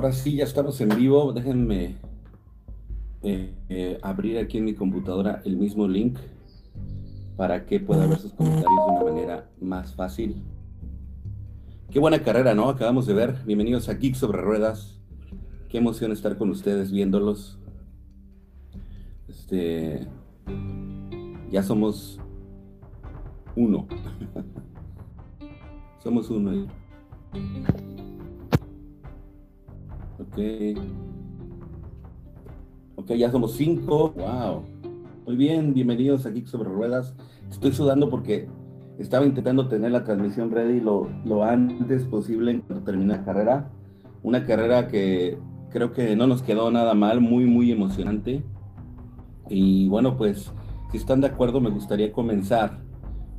Ahora sí, ya estamos en vivo. Déjenme eh, eh, abrir aquí en mi computadora el mismo link para que pueda ver sus comentarios de una manera más fácil. Qué buena carrera, ¿no? Acabamos de ver. Bienvenidos a Geek sobre Ruedas. Qué emoción estar con ustedes viéndolos. Este. Ya somos uno. somos uno. Ok. Ok, ya somos cinco. Wow. Muy bien, bienvenidos a Geek sobre Ruedas. Estoy sudando porque estaba intentando tener la transmisión ready lo, lo antes posible cuando termine la carrera. Una carrera que creo que no nos quedó nada mal, muy, muy emocionante. Y bueno, pues si están de acuerdo, me gustaría comenzar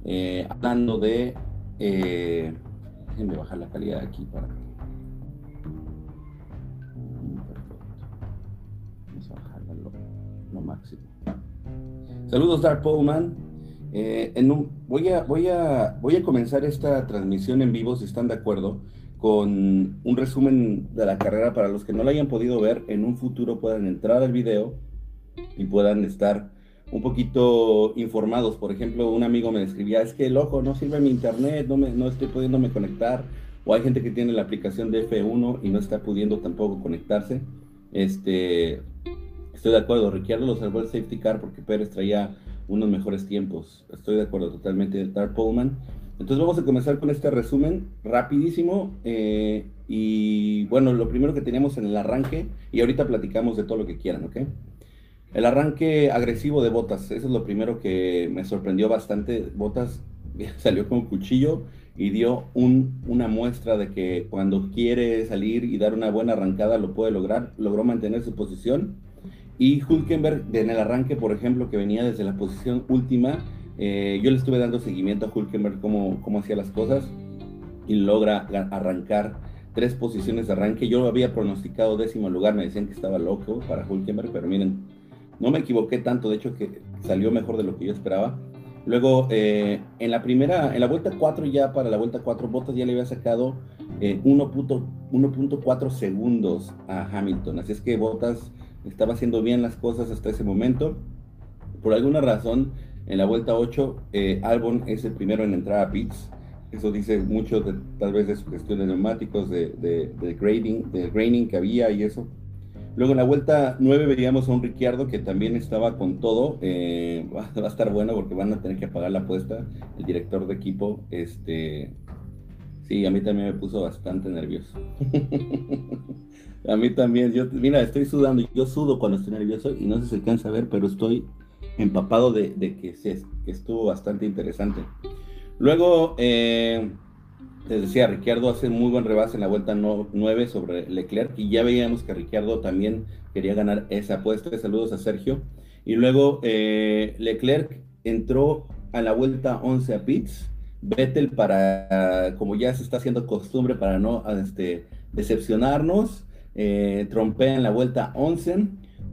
eh, hablando de... Eh, déjenme bajar la calidad aquí para Saludos, Dark Pullman. Eh, en un, voy, a, voy, a, voy a comenzar esta transmisión en vivo, si están de acuerdo, con un resumen de la carrera para los que no la hayan podido ver. En un futuro puedan entrar al video y puedan estar un poquito informados. Por ejemplo, un amigo me escribía, es que loco, no sirve mi internet, no, me, no estoy pudiéndome conectar. O hay gente que tiene la aplicación de F1 y no está pudiendo tampoco conectarse. Este, estoy de acuerdo, Ricciardo lo salvó el safety car porque Pérez traía unos mejores tiempos. Estoy de acuerdo totalmente, Dark Pullman. Entonces vamos a comenzar con este resumen rapidísimo. Eh, y bueno, lo primero que teníamos en el arranque, y ahorita platicamos de todo lo que quieran, ¿ok? El arranque agresivo de Botas, eso es lo primero que me sorprendió bastante. Botas salió con un cuchillo y dio un, una muestra de que cuando quiere salir y dar una buena arrancada lo puede lograr, logró mantener su posición. Y Hulkenberg en el arranque, por ejemplo, que venía desde la posición última, eh, yo le estuve dando seguimiento a Hulkenberg cómo, cómo hacía las cosas y logra arrancar tres posiciones de arranque. Yo había pronosticado décimo lugar, me decían que estaba loco para Hulkenberg, pero miren, no me equivoqué tanto, de hecho que salió mejor de lo que yo esperaba. Luego, eh, en la primera, en la vuelta 4 ya para la vuelta 4, Bottas ya le había sacado eh, 1.4 segundos a Hamilton. Así es que Bottas estaba haciendo bien las cosas hasta ese momento. Por alguna razón, en la vuelta 8, eh, Albon es el primero en entrar a pits. Eso dice mucho de, tal vez de su gestión de neumáticos, de, de, grading, de graining que había y eso. Luego en la vuelta 9 veríamos a un Ricciardo que también estaba con todo. Eh, va, a estar bueno porque van a tener que pagar la apuesta. El director de equipo, este... Sí, a mí también me puso bastante nervioso. a mí también, yo, mira, estoy sudando. Yo sudo cuando estoy nervioso y no sé si alcanza a ver, pero estoy empapado de, que, se, que estuvo bastante interesante. Luego, eh, les decía, Ricciardo hace muy buen rebase en la vuelta 9 sobre Leclerc y ya veíamos que Ricciardo también quería ganar esa apuesta. Saludos a Sergio. Y luego eh, Leclerc entró a la vuelta 11 a pits. Vettel para, como ya se está haciendo costumbre para no este, decepcionarnos, eh, trompea en la vuelta 11.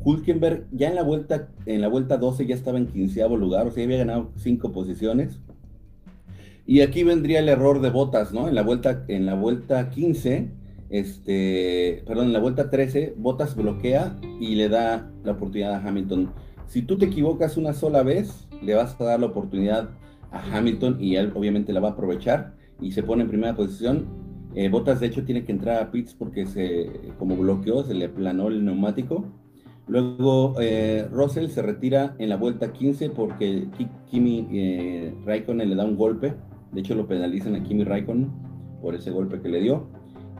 Hulkenberg ya en la vuelta en la vuelta 12 ya estaba en quinceavo lugar, o sea, había ganado cinco posiciones. Y aquí vendría el error de botas, ¿no? En la vuelta, en la vuelta 15, este, perdón, en la vuelta 13, Botas bloquea y le da la oportunidad a Hamilton. Si tú te equivocas una sola vez, le vas a dar la oportunidad a Hamilton y él obviamente la va a aprovechar y se pone en primera posición. Eh, Botas de hecho tiene que entrar a pits porque se, como bloqueó, se le planó el neumático. Luego eh, Russell se retira en la vuelta 15 porque Kimi eh, Raikkonen le da un golpe de hecho, lo penalizan a Kimi Raikkonen por ese golpe que le dio.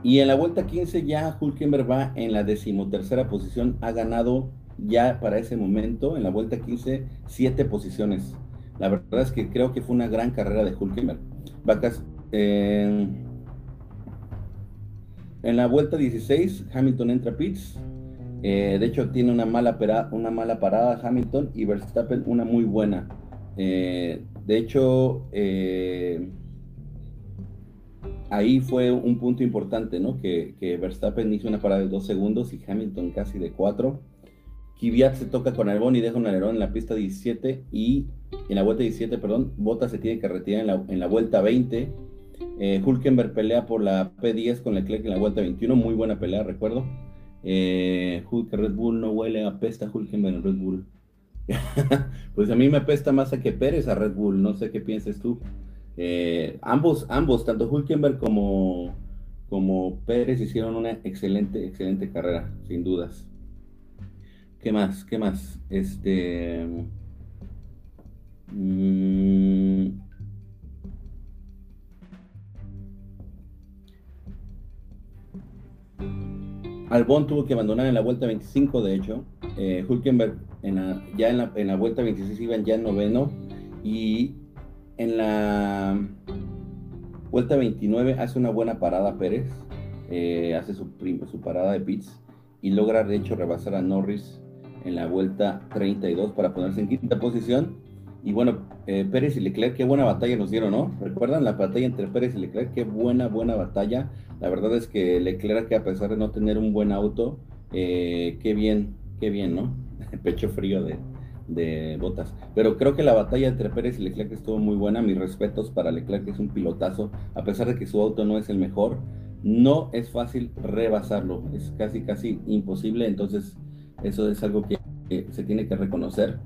Y en la vuelta 15 ya Hulkenberg va en la decimotercera posición. Ha ganado ya para ese momento, en la vuelta 15, siete posiciones. La verdad es que creo que fue una gran carrera de Hulkenberg. Vacas, en la vuelta 16, Hamilton entra a pits. Eh, de hecho, tiene una mala, una mala parada Hamilton y Verstappen una muy buena. Eh, de hecho, eh, ahí fue un punto importante, ¿no? Que, Verstappen hizo una parada de dos segundos y Hamilton casi de cuatro. Kvyat se toca con Albon y deja un alerón en la pista 17 y en la vuelta 17, perdón, Bota se tiene que retirar en la, vuelta 20. Eh, Hulkenberg pelea por la P10 con Leclerc en la vuelta 21, muy buena pelea, recuerdo. Eh, Red Bull no huele, apesta Hulkenberg en Red Bull. pues a mí me apesta más a que Pérez a Red Bull, no sé qué pienses tú. Eh, ambos, ambos, tanto Hulkenberg como, como Pérez hicieron una excelente, excelente carrera, sin dudas. ¿Qué más? ¿Qué más? Este. Mm, Albon tuvo que abandonar en la vuelta 25, de hecho. Eh, Hulkenberg ya en la, en la, vuelta 26 iban ya en noveno. Y en la vuelta 29 hace una buena parada Pérez. Eh, hace su, su parada de pits. Y logra, de hecho, rebasar a Norris en la vuelta 32 para ponerse en quinta posición. Y bueno, eh, Pérez y Leclerc, qué buena batalla nos dieron, ¿no? ¿Recuerdan la batalla entre Pérez y Leclerc? Qué buena, buena batalla. La verdad es que Leclerc, a pesar de no tener un buen auto, eh, qué bien, qué bien, ¿no? Pecho frío de, de botas. Pero creo que la batalla entre Pérez y Leclerc estuvo muy buena. Mis respetos para Leclerc, que es un pilotazo. A pesar de que su auto no es el mejor, no es fácil rebasarlo. Es casi, casi imposible. Entonces, eso es algo que se tiene que reconocer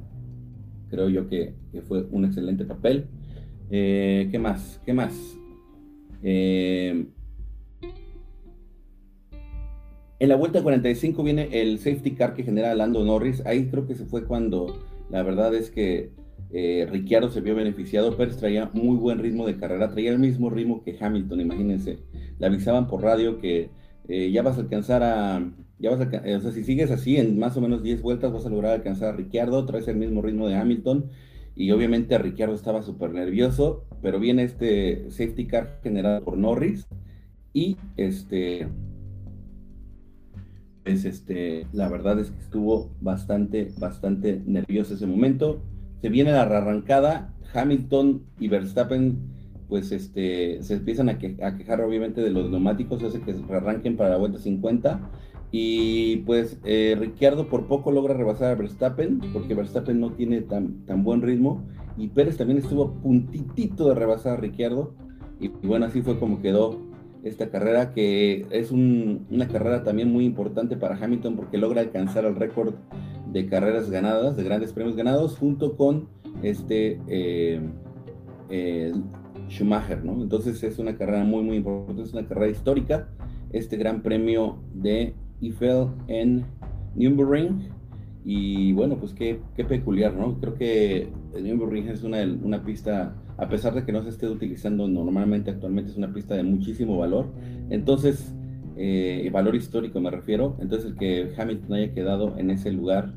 creo yo que, fue un excelente papel. Eh, ¿Qué más? ¿Qué más? Eh, en la vuelta 45 viene el safety car que genera Lando Norris. Ahí creo que se fue cuando la verdad es que eh, Ricciardo se vio beneficiado. Pérez traía muy buen ritmo de carrera, traía el mismo ritmo que Hamilton, imagínense. Le avisaban por radio que ya vas a alcanzar a, ya vas a, o sea, si sigues así, en más o menos 10 vueltas vas a lograr alcanzar a Ricciardo, traes el mismo ritmo de Hamilton, y obviamente a Ricciardo estaba súper nervioso, pero viene este safety car generado por Norris, y este, pues este, la verdad es que estuvo bastante, bastante nervioso ese momento. Se viene la arrancada, Hamilton y Verstappen pues este, se empiezan a, quejar obviamente de los neumáticos, hace que se arranquen para la vuelta 50 y pues eh, Ricciardo por poco logra rebasar a Verstappen, porque Verstappen no tiene tan, tan buen ritmo. Y Pérez también estuvo puntitito de rebasar a Ricciardo. Y, bueno, así fue como quedó esta carrera, que es una carrera también muy importante para Hamilton, porque logra alcanzar el récord de carreras ganadas, de grandes premios ganados, junto con este eh, Schumacher, ¿no? Entonces es una carrera muy, muy importante, es una carrera histórica, este gran premio de Eiffel en Nürburgring. Y bueno, pues qué, qué, peculiar, ¿no? Creo que Nürburgring es una, una pista, a pesar de que no se esté utilizando normalmente actualmente, es una pista de muchísimo valor. Entonces, eh, valor histórico me refiero. Entonces, el que Hamilton haya quedado en ese lugar,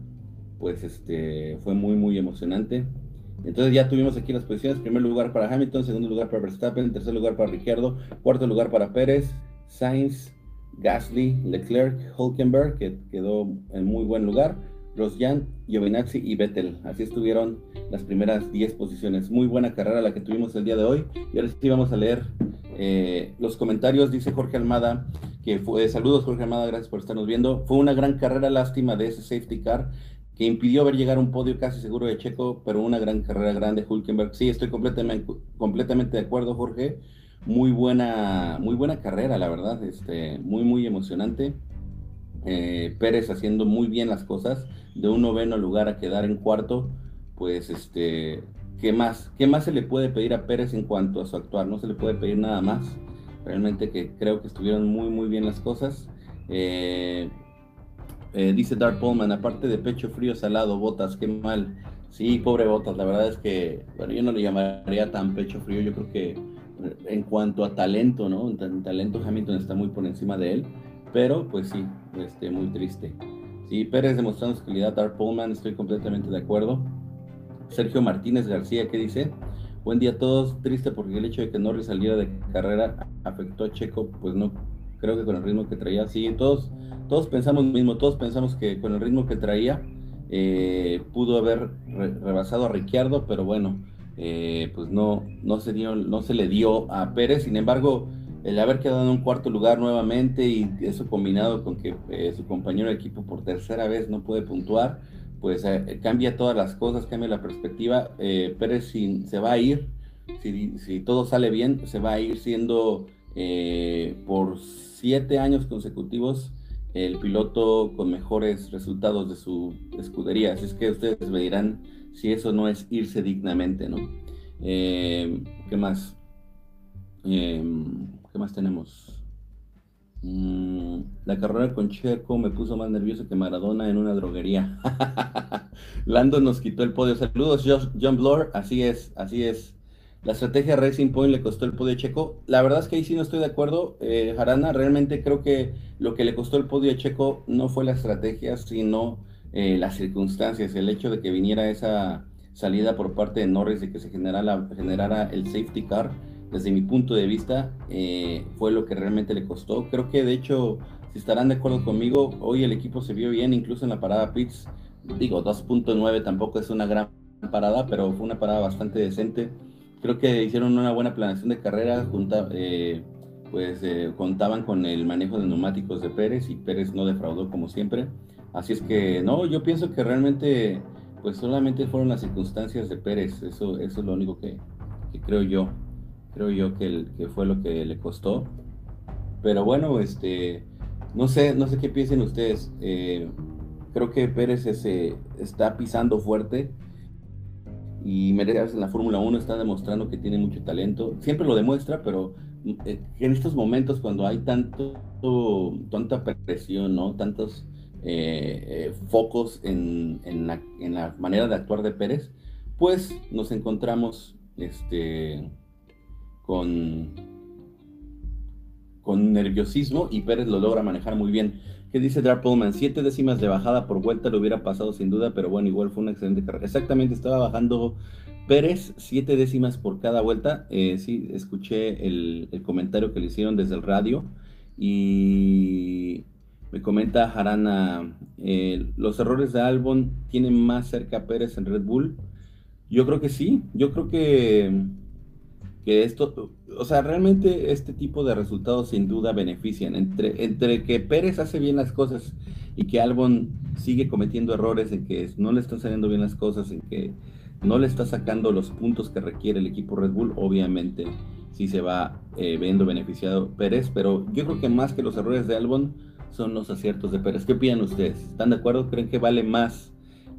pues este, fue muy, muy emocionante. Entonces ya tuvimos aquí las posiciones, primer lugar para Hamilton, segundo lugar para Verstappen, tercer lugar para Ricciardo, cuarto lugar para Pérez, Sainz, Gasly, Leclerc, Hulkenberg, que quedó en muy buen lugar, Rosjan, Giovinazzi y Vettel. Así estuvieron las primeras 10 posiciones. Muy buena carrera la que tuvimos el día de hoy. Y ahora sí vamos a leer eh, los comentarios. Dice Jorge Almada, que fue, saludos Jorge Almada, gracias por estarnos viendo. Fue una gran carrera, lástima de ese safety car que impidió ver llegar un podio casi seguro de Checo, pero una gran carrera grande Hulkenberg. Sí, estoy completamente, completamente de acuerdo, Jorge muy buena, muy buena carrera, la verdad, este, muy, muy emocionante. Eh, Pérez haciendo muy bien las cosas, de un noveno lugar a quedar en cuarto, pues este, ¿qué más? ¿Qué más se le puede pedir a Pérez en cuanto a su actuar? No se le puede pedir nada más. Realmente que creo que estuvieron muy, muy bien las cosas. Eh, eh, dice Dark Pullman, aparte de pecho frío, salado, botas, qué mal. Sí, pobre botas, la verdad es que, bueno, yo no le llamaría tan pecho frío, yo creo que en cuanto a talento, ¿no? En talento Hamilton está muy por encima de él, pero pues sí, este, muy triste. Sí, Pérez demostrando su calidad, Dark Pullman, estoy completamente de acuerdo. Sergio Martínez García, ¿qué dice? Buen día a todos, triste porque el hecho de que Norris saliera de carrera afectó a Checo, pues no creo que con el ritmo que traía, sí, todos, todos pensamos lo mismo, todos pensamos que con el ritmo que traía eh, pudo haber rebasado a Ricciardo, pero bueno, eh, pues no, no, se dio, no se le dio a Pérez. Sin embargo, el haber quedado en un cuarto lugar nuevamente y eso combinado con que eh, su compañero de equipo por tercera vez no puede puntuar, pues eh, cambia todas las cosas, cambia la perspectiva. Pérez se va a ir si, todo sale bien, se va a ir siendo eh, por siete años consecutivos el piloto con mejores resultados de su escudería. Así es que ustedes me dirán si eso no es irse dignamente, ¿no? Eh, ¿Qué más? Eh, ¿Qué más tenemos? Mm, la carrera con Checo me puso más nervioso que Maradona en una droguería. Lando nos quitó el podio. Saludos, John Blore. Así es, así es. La estrategia Racing Point le costó el podio a Checo. La verdad es que ahí sí no estoy de acuerdo, eh, Jarana. Realmente creo que lo que le costó el podio a Checo no fue la estrategia, sino eh, las circunstancias. El hecho de que viniera esa salida por parte de Norris y que se generara, generara el safety car, desde mi punto de vista, eh, fue lo que realmente le costó. Creo que de hecho, si estarán de acuerdo conmigo, hoy el equipo se vio bien, incluso en la parada Pitts. Digo, 2.9 tampoco es una gran parada, pero fue una parada bastante decente creo que hicieron una buena planeación de carrera, eh, pues eh, contaban con el manejo de neumáticos de Pérez y Pérez no defraudó como siempre. Así es que no, yo pienso que realmente pues solamente fueron las circunstancias de Pérez, eso, eso es lo único que, creo yo, creo yo que, fue lo que le costó. Pero bueno, este, no sé, no sé qué piensen ustedes. Eh, creo que Pérez se está pisando fuerte y Mercedes en la Fórmula 1 está demostrando que tiene mucho talento. Siempre lo demuestra, pero eh, en estos momentos cuando hay tanto, tanta presión, ¿no? tantos eh, eh, focos en, en, la, manera de actuar de Pérez, pues nos encontramos este, con, nerviosismo y Pérez lo logra manejar muy bien. ¿Qué dice Dark Pullman? Siete décimas de bajada por vuelta lo hubiera pasado sin duda, pero bueno, igual fue una excelente carrera. Exactamente, estaba bajando Pérez siete décimas por cada vuelta. Eh, sí, escuché el, comentario que le hicieron desde el radio y me comenta Jarana, eh, los errores de Albon tienen más cerca a Pérez en Red Bull. Yo creo que sí, yo creo que que esto, o sea, realmente este tipo de resultados sin duda benefician. Entre, entre que Pérez hace bien las cosas y que Albon sigue cometiendo errores en que no le están saliendo bien las cosas, en que no le está sacando los puntos que requiere el equipo Red Bull, obviamente sí se va eh, viendo beneficiado Pérez, pero yo creo que más que los errores de Albon son los aciertos de Pérez. ¿Qué opinan ustedes? ¿Están de acuerdo? ¿Creen que vale más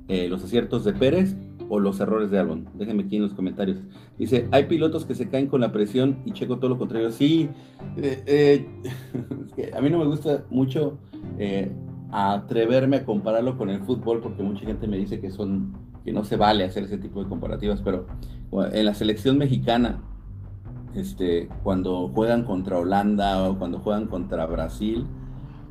eh, los aciertos de Pérez o los errores de Albon? Déjenme aquí en los comentarios. Dice, hay pilotos que se caen con la presión y Checo todo lo contrario. Sí, eh, eh, a mí no me gusta mucho atreverme a compararlo con el fútbol porque mucha gente me dice que son que no se vale hacer ese tipo de comparativas, pero en la selección mexicana, este, cuando juegan contra Holanda o cuando juegan contra Brasil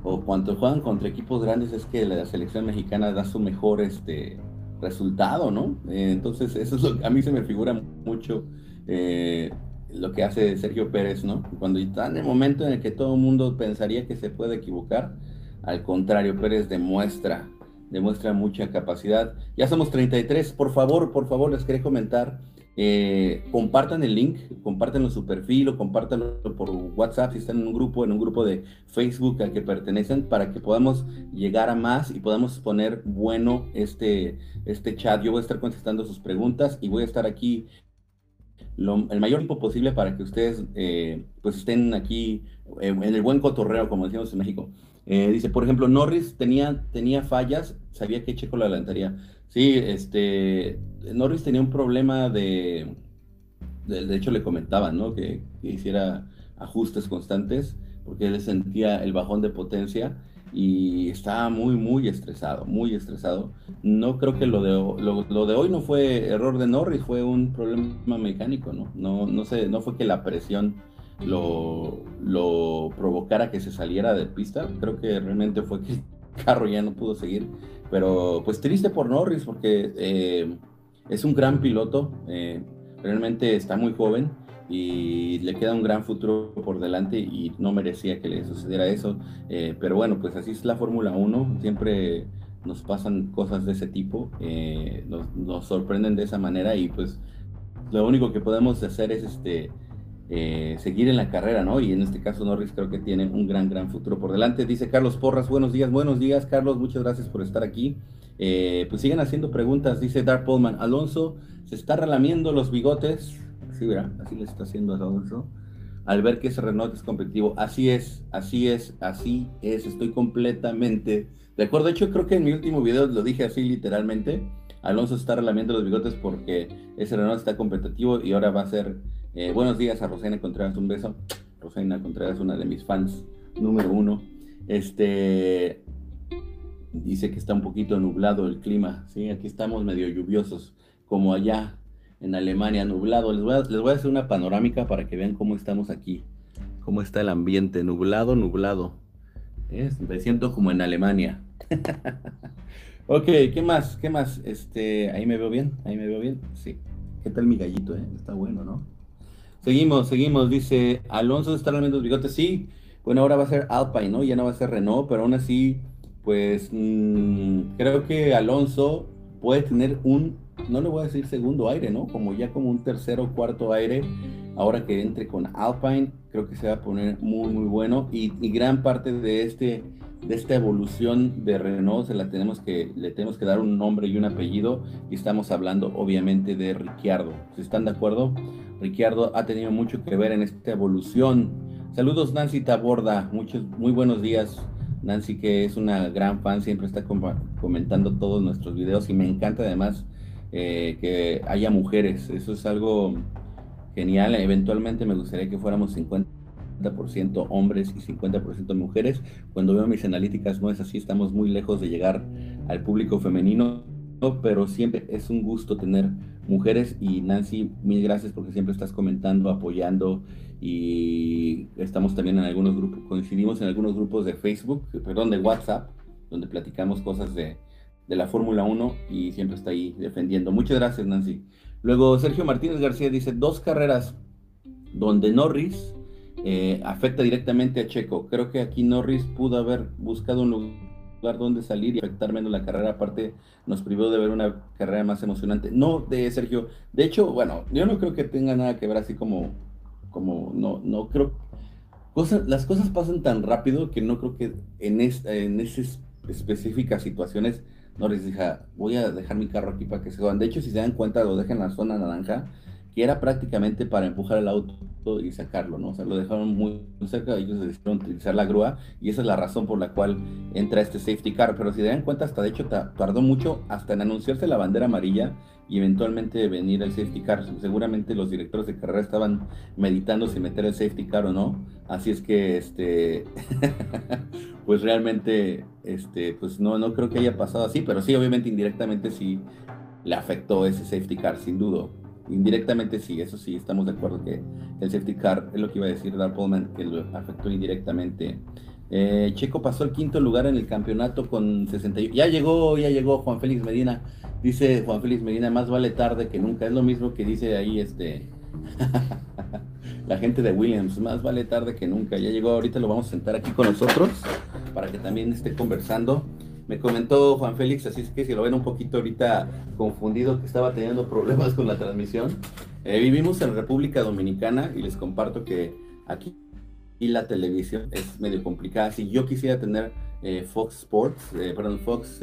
o cuando juegan contra equipos grandes es que la selección mexicana da su mejor este, resultado, ¿no? Eh, entonces, eso es lo que a mí se me figura mucho eh, lo que hace Sergio Pérez, ¿no? Cuando está en el momento en el que todo el mundo pensaría que se puede equivocar, al contrario, Pérez demuestra, demuestra mucha capacidad. Ya somos 33, por favor, por favor, les quería comentar eh, compartan el link, compártanlo en su perfil o compártanlo por WhatsApp si están en un grupo, en un grupo de Facebook al que pertenecen, para que podamos llegar a más y podamos poner bueno este, este chat. Yo voy a estar contestando sus preguntas y voy a estar aquí el mayor tiempo posible para que ustedes eh, pues estén aquí eh, en el buen cotorreo, como decimos en México. dice, por ejemplo, Norris tenía, tenía fallas, sabía que Checo la adelantaría. Sí, este, Norris tenía un problema de, de, hecho le comentaban, ¿no? Que, hiciera ajustes constantes porque él sentía el bajón de potencia y estaba muy, muy estresado, muy estresado. No creo que lo de, lo, de hoy no fue error de Norris, fue un problema mecánico, ¿no? No, no, sé, no fue que la presión lo, lo provocara que se saliera de pista, creo que realmente fue que el carro ya no pudo seguir pero pues triste por Norris porque eh, es un gran piloto, eh, realmente está muy joven y le queda un gran futuro por delante y no merecía que le sucediera eso. Eh, pero bueno, pues así es la Fórmula 1, siempre nos pasan cosas de ese tipo, nos, nos, sorprenden de esa manera y pues lo único que podemos hacer es este eh, seguir en la carrera, ¿no? Y en este caso Norris creo que tiene un gran, gran futuro por delante. Dice Carlos Porras, buenos días, buenos días, Carlos, muchas gracias por estar aquí. Eh, pues siguen haciendo preguntas, dice Dark Pullman, Alonso se está relamiendo los bigotes, Sí, ¿verdad? Así le está haciendo a Alonso. Al ver que ese Renault es competitivo. Así es, así es, así es. Estoy completamente de acuerdo. De hecho, creo que en mi último video lo dije así literalmente. Alonso está relamiendo los bigotes porque ese Renault está competitivo y ahora va a ser. Eh, buenos días a Rosena Contreras, un beso. Rosena Contreras, una de mis fans número uno. Este dice que está un poquito nublado el clima, ¿sí? Aquí estamos medio lluviosos, como allá en Alemania, nublado. Les voy a, les voy a hacer una panorámica para que vean cómo estamos aquí, cómo está el ambiente, nublado, nublado. Me siento como en Alemania. ok, ¿qué más? ¿Qué más? Este, ahí me veo bien, ahí me veo bien. Sí. ¿Qué tal mi gallito, eh? Está bueno, ¿no? Seguimos, seguimos. Dice, Alonso está realmente los bigotes. Sí, bueno, ahora va a ser Alpine, ¿no? Ya no va a ser Renault, pero aún así pues mm, creo que Alonso puede tener un, no le voy a decir segundo aire, ¿no? Como ya como un tercero o cuarto aire, ahora que entre con Alpine, creo que se va a poner muy, muy bueno. Y, gran parte de, este, de esta evolución de Renault se la tenemos que, le tenemos que dar un nombre y un apellido. Y estamos hablando obviamente de Ricciardo. Si están de acuerdo, Ricciardo ha tenido mucho que ver en esta evolución. Saludos Nancy Taborda, muchos, muy buenos días. Nancy, que es una gran fan, siempre está comentando todos nuestros videos y me encanta además eh, que haya mujeres. Eso es algo genial. Eventualmente me gustaría que fuéramos 50% hombres y 50% mujeres. Cuando veo mis analíticas no es así, estamos muy lejos de llegar al público femenino, pero siempre es un gusto tener mujeres y Nancy, mil gracias porque siempre estás comentando, apoyando y estamos también en algunos grupos, coincidimos en algunos grupos de Facebook, perdón, de WhatsApp, donde platicamos cosas de, de la Fórmula 1 y siempre está ahí defendiendo. Muchas gracias, Nancy. Luego Sergio Martínez García dice, dos carreras donde Norris eh, afecta directamente a Checo. Creo que aquí Norris pudo haber buscado un lugar donde salir y afectar menos la carrera. Aparte, nos privó de ver una carrera más emocionante. No, de Sergio. De hecho, bueno, yo no creo que tenga nada que ver así como como no, no creo, las cosas pasan tan rápido que no creo que en, esta, en esas específicas situaciones no les dije, voy a dejar mi carro aquí para que se jodan. De hecho, si se dan cuenta, lo dejan en la zona naranja, que era prácticamente para empujar el auto y sacarlo, ¿no? O sea, lo dejaron muy cerca, ellos decidieron utilizar la grúa y esa es la razón por la cual entra este safety car. Pero si dan cuenta, hasta de hecho tardó mucho hasta en anunciarse la bandera amarilla y eventualmente venir el safety car. Seguramente los directores de carrera estaban meditando si meter el safety car o no. Así es que, este, pues realmente, este, pues no, no creo que haya pasado así, pero sí, obviamente indirectamente sí le afectó ese safety car, sin duda. Indirectamente sí, eso sí, estamos de acuerdo que el safety car es lo que iba a decir Dark Pullman, que lo afectó indirectamente. Eh, Checo pasó el quinto lugar en el campeonato con 61. Ya llegó, ya llegó Juan Félix Medina. Dice Juan Félix Medina, más vale tarde que nunca. Es lo mismo que dice ahí este la gente de Williams, más vale tarde que nunca. Ya llegó, ahorita lo vamos a sentar aquí con nosotros para que también esté conversando. Me comentó Juan Félix, así es que si lo ven un poquito ahorita confundido, que estaba teniendo problemas con la transmisión. Eh, vivimos en República Dominicana y les comparto que aquí y la televisión es medio complicada. Si yo quisiera tener eh, Fox Sports, eh, perdón, Fox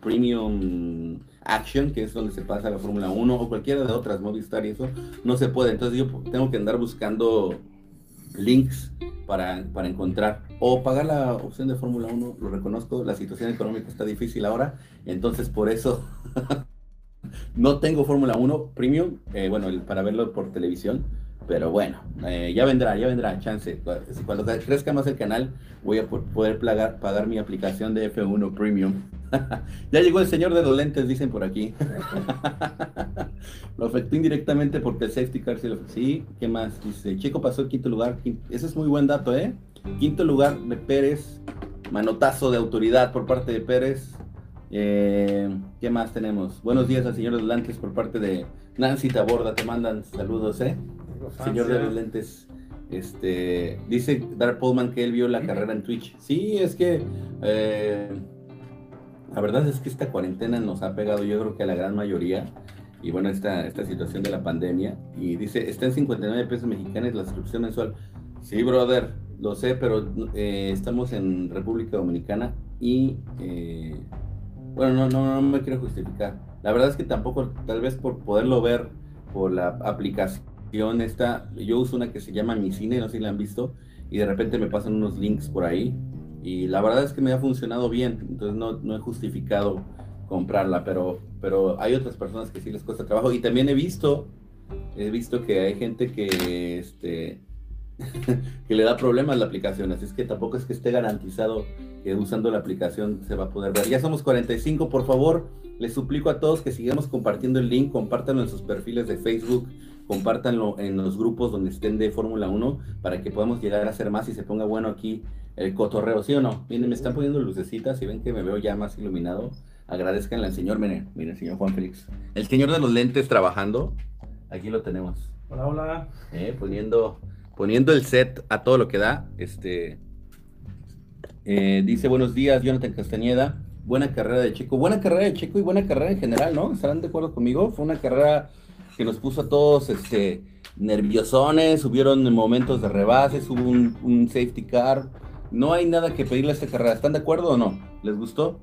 Premium Action, que es donde se pasa la Fórmula 1, o cualquiera de otras, Movistar y eso, no se puede. Entonces yo tengo que andar buscando links para, para encontrar o pagar la opción de Fórmula 1, lo reconozco, la situación económica está difícil ahora, entonces por eso no tengo Fórmula 1 Premium, eh, bueno, para verlo por televisión, pero bueno, eh, ya vendrá, ya vendrá, chance. Cuando crezca más el canal, voy a poder pagar, pagar mi aplicación de F1 Premium. ya llegó el señor de los lentes, dicen por aquí. lo afectó indirectamente porque el safety car sí lo Sí, ¿qué más? Dice, Chico pasó el quinto lugar. Ese es muy buen dato, ¿eh? Quinto lugar de Pérez. Manotazo de autoridad por parte de Pérez. Eh, ¿Qué más tenemos? Buenos días al señor de los lentes por parte de Nancy Taborda. Te mandan saludos, ¿eh? Señor de los lentes. Este, dice Dark Pullman que él vio la carrera en Twitch. Sí, es que eh, la verdad es que esta cuarentena nos ha pegado, yo creo que a la gran mayoría. Y bueno, esta, esta situación de la pandemia. Y dice, está en 59 pesos mexicanos la suscripción mensual. Sí, brother, lo sé, pero eh, estamos en República Dominicana y eh, bueno, no, no, no me quiero justificar. La verdad es que tampoco, tal vez por poderlo ver por la aplicación esta, yo uso una que se llama Mi Cine, no sé si la han visto, y de repente me pasan unos links por ahí. Y la verdad es que me ha funcionado bien, entonces no, no he justificado comprarla, pero, pero hay otras personas que sí les cuesta trabajo. Y también he visto, he visto que hay gente que, este, que le da problemas la aplicación, así es que tampoco es que esté garantizado que usando la aplicación se va a poder ver. Ya somos 45, por favor, les suplico a todos que sigamos compartiendo el link, compártanlo en sus perfiles de Facebook, compártanlo en los grupos donde estén de Fórmula 1 para que podamos llegar a hacer más y se ponga bueno aquí el cotorreo, ¿sí o no? Miren, me están poniendo lucecitas y ven que me veo ya más iluminado. Agradezcanle al señor, miren, miren, señor Juan Félix. El señor de los lentes trabajando, aquí lo tenemos. Hola, hola. Eh, poniendo, poniendo el set a todo lo que da. Este, eh, dice, buenos días, Jonathan Castañeda. Buena carrera de Checo. Buena carrera de Checo y buena carrera en general, ¿no? ¿Estarán de acuerdo conmigo? Fue una carrera que nos puso a todos este, nerviosones, hubieron momentos de rebases, hubo un, safety car. No hay nada que pedirle a esta carrera. ¿Están de acuerdo o no? ¿Les gustó?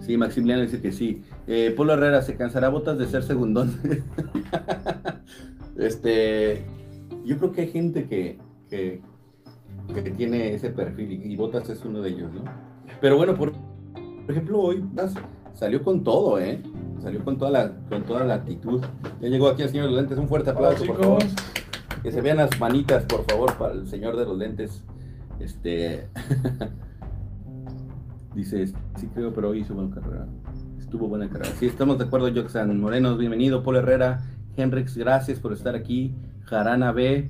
Sí, Maximiliano dice que sí. Eh, Polo Herrera, ¿se cansará Botas de ser segundón? este, yo creo que hay gente que, que, tiene ese perfil y, Botas es uno de ellos, ¿no? Pero bueno, por, ejemplo, hoy salió con todo, ¿eh? Salió con toda la, con toda la actitud. Ya llegó aquí el señor de los lentes. Un fuerte aplauso, por favor. Que se vean las manitas, por favor, para el señor de los lentes. Este. Dice, sí creo, pero hizo buena carrera. Estuvo buena carrera. Sí, estamos de acuerdo, Joxan Moreno, bienvenido. Paul Herrera, Henrix, gracias por estar aquí. Jarana B.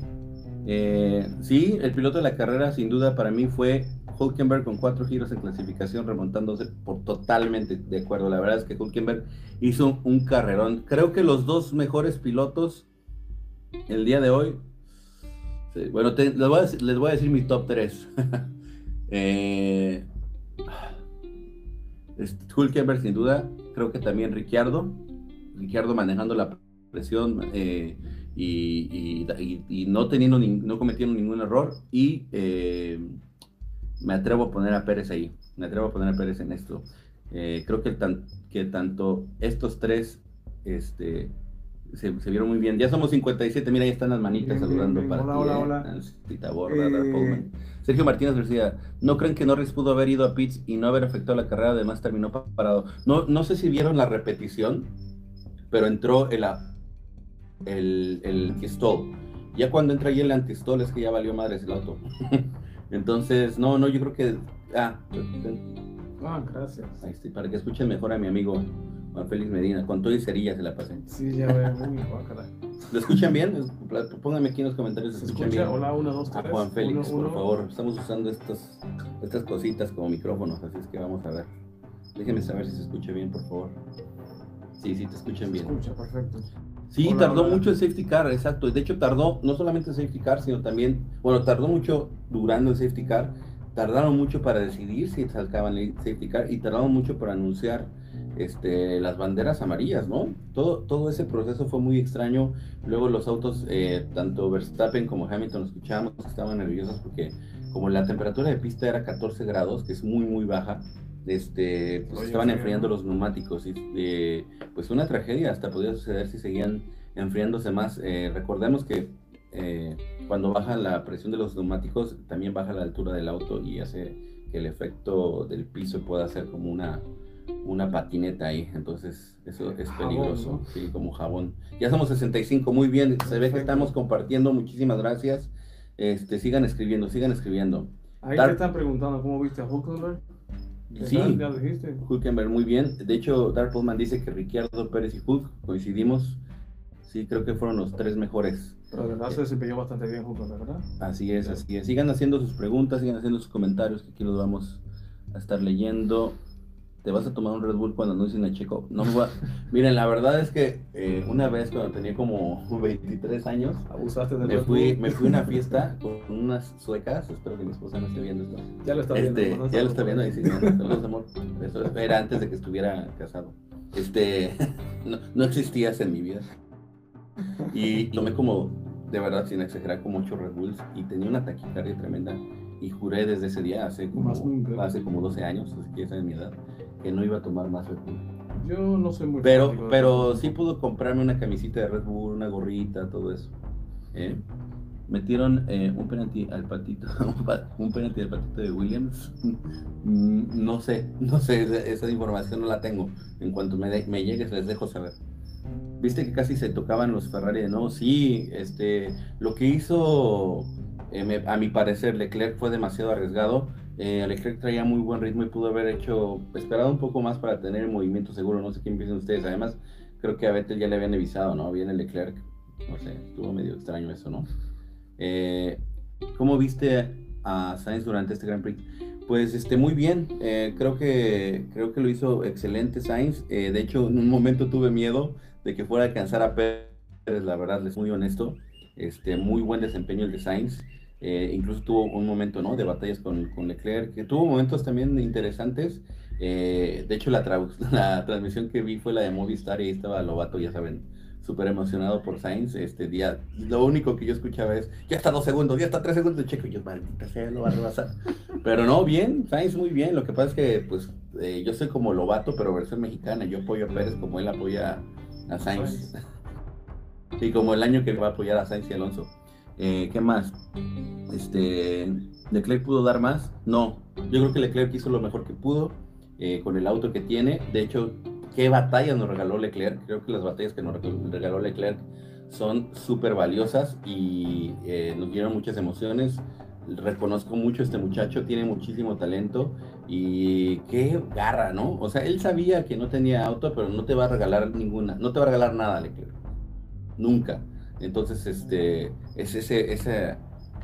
Eh, sí, el piloto de la carrera, sin duda, para mí fue Hulkenberg con cuatro giros en clasificación, remontándose por totalmente de acuerdo. La verdad es que Hulkenberg hizo un carrerón. Creo que los dos mejores pilotos el día de hoy. Bueno, les, voy a decir, mi top 3. eh, sin duda. Creo que también Ricciardo. Ricciardo manejando la presión eh, y, no teniendo no cometiendo ningún error. Y eh, me atrevo a poner a Pérez ahí, me atrevo a poner a Pérez en esto. Eh, creo que, que tanto estos tres este, se, vieron muy bien. Ya somos 57, mira, ahí están las manitas saludando para hola, ti, hola, eh... Sergio Martínez decía, ¿no creen que Norris pudo haber ido a Pitts y no haber afectado la carrera? Además terminó parado. No, no sé si vieron la repetición, pero entró el, el, el Ya cuando entra ahí el antistol es que ya valió madres el auto. Entonces, no, no, yo creo que. Ah, ah gracias. Ahí está, para que escuchen mejor a mi amigo Juan Félix Medina. Con todo y cerilla se la pasé. Sí, ya veo, muy ¿Lo escuchan bien? Pónganme aquí en los comentarios si escuchan bien. Hola, uno, dos, tres. A Juan Félix, por favor. Estamos usando estos, estas cositas como micrófonos, así es que vamos a ver. Déjenme saber si se escucha bien, por favor. Sí, sí, te escuchan bien. Se escucha, perfecto. Sí, tardó mucho el safety car, exacto. De hecho, tardó no solamente el safety car, sino también, bueno, tardó mucho durando el safety car, tardaron mucho para decidir si sacaban el safety car y tardaron mucho para anunciar este, las banderas amarillas, ¿no? Todo, todo ese proceso fue muy extraño. Luego los autos, eh, tanto Verstappen como Hamilton, escuchábamos que estaban nerviosos porque como la temperatura de pista era 14 grados, que es muy, muy baja, este, pues estaban enfriando los neumáticos y eh, pues una tragedia hasta podía suceder si seguían enfriándose más. Eh, recordemos que eh, cuando baja la presión de los neumáticos también baja la altura del auto y hace que el efecto del piso pueda ser como una, una patineta ahí, entonces eso es peligroso, sí, como jabón. Ya somos 65, muy bien, se ve que estamos compartiendo, muchísimas gracias. Este, sigan escribiendo, sigan escribiendo. Ahí te están preguntando cómo viste a Huckenberg. Sí, Hulkenberg muy bien. De hecho, Dark Pullman dice que Ricciardo Pérez y Hulk coincidimos. Sí, creo que fueron los tres mejores. Pero de verdad se desempeñó bastante bien Hulkenberg, ¿verdad? Así es, así es. Sigan haciendo sus preguntas, sigan haciendo sus comentarios, que aquí los vamos a estar leyendo te vas a tomar un Red Bull cuando anuncien a Checo. No Miren, la verdad es que eh, una vez cuando tenía como 23 años, abusaste de me fui, me fui a una fiesta con unas suecas. Espero que mi esposa no esté viendo esto. Ya lo está viendo. Este, ya lo está viendo y sí, amor. Eso era antes de que estuviera casado. Este, no, no existías en mi vida. Y tomé como, de verdad, sin exagerar, como 8 Red Bulls y tenía una taquicardia tremenda. Y juré desde ese día, hace como, hace como 12 años, así que esa es mi edad que no iba a tomar más Red Yo no soy muy Pero, pero sí Bull. pudo comprarme una camisita de Red Bull, una gorrita, todo eso. ¿eh? Metieron eh, un penalti al patito, un penalti al patito de Williams. Mm, No sé, no sé, esa, esa información no la tengo. En cuanto me, de- me llegue, les dejo saber. Viste que casi se tocaban los Ferrari de nuevo. Sí, este, lo que hizo, eh, me- a mi parecer, Leclerc fue demasiado arriesgado. Eh, Leclerc traía muy buen ritmo y pudo haber hecho, esperado un poco más para tener el movimiento seguro. No sé quién piensan ustedes. Además, creo que a Vettel ya le habían avisado, ¿no? Viene Leclerc. No sé, estuvo medio extraño eso, ¿no? Eh, ¿Cómo viste a Sainz durante este Grand Prix? Pues este, muy bien, eh, creo, que, creo que lo hizo excelente Sainz. Eh, de hecho, en un momento tuve miedo de que fuera a alcanzar a Pérez, la verdad, les muy honesto. Este, muy buen desempeño el de Sainz. Eh, incluso tuvo un momento ¿no? de batallas con, con Leclerc, que tuvo momentos también interesantes. Eh, de hecho, la, transmisión que vi fue la de Movistar y ahí estaba Lobato, ya saben, súper emocionado por Sainz. Este día, lo único que yo escuchaba es, ya está dos segundos, ya está tres segundos de checo. Y yo, maldita sea, lo va a rebasar. Pero no, bien, Sainz muy bien. Lo que pasa es que, pues, eh, yo soy como Lobato, pero versión mexicana. Yo apoyo a Pérez como él apoya a Sainz. Y como el año que va a apoyar a Sainz y Alonso. Eh, ¿Qué más? Este, ¿Leclerc pudo dar más? No. Yo creo que Leclerc hizo lo mejor que pudo eh, con el auto que tiene. De hecho, ¿qué batallas nos regaló Leclerc? Creo que las batallas que nos regaló Leclerc son súper valiosas y eh, nos dieron muchas emociones. Reconozco mucho a este muchacho, tiene muchísimo talento y qué garra, ¿no? O sea, él sabía que no tenía auto, pero no te va a regalar ninguna, no te va a regalar nada, Leclerc. Nunca. Entonces, este, es ese, esa,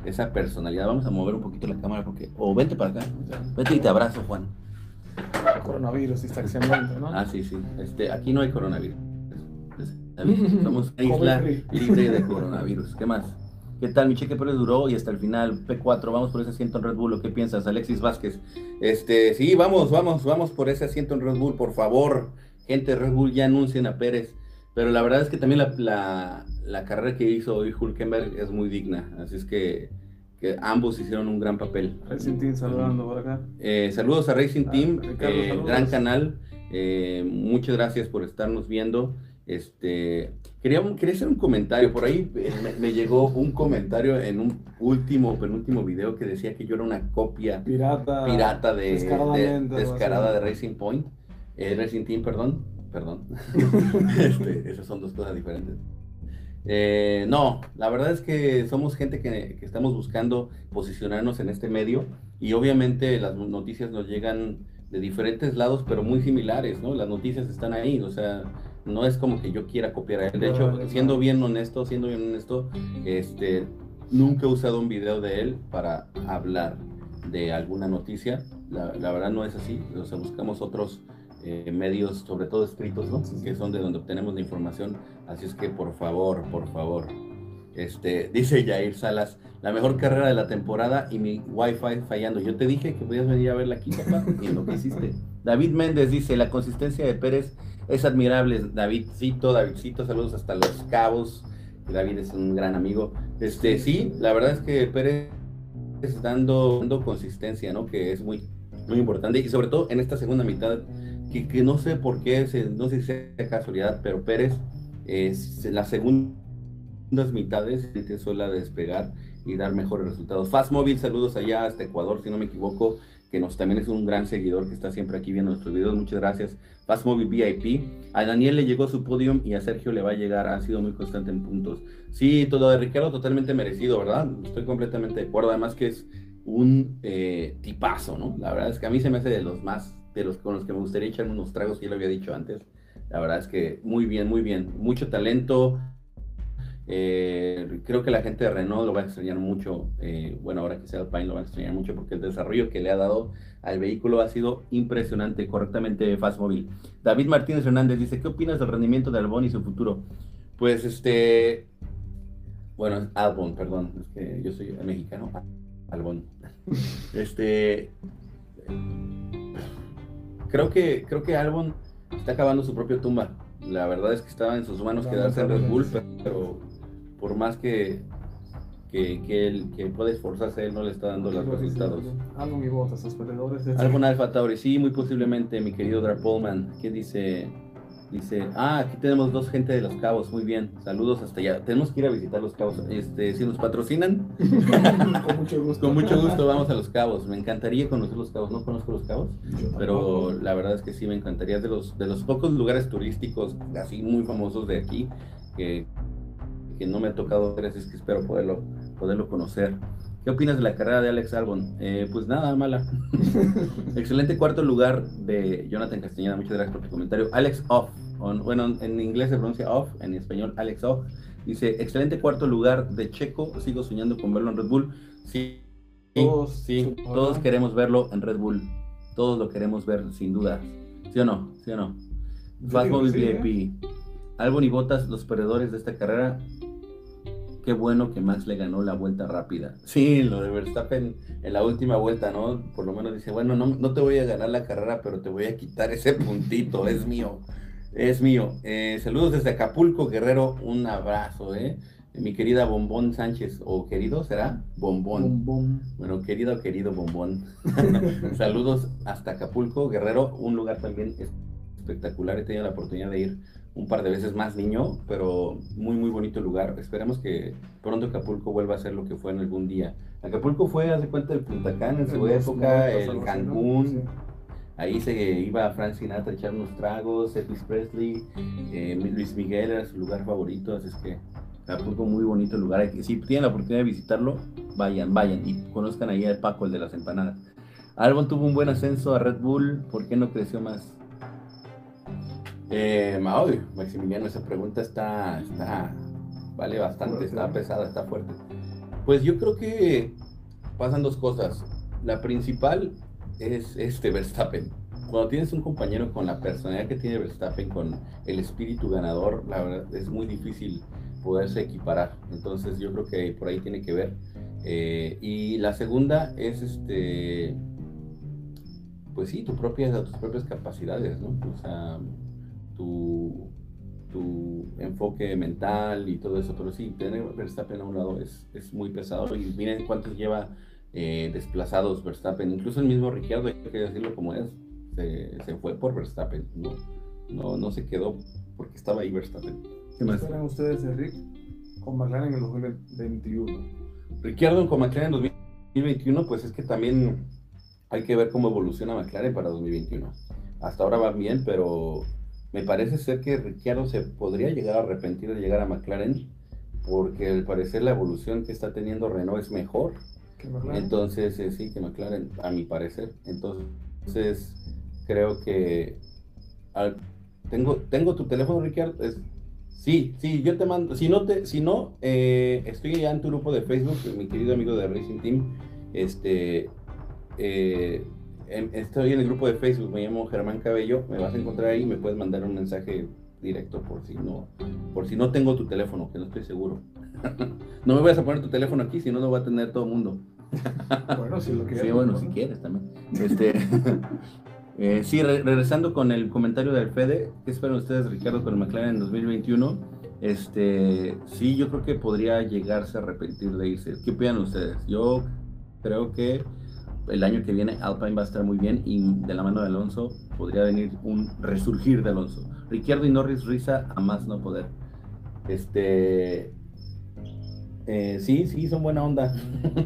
esa personalidad. Vamos a mover un poquito la cámara porque, o vente para acá, vete y te abrazo, Juan. Coronavirus, distanciamiento, ¿no? Ah, sí, sí. Este, aquí no hay coronavirus. Somos una isla libre de coronavirus. ¿Qué más? ¿Qué tal? Mi cheque Pérez duró y hasta el final, P4, vamos por ese asiento en Red Bull, ¿o ¿qué piensas? Alexis Vázquez. Este, sí, vamos, vamos, vamos por ese asiento en Red Bull, por favor. Gente de Red Bull, ya anuncien a Pérez. Pero la verdad es que también la, la, la carrera que hizo hoy Hulkenberg es muy digna. Así es que, que ambos hicieron un gran papel. Racing Team saludando por acá. Eh, saludos a Racing Ah, Team, Ricardo, eh, gran canal. Eh, muchas gracias por estarnos viendo. Este, quería, quería hacer un comentario. Por ahí me, me llegó un comentario en un último, penúltimo video que decía que yo era una copia Pirata. pirata de, de- descaradamente, algo descarada de Racing Point, eh, Racing Team, perdón, perdón. Este, esas son dos cosas diferentes. Eh, no, la verdad es que somos gente que, que estamos buscando posicionarnos en este medio y obviamente las noticias nos llegan de diferentes lados, pero muy similares, ¿no? Las noticias están ahí, o sea, no es como que yo quiera copiar a él. De hecho, siendo bien honesto, siendo bien honesto, este, nunca he usado un video de él para hablar de alguna noticia. La, la verdad no es así. O sea, buscamos otros eh, medios, sobre todo escritos, ¿no? Que son de donde obtenemos la información. Así es que, por favor, por favor. Este, dice Jair Salas, la mejor carrera de la temporada y mi wifi fallando. Yo te dije que podías venir a verla aquí, papá, y lo que hiciste. David Méndez dice, la consistencia de Pérez es admirable. Davidcito, Davidcito, saludos hasta Los Cabos. David es un gran amigo. Este, sí, la verdad es que Pérez está dando, dando consistencia, ¿no? Que es muy, muy importante. Y sobre todo en esta segunda mitad, que, no sé por qué, no sé si sea casualidad, pero Pérez es las segundas mitades se suele despegar y dar mejores resultados. Fast Móvil, saludos allá hasta Ecuador, si no me equivoco, que nos también es un gran seguidor que está siempre aquí viendo nuestros videos. Muchas gracias. Fast Móvil VIP. A Daniel le llegó su podium y a Sergio le va a llegar. Ha sido muy constante en puntos. Sí, todo de Ricardo totalmente merecido, ¿verdad? Estoy completamente de acuerdo. Además que es un eh, tipazo, ¿no? La verdad es que a mí se me hace de los más, de los con los que me gustaría echarme unos tragos, ya lo había dicho antes. La verdad es que muy bien, muy bien. Mucho talento. Eh, creo que la gente de Renault lo va a extrañar mucho. eh, bueno, ahora que sea Alpine lo va a extrañar mucho porque el desarrollo que le ha dado al vehículo ha sido impresionante, correctamente Fast Móvil. David Martínez Hernández dice, ¿qué opinas del rendimiento de Albon y su futuro? Pues este, bueno, Albon, perdón, es que yo soy mexicano, Albon. Este, creo que, creo que Albon está acabando su propia tumba. La verdad es que estaba en sus manos quedarse en Red Bull, pero por más que, que, que él que puede esforzarse, él no le está dando los resultados. Botas, los perdedores. de- Albon Alfa Tauri, sí, muy posiblemente, mi querido Dark Pullman. ¿Qué dice Dice, ah, aquí tenemos dos gente de Los Cabos, muy bien, saludos hasta allá. Tenemos que ir a visitar Los Cabos. Este, si nos patrocinan, Con mucho gusto. con mucho gusto vamos a Los Cabos. Me encantaría conocer Los Cabos, no conozco Los Cabos, pero la verdad es que sí me encantaría de los de los pocos lugares turísticos así muy famosos de aquí que, que no me ha tocado ver, así es que espero poderlo poderlo conocer. ¿Qué opinas de la carrera de Alex Albon? Eh, pues nada, mala. Excelente cuarto lugar de Jonathan Castañeda. Muchas gracias por tu comentario. Alex Off. bueno, en inglés se pronuncia Off, en español Alex Off. Dice, excelente cuarto lugar de Checo. Sigo soñando con verlo en Red Bull. Sí, todos, sí, todos queremos verlo en Red Bull. Todos lo queremos ver, sin duda. ¿Sí o no? ¿Sí o no? Fastmobile VIP. ¿eh? Albon y Botas, los perdedores de esta carrera, qué bueno que Max le ganó la vuelta rápida. Sí, lo de Verstappen en la última vuelta, ¿no? Por lo menos dice, bueno, no, no te voy a ganar la carrera, pero te voy a quitar ese puntito, es mío, es mío. Eh, saludos desde Acapulco, Guerrero, un abrazo, ¿eh? Mi querida Bombón Sánchez, o querido, ¿será? Bombón. Bombón. Bueno, querido, querido Bombón. saludos hasta Acapulco, Guerrero, un lugar también espectacular. He tenido la oportunidad de ir un par de veces más niño, pero muy, muy bonito lugar. Esperemos que pronto Acapulco vuelva a ser lo que fue en algún día. Acapulco fue, hace cuenta, el Punta Cana en su época, el Cancún. Ahí se iba Frank Sinatra a echar unos tragos, Elvis Presley, eh, Luis Miguel era su lugar favorito, así es que Acapulco muy bonito lugar. Si tienen la oportunidad de visitarlo, vayan, vayan y conozcan ahí al Paco, el de las empanadas. Albon tuvo un buen ascenso a Red Bull, ¿por qué no creció más? Eh, Maximiliano, esa pregunta está, está, vale bastante, está pesada, está fuerte. Pues yo creo que pasan dos cosas. La principal es este Verstappen. Cuando tienes un compañero con la personalidad que tiene Verstappen, con el espíritu ganador, la verdad es muy difícil poderse equiparar. Entonces yo creo que por ahí tiene que ver. Eh, y la segunda es este, pues sí, tu propia, tus propias capacidades, ¿no? O sea, tu, tu enfoque mental y todo eso, pero sí, tener Verstappen a un lado es, es muy pesado y miren cuántos lleva eh, desplazados Verstappen, incluso el mismo Ricciardo, hay que decirlo como es, se, se, fue por Verstappen, no, no, no se quedó porque estaba ahí Verstappen. ¿Qué más? esperan ustedes de Rick con McLaren en el 2021? Ricciardo con McLaren en 2021, pues es que también hay que ver cómo evoluciona McLaren para 2021. Hasta ahora va bien, pero me parece ser que Ricciardo se podría llegar a arrepentir de llegar a McLaren porque al parecer la evolución que está teniendo Renault es mejor. Entonces, eh, sí, que McLaren, a mi parecer. Entonces, creo que tengo, tengo tu teléfono, Ricciardo. sí, sí, yo te mando. Si no, te, si no eh, estoy ya en tu grupo de Facebook, mi querido amigo de Racing Team. Este, eh, estoy en el grupo de Facebook, me llamo Germán Cabello, me vas a encontrar ahí, me puedes mandar un mensaje directo por si no, por si no tengo tu teléfono, que no estoy seguro. no me vayas a poner tu teléfono aquí, si no lo va a tener todo el mundo. bueno, si lo quieres. Sí, bueno, si quieres también. Este, eh, sí, regresando con el comentario del Fede, ¿qué esperan ustedes, Ricardo, con el McLaren en 2021? Este, sí, yo creo que podría llegarse a arrepentir de irse. ¿Qué opinan ustedes? Yo creo que el año que viene Alpine va a estar muy bien y de la mano de Alonso podría venir un resurgir de Alonso. Ricciardo y Norris risa a más no poder. Este. Eh, sí, sí, son buena onda.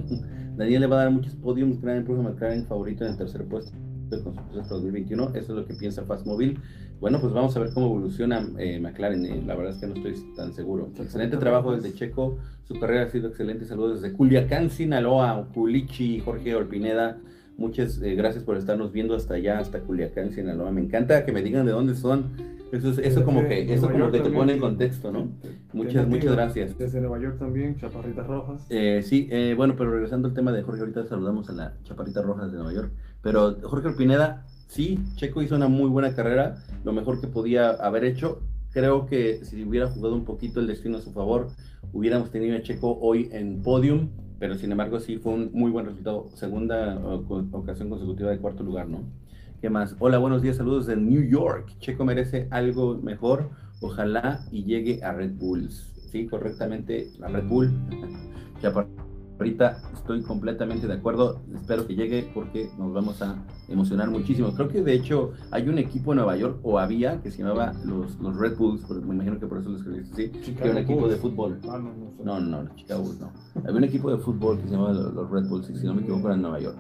Daniel le va a dar muchos podiums, gran próximo McLaren favorito en el tercer puesto con su 2021. Eso es lo que piensa Fastmobile. Bueno, pues vamos a ver cómo evoluciona eh, McLaren. Eh, la verdad es que no estoy tan seguro. Excelente trabajo desde Checo. Su carrera ha sido excelente. Saludos desde Culiacán, Sinaloa, Culichi, Jorge Olpineda. Muchas eh, gracias por estarnos viendo hasta allá, hasta Culiacán, Sinaloa. Me encanta que me digan de dónde son. Eso, eso como que, eso como que te pone en contexto, ¿no? Muchas, muchas gracias. Desde Nueva York también, Chaparritas Rojas. sí, bueno, pero regresando al tema de Jorge, ahorita saludamos a la Chaparrita Rojas de Nueva York. Pero Jorge Olpineda sí, Checo hizo una muy buena carrera, lo mejor que podía haber hecho. Creo que si hubiera jugado un poquito el destino a su favor, hubiéramos tenido a Checo hoy en podium, pero sin embargo sí fue un muy buen resultado. Segunda ocasión consecutiva de cuarto lugar, ¿no? ¿Qué más? Hola, buenos días, saludos de New York. Checo merece algo mejor, ojalá y llegue a Red Bulls. Sí, correctamente, a Red Bull. ahorita Estoy completamente de acuerdo. Espero que llegue porque nos vamos a emocionar muchísimo. Creo que de hecho hay un equipo en Nueva York, o había, que se llamaba los, los Red Bulls, me imagino que por eso lo escribiste así, que era un equipo de fútbol. Ah, no, no, no, no, Chicago Bulls no. Había un equipo de fútbol que se llamaba los Red Bulls, y si no me equivoco era en Nueva York.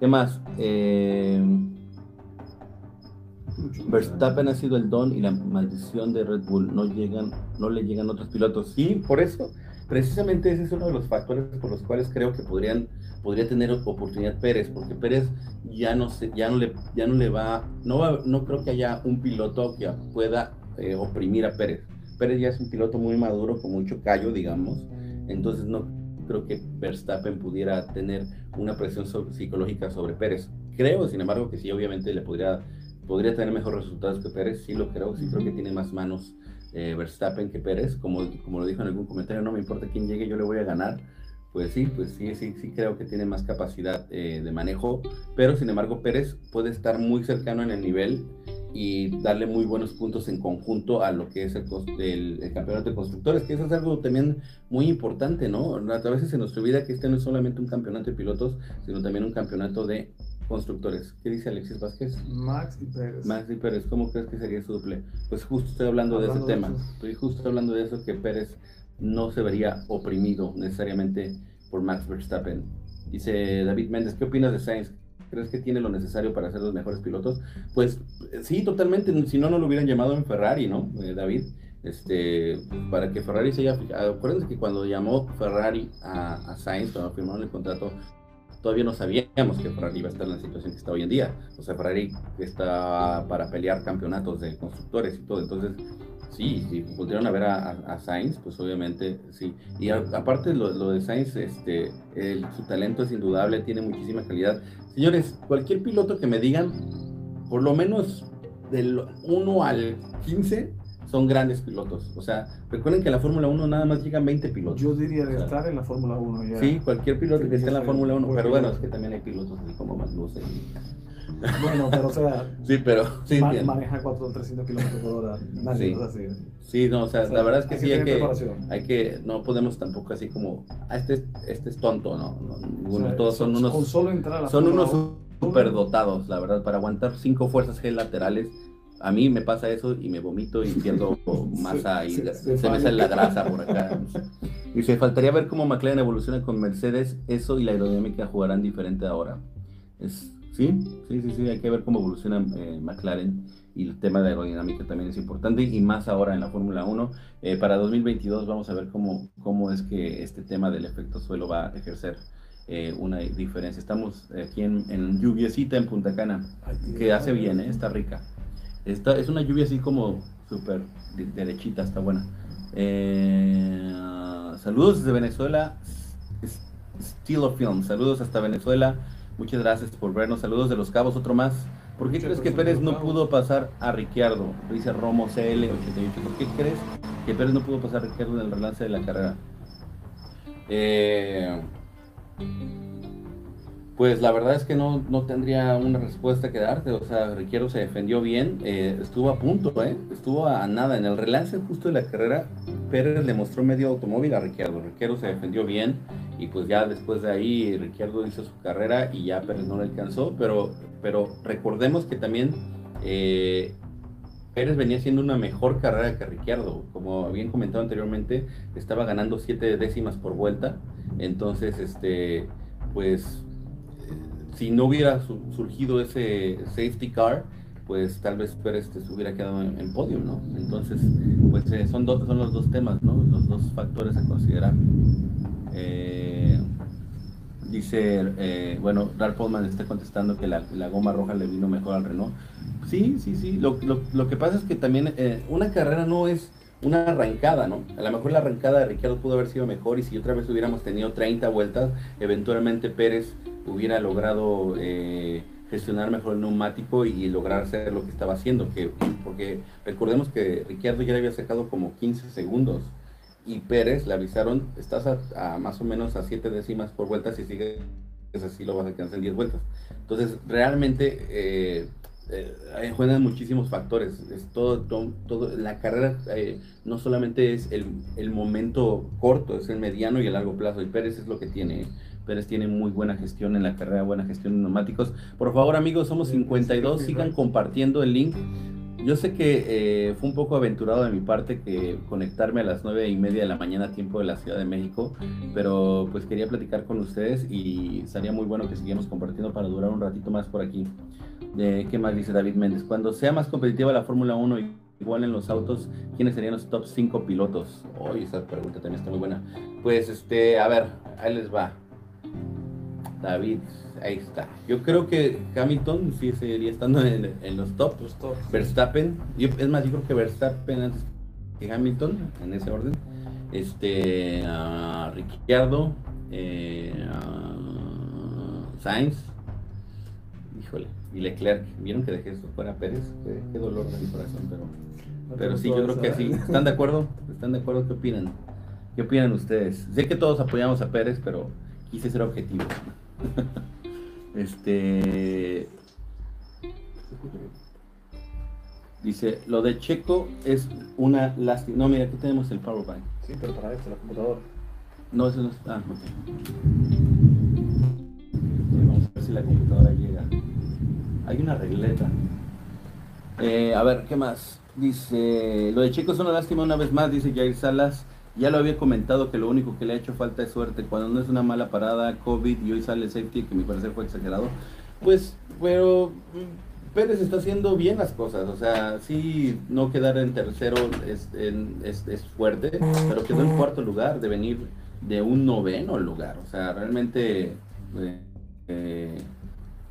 ¿Qué más? Eh, Verstappen ha sido el don y la maldición de Red Bull. No llegan, no le llegan otros pilotos. Sí, por eso, precisamente ese es uno de los factores por los cuales creo que podrían, podría tener oportunidad Pérez, porque Pérez ya no se, ya no le, ya no le va, no va, no creo que haya un piloto que pueda eh, oprimir a Pérez. Pérez ya es un piloto muy maduro, con mucho callo, digamos. Entonces no creo que Verstappen pudiera tener una presión psicológica sobre Pérez. Creo, sin embargo, que sí, obviamente le podría podría tener mejores resultados que Pérez, sí lo creo, sí creo que tiene más manos eh, Verstappen que Pérez, como, como lo dijo en algún comentario, no me importa quién llegue, yo le voy a ganar. Pues sí, pues sí, sí, sí creo que tiene más capacidad eh, de manejo, pero sin embargo Pérez puede estar muy cercano en el nivel y darle muy buenos puntos en conjunto a lo que es el, el, campeonato de constructores, que eso es algo también muy importante, ¿no? A veces se nos olvida que este no es solamente un campeonato de pilotos, sino también un campeonato de constructores. ¿Qué dice Alexis Vázquez? Max y Pérez. Max y Pérez, ¿cómo crees que sería su duple? Pues justo estoy hablando, de ese tema. Estoy justo hablando de eso, que Pérez no se vería oprimido necesariamente por Max Verstappen. Dice David Méndez, ¿qué opinas de Sainz? ¿Crees que tiene lo necesario para ser los mejores pilotos? Pues sí, totalmente. Si no, no lo hubieran llamado en Ferrari, ¿no, eh, David? Este, para que Ferrari se haya. Acuérdense que cuando llamó Ferrari a, a Sainz, cuando firmaron el contrato, todavía no sabíamos que Ferrari iba a estar en la situación que está hoy en día. O sea, Ferrari está para pelear campeonatos de constructores y todo. Entonces, sí, si volvieron a ver a, Sainz, pues obviamente sí. Y aparte lo, de Sainz, este, su talento es indudable, tiene muchísima calidad. Señores, cualquier piloto que me digan, por lo menos del 1 al 15, son grandes pilotos. O sea, recuerden que en la Fórmula 1 nada más llegan 20 pilotos. Yo diría de estar en la Fórmula 1 ya. Sí, cualquier piloto que esté en la Fórmula 1. Pero bueno, es que también hay pilotos así como más luces. Bueno, pero o sea, sí, pero sí, maneja 4 300 kilómetros por hora. Nadie sí. así. Sí, no, o sea, la verdad es que sí hay que, hay que, no podemos tampoco así como, ah, este, este es tonto, no, no todos son unos, solo entrar a la son unos superdotados, la verdad, para aguantar cinco fuerzas G laterales a mí me pasa eso y me vomito y pierdo masa y se, me sale la grasa por acá. Y se faltaría ver cómo McLaren evoluciona con Mercedes. Eso y la aerodinámica jugarán diferente ahora. Es, sí, sí, sí, sí, hay que ver cómo evoluciona eh, McLaren y el tema de aerodinámica también es importante y más ahora en la Fórmula 1. Eh, para 2022 vamos a ver cómo, cómo es que este tema del efecto suelo va a ejercer eh, una diferencia. Estamos aquí en, en lluviecita en Punta Cana, que hace bien, está rica es una lluvia así como súper derechita, está buena. Eh, saludos desde Venezuela, Stilo Film. Saludos hasta Venezuela. Muchas gracias por vernos. Saludos de los cabos, otro más. ¿Por qué crees que Pérez no pudo pasar a Ricciardo? Dice Romo CL88. ¿Por qué crees que Pérez no pudo pasar a Ricciardo en el relance de la carrera? Eh, pues la verdad es que no, no tendría una respuesta que darte. O sea, Riquero se defendió bien, eh, estuvo a punto, ¿eh? estuvo a nada. En el relance justo de la carrera, Pérez le mostró medio automóvil a Riquero. Riquero se defendió bien y pues ya después de ahí Riquero hizo su carrera y ya Pérez no le alcanzó. Pero, pero recordemos que también eh, Pérez venía haciendo una mejor carrera que Ricciardo. Como habían comentado anteriormente, estaba ganando siete décimas por vuelta. Entonces, este, pues si no hubiera surgido ese safety car, pues tal vez Pérez se hubiera quedado en, podio, ¿no? Entonces, pues eh, son, son los dos temas, ¿no? Los dos factores a considerar. Eh, dice, eh, bueno, Ralph Pollman está contestando que la, goma roja le vino mejor al Renault. Sí, sí, sí. Lo, lo que pasa es que también una carrera no es una arrancada, ¿no? A lo mejor la arrancada de Ricardo pudo haber sido mejor y si otra vez hubiéramos tenido 30 vueltas, eventualmente Pérez hubiera logrado eh, gestionar mejor el neumático y lograr hacer lo que estaba haciendo, que, porque recordemos que Ricciardo ya le había sacado como 15 segundos y Pérez le avisaron, estás a, más o menos a 7 décimas por vuelta, si sigues así lo vas a alcanzar en 10 vueltas. Entonces, realmente... Eh, eh, juegan muchísimos factores. Es todo, todo, la carrera eh, no solamente es el, el, momento corto, es el mediano y el largo plazo. Y Pérez es lo que tiene. ¿Eh? Pérez tiene muy buena gestión en la carrera, buena gestión en neumáticos. Por favor, amigos, somos 52. Sigan compartiendo el link. Yo sé que fue un poco aventurado de mi parte que conectarme a las nueve y media de la mañana tiempo de la Ciudad de México, pero pues quería platicar con ustedes y sería muy bueno que siguiéramos compartiendo para durar un ratito más por aquí. ¿Qué más dice David Méndez? Cuando sea más competitiva la Fórmula 1, igual en los autos, ¿quiénes serían los top 5 pilotos? Oye, esa pregunta también está muy buena. Pues, este, a ver, ahí les va. David, ahí está. Yo creo que Hamilton sí seguiría estando en, los top. Verstappen, es más, yo creo que Verstappen antes que Hamilton, en ese orden. Este, uh, Ricciardo, eh, Sainz, híjole, y Leclerc. ¿Vieron que dejé esto fuera Pérez? Qué, dolor de mi corazón, pero, pero sí, yo creo que sí. ¿Están de acuerdo? ¿Están de acuerdo? ¿Qué opinan? ¿Qué opinan ustedes? Sé que todos apoyamos a Pérez, pero quise ser objetivo. este. Dice, lo de Checo es una lástima. No, mira, aquí tenemos el powerbank. Sí, pero para esto, la computadora. No, eso no está. Ah, ok. Vamos a ver si la computadora llega. Hay una regleta. Eh, a ver, ¿qué más? Dice, lo de Checo es una lástima una vez más, dice Jair Salas. Ya lo había comentado que lo único que le ha hecho falta es suerte. Cuando no es una mala parada, COVID y hoy sale safety, que mi parecer fue exagerado. Pues, pero mm, Pérez está haciendo bien las cosas. O sea, sí, no quedar en tercero es, es, fuerte, pero quedó en cuarto lugar de venir de un noveno lugar. O sea, realmente eh, eh,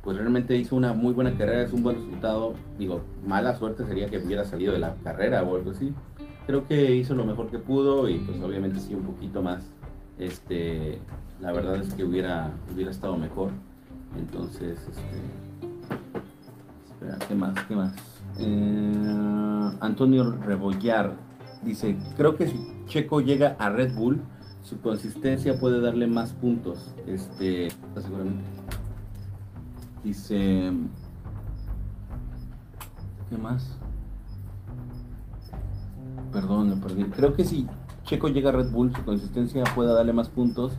pues realmente hizo una muy buena carrera, es un buen resultado. Digo, mala suerte sería que hubiera salido de la carrera o algo así. Creo que hizo lo mejor que pudo y pues obviamente sí un poquito más. Este, la verdad es que hubiera, hubiera estado mejor. Entonces, este, espera, ¿qué más? ¿Qué más? Eh, Antonio Rebollar dice, creo que si Checo llega a Red Bull, su consistencia puede darle más puntos. Este, seguramente. Dice, ¿qué más? Perdón, me perdí. Creo que si Checo llega a Red Bull, su consistencia pueda darle más puntos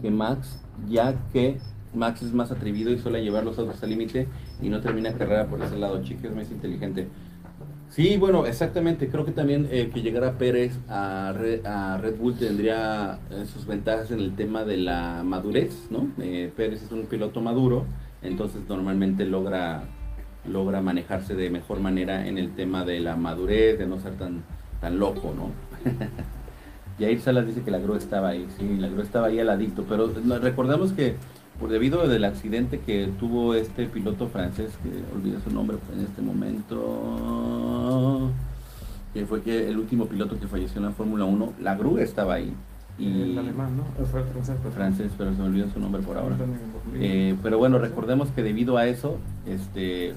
que Max, ya que Max es más atrevido y suele llevar los autos al límite y no termina carrera por ese lado. Checo es más inteligente. Sí, bueno, exactamente. Creo que también eh, que llegara Pérez a Red, Bull tendría eh, sus ventajas en el tema de la madurez, ¿no? Eh, Pérez es un piloto maduro entonces normalmente logra, logra manejarse de mejor manera en el tema de la madurez, de no ser tan, tan loco, ¿no? Jair Salas dice que la grúa estaba ahí, sí, la grúa estaba ahí al ladito, pero recordemos que por debido del accidente que tuvo este piloto francés, que olvidé su nombre en este momento, que fue que el último piloto que falleció en la Fórmula 1, la grúa estaba ahí. Y el alemán, ¿no? Fue francés, pero... francés, pero se me olvidó su nombre por ahora. Eh, pero bueno, recordemos que debido a eso, este,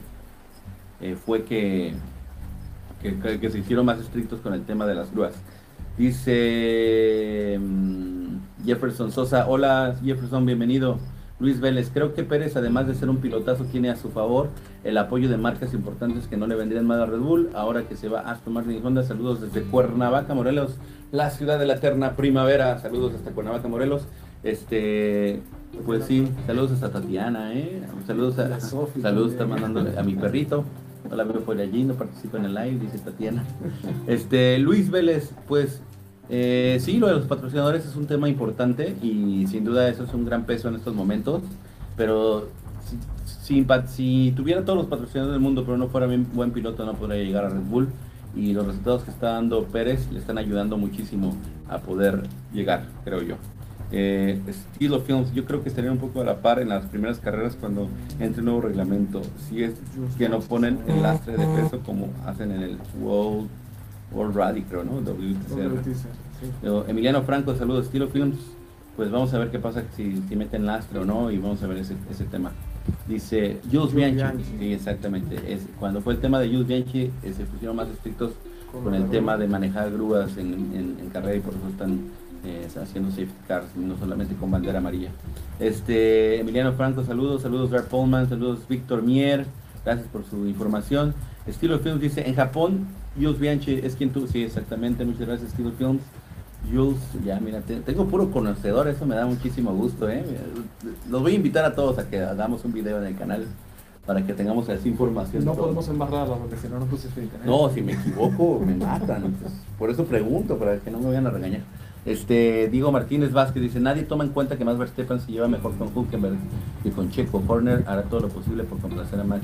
eh, fue que, que, se hicieron más estrictos con el tema de las grúas. Dice mm, Jefferson Sosa, hola Jefferson, bienvenido. Luis Vélez, creo que Pérez, además de ser un pilotazo, tiene a su favor el apoyo de marcas importantes que no le vendrían mal a Red Bull. Ahora que se va Aston Martin y Honda, saludos desde Cuernavaca, Morelos, la ciudad de la eterna primavera. Saludos hasta Cuernavaca, Morelos. Este, pues sí, saludos hasta Tatiana, ¿eh? Saludos a, saludos, está mandando a mi perrito. No la veo por allí, no participa en el live, dice Tatiana. Este, Luis Vélez, pues eh, sí, lo de los patrocinadores es un tema importante y sin duda eso es un gran peso en estos momentos, pero si, si, tuviera todos los patrocinadores del mundo pero no fuera bien buen piloto no podría llegar a Red Bull y los resultados que está dando Pérez le están ayudando muchísimo a poder llegar, creo yo. Eh, estilo Films, yo creo que estaría un poco a la par en las primeras carreras cuando entre un nuevo reglamento. Si es que no ponen el lastre de peso como hacen en el World World Rally, creo, ¿no? WTCR. Emiliano Franco, saludos, Estilo Films. Pues vamos a ver qué pasa si, si meten lastre o no y vamos a ver ese, ese tema. Dice Jules Bianchi. Sí, exactamente. Es, cuando fue el tema de Jules Bianchi, eh, se pusieron más estrictos con, el tema de manejar grúas en, en, carrera y por eso están eh, haciendo safety cars, no solamente con bandera amarilla. Este, Emiliano Franco, saludos, saludos Dark Pullman, saludos Víctor Mier, Gracias por su información. Estilo Films dice, en Japón, Jules Bianchi es quien tú, sí, exactamente, muchas gracias Estilo Films. Jules, ya mira, tengo puro conocedor, eso me da muchísimo gusto, ¿eh? Los voy a invitar a todos a que hagamos un video en el canal para que tengamos esa información. No podemos embarrarla porque si no nos crucifican. ¿eh? No, si me equivoco me matan. por eso pregunto, para que no me vayan a regañar. Este, Diego Martínez Vázquez dice, nadie toma en cuenta que más Verstappen se lleva mejor con Hulkenberg que con Checo. Horner hará todo lo posible por complacer a Max.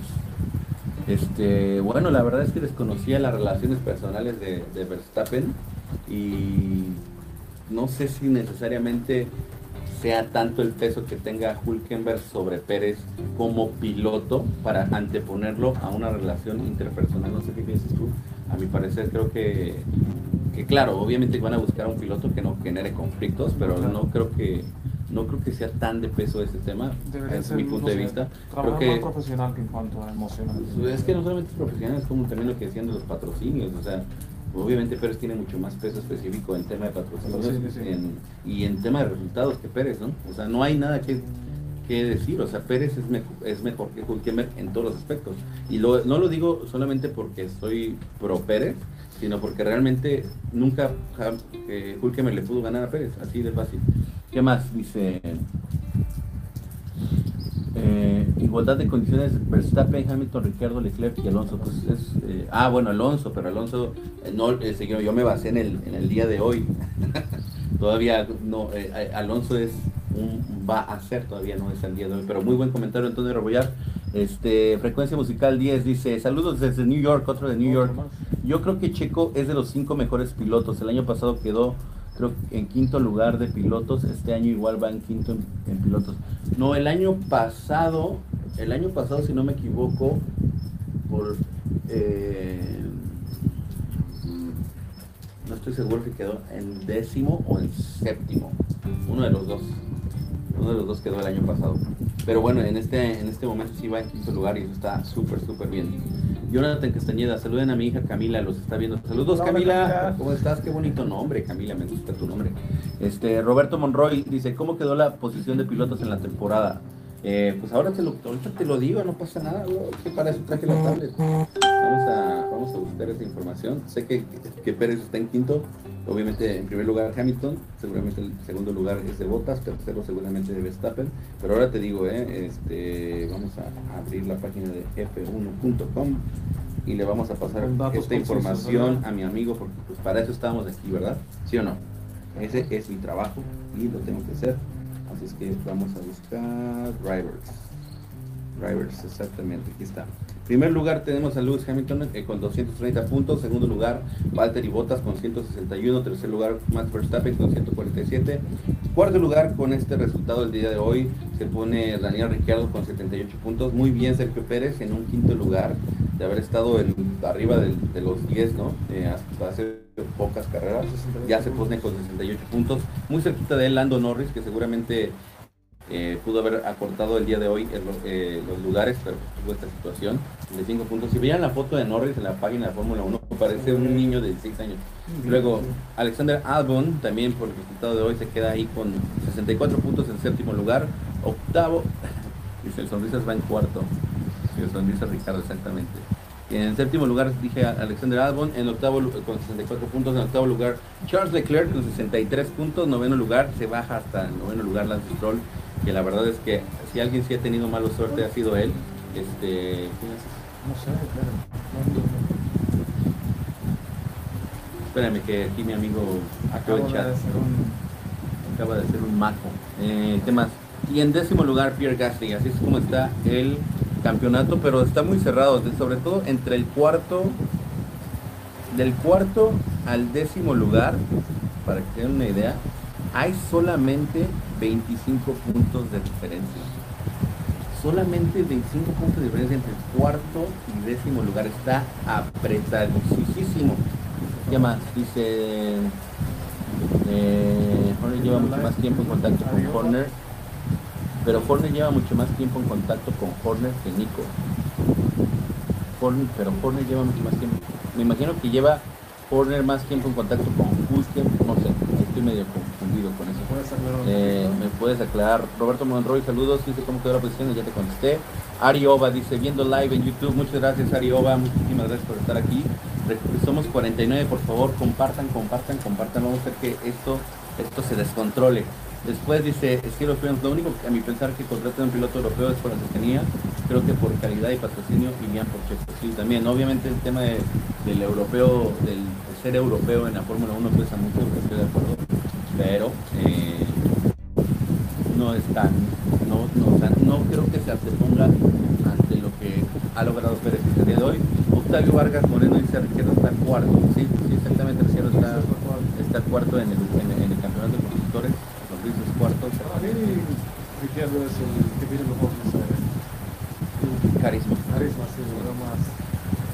Este, bueno, la verdad es que desconocía las relaciones personales de, de Verstappen y no sé si necesariamente sea tanto el peso que tenga Hulkenberg sobre Pérez como piloto para anteponerlo a una relación interpersonal. No sé qué piensas tú. A mi parecer creo que, que claro, obviamente van a buscar a un piloto que no genere conflictos, pero no creo que no creo que sea tan de peso ese tema, desde mi punto de vista. Creo que más profesional que en cuanto a emocional. Es que no solamente es profesional, es como también lo que decían de los patrocinios, o sea, Obviamente Pérez tiene mucho más peso específico en tema de patrocinios y en tema de resultados que Pérez, ¿no? O sea, no hay nada que, decir, o sea, Pérez es, es mejor que Hulkenberg en todos los aspectos. Y no lo digo solamente porque soy pro Pérez, sino porque realmente nunca eh, Hulkenberg le pudo ganar a Pérez, así de fácil. ¿Qué más? Dice... Eh, igualdad de condiciones Verstappen, Hamilton, Ricardo, Leclerc y Alonso. Pues es, eh, ah, bueno, Alonso, pero Alonso, eh, no, yo me basé en el, día de hoy. todavía no, Alonso es va a ser, todavía no es el día de hoy. Pero muy buen comentario, Antonio Rebollar. Este, frecuencia musical 10 dice, saludos desde New York, otro de New York. Yo creo que Checo es de los cinco mejores pilotos. El año pasado quedó creo en quinto lugar de pilotos, este año igual va en quinto en, pilotos. No, el año pasado, el año pasado si no me equivoco, por eh, no estoy seguro que quedó en décimo o en séptimo, uno de los dos, uno de los dos quedó el año pasado. Pero bueno, en este, en este momento sí va en quinto lugar y eso está súper, súper bien. Jonathan Castañeda, saluden a mi hija Camila, los está viendo. Saludos Camila, ¿cómo estás? Qué bonito nombre, Camila, me gusta tu nombre. Este, Roberto Monroy dice, ¿cómo quedó la posición de pilotos en la temporada? Eh, pues ahora te lo, ahorita te lo digo, no pasa nada, que para eso traje la tablet. Vamos a, vamos a buscar esa información. Sé que, que Pérez está en quinto, obviamente en primer lugar Hamilton, seguramente el segundo lugar es de Bottas, tercero seguramente de Verstappen, pero ahora te digo, eh, este, vamos a abrir la página de f1.com y le vamos a pasar esta información a mi amigo porque pues para eso estamos aquí, ¿verdad? ¿Sí o no? Ese es mi trabajo y lo tengo que hacer. Así es que vamos a buscar drivers. Drivers, exactamente, aquí está. Primer lugar tenemos a Lewis Hamilton eh, con 230 puntos. Segundo lugar, Valtteri Bottas con 161. Tercer lugar, Max Verstappen con 147. Cuarto lugar, con este resultado del día de hoy, se pone Daniel Ricciardo con 78 puntos. Muy bien Sergio Pérez en un quinto lugar, de haber estado en, arriba de, los 10, ¿no? Eh, hace pocas carreras. Ya se pone con 68 puntos. Muy cerquita de él, Lando Norris, que seguramente eh, pudo haber acortado el día de hoy eh, los lugares, pero tuvo esta situación de 5 puntos. Si veían la foto de Norris en la página de Fórmula 1, parece un niño de 6 años. Luego, Alexander Albon, también por el resultado de hoy, se queda ahí con 64 puntos en séptimo lugar. Octavo, dice el Sonrisas va en cuarto. El Sonrisas Ricardo, exactamente. En séptimo lugar dije Alexander Albon, en octavo con 64 puntos, en octavo lugar Charles Leclerc con 63 puntos, noveno lugar se baja hasta el noveno lugar Lance Stroll que la verdad es que si alguien sí ha tenido mala suerte ha sido él. Este, No sé, claro. Espérame que aquí mi amigo acaba, de, chat. acaba de hacer un maco. Eh, ¿Qué más? Y en décimo lugar Pierre Gasly, así es como está el campeonato, pero está muy cerrado, sobre todo entre el cuarto, del cuarto al décimo lugar, para que tengan una idea, hay solamente 25 puntos de diferencia. Solamente 25 puntos de diferencia entre el cuarto y décimo lugar. Está apretadísimo. ¿Qué más? Dice... Eh, Horner lleva mucho más tiempo en contacto con Horner. Pero Horner lleva mucho más tiempo en contacto con Horner que Nico. Pero Horner lleva mucho más tiempo. Me imagino que lleva Horner más tiempo en contacto con Hulken. No sé, estoy medio confundido con Eh, me puedes aclarar. Roberto Monroy, saludos. Dice cómo quedó la posición, ya te contesté. Ari Ova dice, viendo live en YouTube. Muchas gracias, Ari Ova. Muchísimas gracias por estar aquí. Somos 49, por favor, compartan, compartan, compartan. Vamos a hacer que esto, esto se descontrole. Después dice Estilo Films, lo único que a mi pensar que contraten un piloto europeo es por la cercanía, creo que por calidad y patrocinio irían por Checo. Sí, también, obviamente el tema del europeo, del, ser europeo en la Fórmula 1 pesa mucho, estoy de acuerdo, pero eh, no es tan, no, no, creo que se anteponga ante lo que ha logrado Pérez el día de hoy. Octavio Vargas Moreno dice que está cuarto, sí, sí exactamente, Ricardo está, está cuarto en el, en el campeonato de constructores es cuarto. Para mí, Ricardo es el que tiene mejor carisma. Carisma, sí, lo más.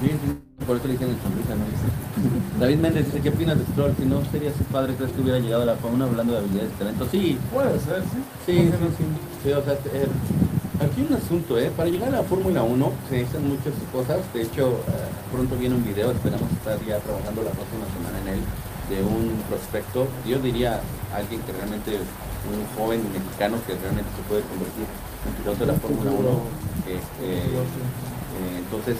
Sí, sí, por eso le dicen el sonrisa, ¿no? David Méndez dice, ¿qué opinas de Stroll? Si no sería su padre, ¿crees que hubiera llegado a la fauna hablando de habilidades y talento? Sí. Puede ser, sí. Sí, sí, sí, sí. o sea, eh, aquí un asunto, ¿eh? Para llegar a la Fórmula 1 se necesitan muchas cosas. De hecho, eh, pronto viene un video, esperamos estar ya trabajando la próxima semana en él de un prospecto, yo diría alguien que realmente, un joven mexicano que realmente se puede convertir en piloto de la Fórmula 1. Eh, eh, entonces,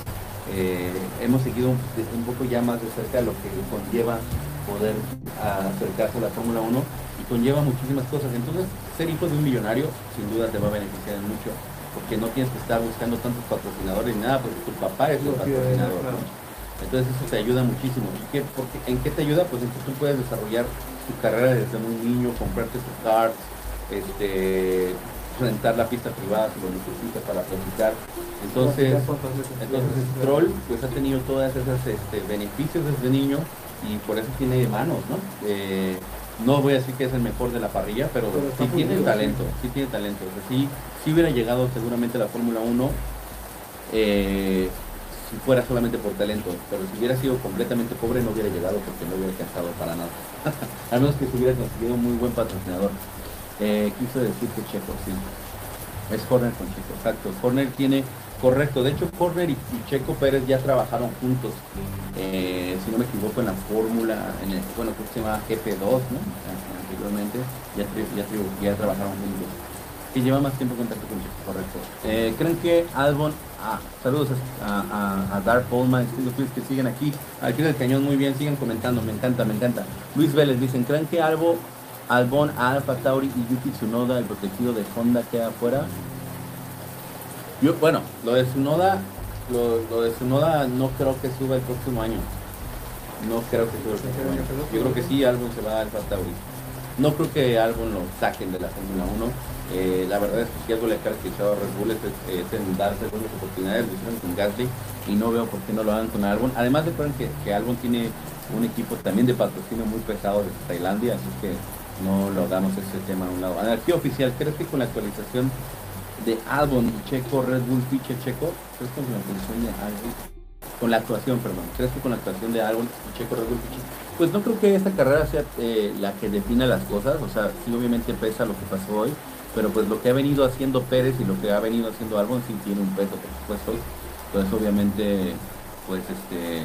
eh, hemos seguido un, poco ya más de cerca lo que conlleva poder acercarse a la Fórmula 1 y conlleva muchísimas cosas. Entonces, ser hijo de un millonario sin duda te va a beneficiar mucho porque no tienes que estar buscando tantos patrocinadores ni nada, porque tu papá es el patrocinador. Entonces eso te ayuda muchísimo. ¿En qué te ayuda? Pues en que tú puedes desarrollar tu carrera desde un niño, comprarte tus cards, este, rentar la pista privada si lo necesitas para practicar. Entonces, entonces Troll pues ha tenido todas esas este, beneficios desde niño y por eso tiene manos, ¿no? Eh, no voy a decir que es el mejor de la parrilla, pero, sí tiene talento, sí tiene talento. sí, hubiera llegado seguramente a la Fórmula 1 si fuera solamente por talento, pero si hubiera sido completamente pobre no hubiera llegado porque no hubiera alcanzado para nada. Al menos que se hubiera conseguido un muy buen patrocinador. Eh, quiso decir que Checo, sí. Es Horner con Checo, exacto. Horner tiene, correcto, de hecho Horner y, Checo Pérez ya trabajaron juntos, eh, si no me equivoco, en la fórmula, en el, bueno, creo se llama GP2, ¿no? Anteriormente, ya, ya, ya trabajaron juntos que lleva más tiempo en contacto con Checo, correcto. Eh, ¿Creen que Albon, ah, saludos a, a, a Dark que siguen aquí, aquí del cañón muy bien, siguen comentando, me encanta, me encanta. Luis Vélez dicen, ¿creen que Albon, Albon, Alfa Tauri y Yuki Tsunoda, el protegido de Honda, queda afuera? Yo, bueno, lo de Tsunoda, lo, de Tsunoda no creo que suba el próximo año. No creo que suba el próximo año. Yo creo que sí, Albon se va a Alfa Tauri. No creo que Albon lo saquen de la Fórmula 1 eh, la verdad es que si algo le ha caracterizado a Red Bull es, en darse buenas oportunidades, lo con Gasly y no veo por qué no lo hagan con Albon. Además de que, que Albon tiene un equipo también de patrocinio muy pesado desde Tailandia, así que no lo damos ese tema a un lado. Anarquía oficial, ¿crees que con la actualización de Albon y Checo, Red Bull fiche Checo? ¿Crees con la actualización de Albon? Con la actuación, perdón. ¿Crees que con la actuación de Albon y Checo, Red Bull fiche? Pues no creo que esta carrera sea eh, la que defina las cosas, o sea, sí obviamente pesa lo que pasó hoy, pero pues lo que ha venido haciendo Pérez y lo que ha venido haciendo Albon sí tiene un peso, por supuesto. Entonces obviamente, pues este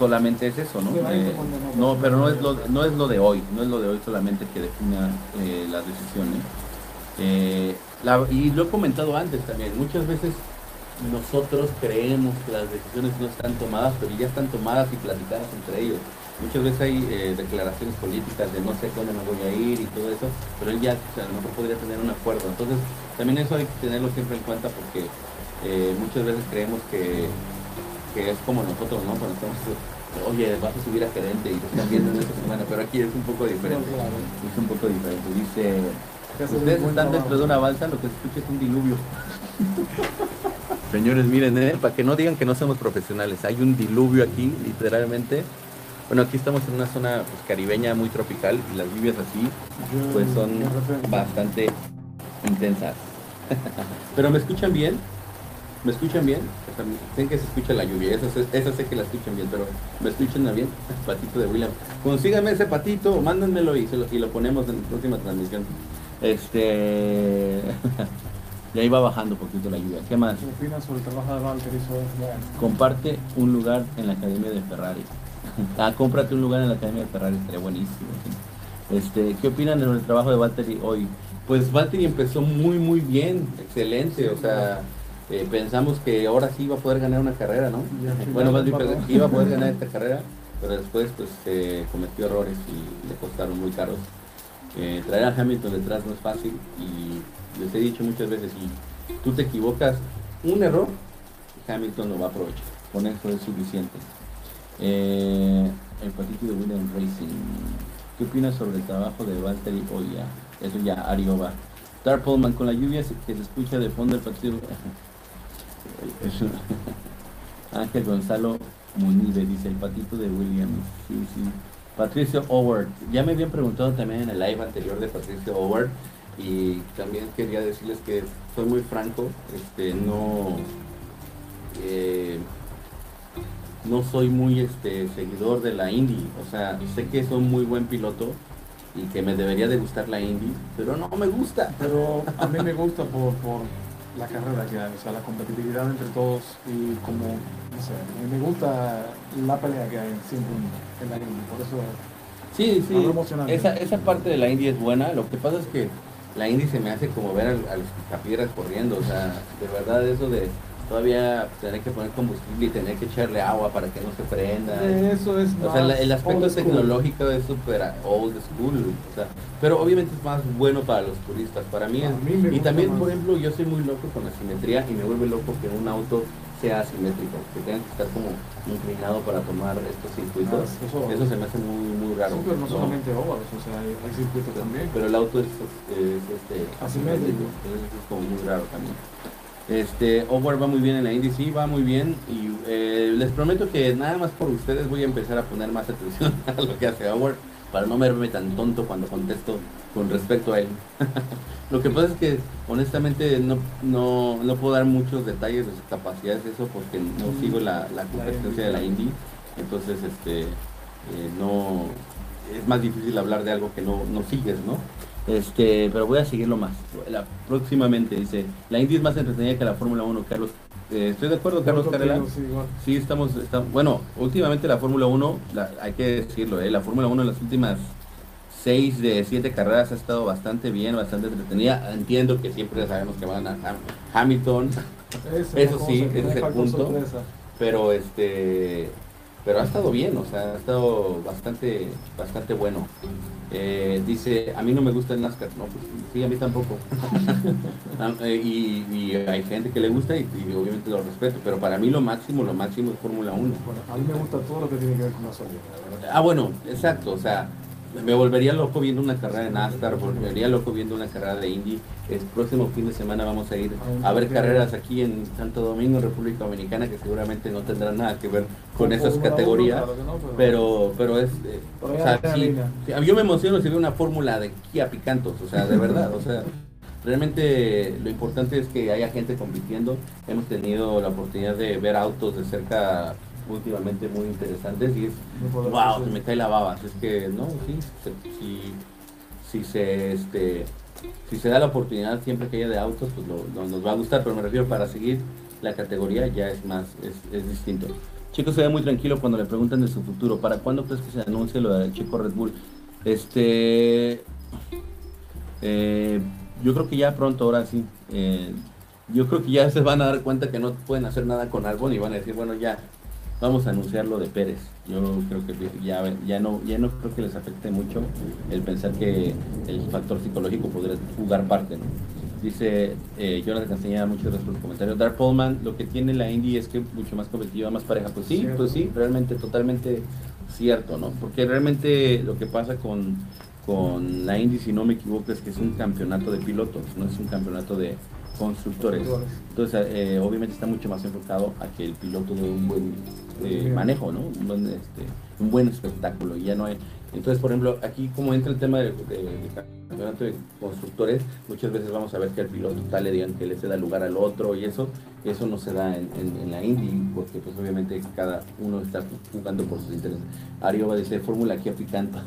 solamente es eso, ¿no? Eh, no, pero no es lo no es lo de hoy, no es lo de hoy solamente que defina eh, las decisiones. Eh, y lo he comentado antes también, muchas veces nosotros creemos que las decisiones no están tomadas, pero ya están tomadas y platicadas entre ellos. Muchas veces hay eh, declaraciones políticas de no sé cuándo me voy a ir y todo eso, pero él ya a lo mejor podría tener un acuerdo. Entonces, también eso hay que tenerlo siempre en cuenta porque eh, muchas veces creemos que, es como nosotros, ¿no? Cuando estamos, oye, vas a subir a gerente y te están viendo en esta semana, pero aquí es un poco diferente. Es un poco diferente. Dice, ustedes están dentro de una balsa, lo que se escucha es un diluvio. Señores, miren, ¿eh? para que no digan que no somos profesionales, hay un diluvio aquí, literalmente. Bueno, aquí estamos en una zona pues, caribeña muy tropical y las lluvias así pues son bastante intensas. Pero me escuchan bien, me escuchan bien, o sé que se escucha la lluvia, esa, sé que la escuchan bien, pero me escuchan bien, patito de William. Consíganme ese patito, mándenmelo y, y lo ponemos en la próxima transmisión. Este y ahí va bajando un poquito la lluvia. ¿Qué más? ¿Qué opinas sobre el trabajo de Valtteri? Comparte un lugar en la academia de Ferrari. ah, cómprate un lugar en la Academia de Ferrari, estaría buenísimo. Este, ¿Qué opinan de el trabajo de Valtteri hoy? Pues Valtteri empezó muy, muy bien, excelente, o sea, eh, pensamos que ahora sí iba a poder ganar una carrera, ¿no? Bueno, más bien que iba a poder ganar esta carrera, pero después pues cometió errores y le costaron muy caros. Eh, traer a Hamilton detrás no es fácil y les he dicho muchas veces, si tú te equivocas, un error, Hamilton lo va a aprovechar, con eso es suficiente. Eh, el patito de William Racing. ¿Qué opinas sobre el trabajo de Valtteri hoy ya? Eso ya, Arioba. Dark Pullman, con la lluvia que se escucha de fondo el partido. Ángel Gonzalo Munive dice el patito de William. Sí, sí. Patricio Howard. Ya me habían preguntado también en el live anterior de Patricio Howard y también quería decirles que soy muy franco, este, no, eh, no soy muy este, seguidor de la Indy, o sea, sé que soy muy buen piloto y que me debería de gustar la Indy, pero no me gusta. Pero a mí me gusta por, por la carrera que hay, o sea, la competitividad entre todos y como, no sé, me gusta la pelea que hay siempre en la Indy, por eso... Sí, sí, esa, esa parte de la Indy es buena, lo que pasa es que la Indy se me hace como ver a, a los capieras corriendo, o sea, de verdad eso de todavía tener que poner combustible y tener que echarle agua para que no se prenda. Eso es O sea, el aspecto tecnológico es súper old school. O sea, pero obviamente es más bueno para los turistas. Para mí, es, y también, por ejemplo, yo soy muy loco con la simetría y me vuelve loco que un auto sea asimétrico, que tenga que estar como inclinado para tomar estos circuitos. Ah, eso, se me hace muy, muy raro. pero no, solamente óvalos, o sea, hay, circuitos también. Pero el auto es, este, asimétrico, entonces es como muy raro también. Este, Over va muy bien en la Indy, sí, va muy bien. Y eh, les prometo que nada más por ustedes voy a empezar a poner más atención a lo que hace Over para no verme tan tonto cuando contesto con respecto a él. lo que pasa es que honestamente no, no, puedo dar muchos detalles de sus capacidades, eso porque no sigo la, la competencia de la Indy. Entonces, este, eh, no, es más difícil hablar de algo que no, no sigues, ¿no? Este, pero voy a seguirlo más. La, próximamente dice, la Indy es más entretenida que la Fórmula 1, Carlos. Eh, estoy de acuerdo, Carlos Carrera. Sí, estamos, bueno, últimamente la Fórmula 1, hay que decirlo, eh, la Fórmula 1 en las últimas 6 de 7 carreras ha estado bastante bien, bastante entretenida. Entiendo que siempre sabemos que van a Hamilton. Eso, sí, ese es el punto. Pero este pero ha estado bien, o sea, ha estado bastante, bastante bueno. Eh, dice, a mí no me gusta el NASCAR, no, pues sí, a mí tampoco. Eh, y, hay gente que le gusta y, obviamente lo respeto, pero para mí lo máximo, lo máximo es Fórmula 1. Bueno, a mí me gusta todo lo que tiene que ver con la salud. Ah, bueno, exacto, o sea, me volvería loco viendo una carrera de NASCAR, volvería loco viendo una carrera de Indy. El próximo fin de semana vamos a ir a ver carreras aquí en Santo Domingo, República Dominicana, que seguramente no tendrán nada que ver con esas categorías, pero pero es, eh, o sea, yo me emociono si veo una fórmula de Kia Picantos, o sea, de verdad, o sea, realmente lo importante es que haya gente compitiendo. Hemos tenido la oportunidad de ver autos de cerca últimamente muy interesantes y es, wow, se me cae la baba. Es que, no, sí, si, si, se, este, si se da la oportunidad siempre que haya de autos, pues nos va a gustar, pero me refiero para seguir la categoría ya es más, es, distinto. Chico se ve muy tranquilo cuando le preguntan de su futuro. ¿Para cuándo crees que se anuncie lo del chico Red Bull? Este, eh, yo creo que ya pronto, ahora sí. Eh, yo creo que ya se van a dar cuenta que no pueden hacer nada con Albon y van a decir, bueno, ya vamos a anunciar lo de Pérez. Yo creo que ya, ya, no, ya no creo que les afecte mucho el pensar que el factor psicológico podría jugar parte. ¿no? Dice eh, Jonathan Castañeda, muchas gracias por el comentario. Dark Pullman, lo que tiene la Indy es que mucho más competitiva, más pareja. Pues sí, pues sí, realmente totalmente cierto, ¿no? Porque realmente lo que pasa con, con la Indy, si no me equivoco, es que es un campeonato de pilotos, no es un campeonato de, constructores. Entonces, eh, obviamente está mucho más enfocado a que el piloto dé un buen eh, manejo, ¿no? Un buen, este, un buen espectáculo. Y ya no hay. Entonces, por ejemplo, aquí como entra el tema del campeonato de constructores, muchas veces vamos a ver que el piloto tal le digan que le ceda lugar al otro y eso, eso no se da en, la Indy, porque pues obviamente cada uno está jugando por sus intereses. Ario va a decir, fórmula aquí aplicando.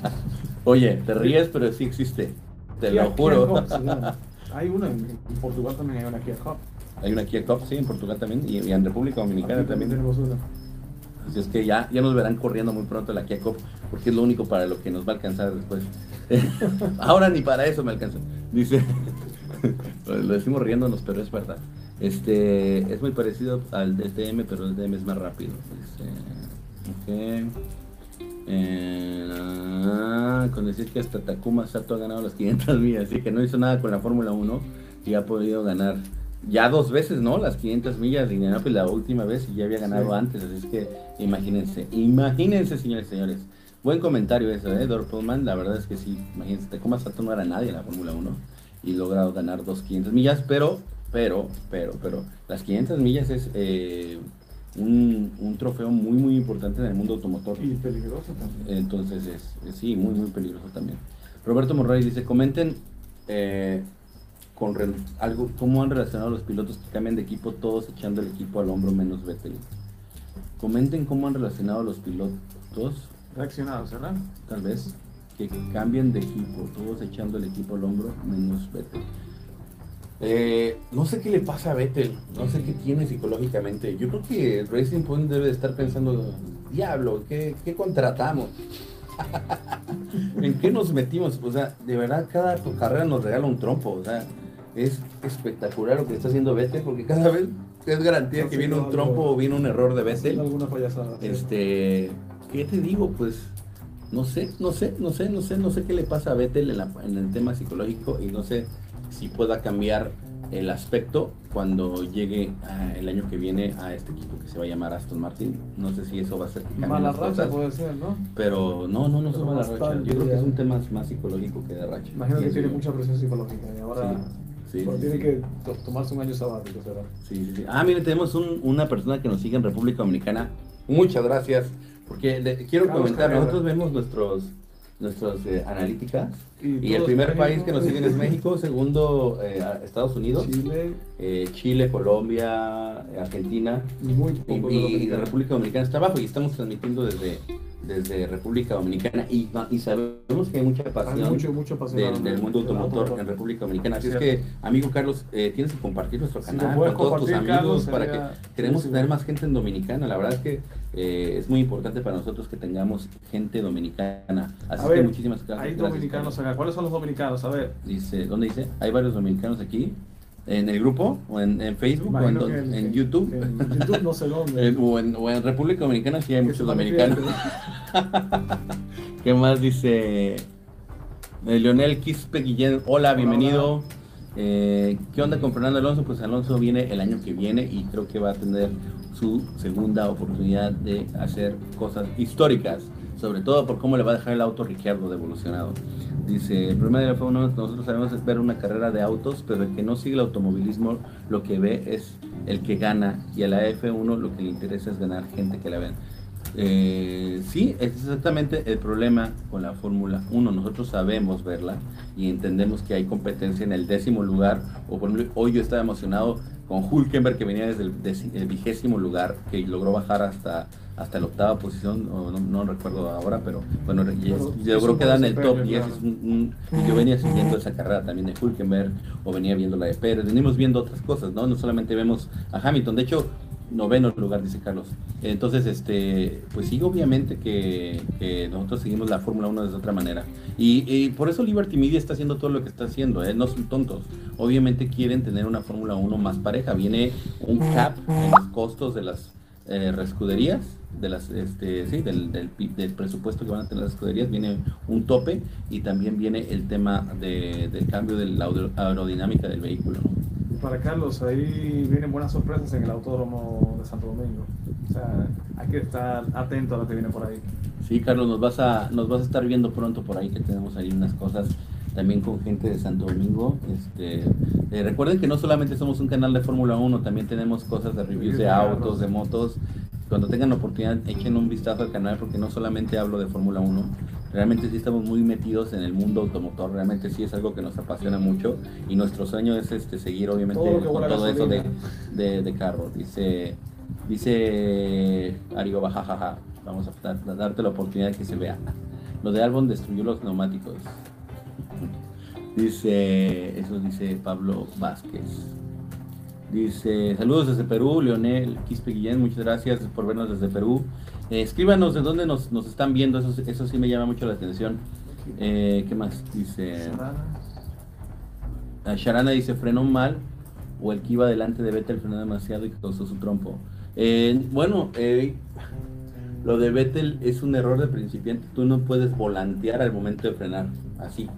Oye, te ríes, pero sí existe. Te lo juro. Hay una en, Portugal también, hay una Kia Cup. Hay una Kia Cup, sí, en Portugal también, y, en República Dominicana también. tenemos una. Así es que ya, ya nos verán corriendo muy pronto la Kia Cup, porque es lo único para lo que nos va a alcanzar después. Ahora ni para eso me alcanza. Dice, lo decimos riéndonos, pero es verdad. Este, es muy parecido al DTM, pero el DTM es más rápido. Dice, eh, ah, con decir que hasta Takuma Sato ha ganado las 500 millas, así que no hizo nada con la Fórmula 1 y ha podido ganar ya dos veces, ¿no? Las 500 millas de Indianapolis la última vez y ya había ganado antes, así es que imagínense, imagínense, señores señores. Buen comentario eso, ¿eh? Dor Pullman, la verdad es que sí, imagínense, Takuma Sato no era nadie en la Fórmula 1 y logrado ganar dos 500 millas, pero, pero, pero, pero, las 500 millas es eh, un, trofeo muy, muy importante en el mundo automotor. Y peligroso también. Entonces, es, sí, muy, muy peligroso también. Roberto Morales dice, comenten eh, con algo, cómo han relacionado los pilotos que cambian de equipo, todos echando el equipo al hombro menos Vettel. Comenten cómo han relacionado los pilotos. Reaccionados, ¿verdad? Tal vez. Que cambien de equipo, todos echando el equipo al hombro menos Vettel. Eh, no sé qué le pasa a Vettel, no sé qué tiene psicológicamente. Yo creo que Racing Point debe de estar pensando, diablo, ¿qué, contratamos? ¿En qué nos metimos? O sea, de verdad, cada carrera nos regala un trompo. O sea, es espectacular lo que está haciendo Vettel, porque cada vez es garantía que viene un trompo o viene un error de Vettel. Alguna payasada. Este, ¿qué te digo? Pues no sé, no sé, no sé, no sé, no sé qué le pasa a Vettel en, en el tema psicológico y no sé si pueda cambiar el aspecto cuando llegue ah, el año que viene a este equipo que se va a llamar Aston Martin. No sé si eso va a ser que Mala racha puede ser, ¿no? Pero no, no, no es mala racha. Yo creo que es un tema más psicológico que de racha. Imagino que tiene mucha presión psicológica y ahora tiene que tomarse un año sabático, ¿será? Sí, sí, Ah, mire, tenemos una persona que nos sigue en República Dominicana. Muchas gracias. Porque quiero comentar, nosotros vemos nuestros nuestras eh, analíticas. Y, el primer país que nos siguen es México, segundo eh, Estados Unidos, Chile, eh, Chile Colombia, Argentina. Y, la República Dominicana está abajo y estamos transmitiendo desde desde República Dominicana y, y, sabemos que hay mucha pasión, mucho, mucho del, mundo automotor en República Dominicana. Así es que, amigo Carlos, eh, tienes que compartir nuestro canal con todos tus amigos para que queremos tener más gente en Dominicana. La verdad es que eh, es muy importante para nosotros que tengamos gente dominicana. Así que muchísimas gracias. Hay dominicanos acá. ¿Cuáles son los dominicanos? A ver. Dice, ¿dónde dice? Hay varios dominicanos aquí en el grupo o en, Facebook o en, YouTube. En YouTube no sé dónde. o, en, República Dominicana sí hay muchos dominicanos. ¿Qué más dice? Eh, Leonel Quispe Guillén, hola, bienvenido. Eh, ¿Qué onda con Fernando Alonso? Pues Alonso viene el año que viene y creo que va a tener su segunda oportunidad de hacer cosas históricas, sobre todo por cómo le va a dejar el auto Ricciardo devolucionado. Dice, el problema de la F1, nosotros sabemos ver una carrera de autos, pero el que no sigue el automovilismo lo que ve es el que gana y a la F1 lo que le interesa es ganar gente que la ven. Eh, sí, es exactamente el problema con la Fórmula 1. Nosotros sabemos verla y entendemos que hay competencia en el décimo lugar. O por ejemplo, hoy yo estaba emocionado con Hulkenberg que venía desde el vigésimo lugar, que logró bajar hasta hasta la octava posición, no, recuerdo ahora, pero bueno, logró quedar en el top y, es yo venía siguiendo esa carrera también de Hulkenberg o venía viendo la de Pérez, venimos viendo otras cosas, ¿no? No solamente vemos a Hamilton, de hecho, noveno lugar, dice Carlos. Entonces, este, pues sí, obviamente que, nosotros seguimos la Fórmula 1 de otra manera. Y, por eso Liberty Media está haciendo todo lo que está haciendo, ¿eh? no son tontos. Obviamente quieren tener una Fórmula 1 más pareja. Viene un cap en los costos de las eh, rescuderías de las este sí del, del, del, presupuesto que van a tener las escuderías viene un tope y también viene el tema de, del cambio de la aerodinámica del vehículo para Carlos ahí vienen buenas sorpresas en el autódromo de Santo Domingo. O sea hay que estar atento a lo que viene por ahí. Sí Carlos nos vas a nos vas a estar viendo pronto por ahí que tenemos ahí unas cosas también con gente de Santo Domingo. Este, eh, recuerden que no solamente somos un canal de Fórmula 1, también tenemos cosas de reviews de autos, de motos cuando tengan la oportunidad echen un vistazo al canal porque no solamente hablo de Fórmula 1, realmente sí estamos muy metidos en el mundo automotor, realmente sí es algo que nos apasiona mucho y nuestro sueño es este seguir obviamente con todo eso de, de, carro. Dice, dice Ario Bajajaja, vamos a, darte la oportunidad de que se vea. Lo de Albon destruyó los neumáticos. Dice, eso dice Pablo Vázquez. Dice, saludos desde Perú, Leonel Quispe Guillén, muchas gracias por vernos desde Perú. Eh, escríbanos de dónde nos, están viendo, eso, eso sí me llama mucho la atención. Eh, ¿Qué más? Dice... Ah, Sharana dice, frenó mal, o el que iba delante de Vettel frenó demasiado y causó su trompo. Eh, bueno, lo de Vettel es un error de principiante. Tú no puedes volantear al momento de frenar. Así.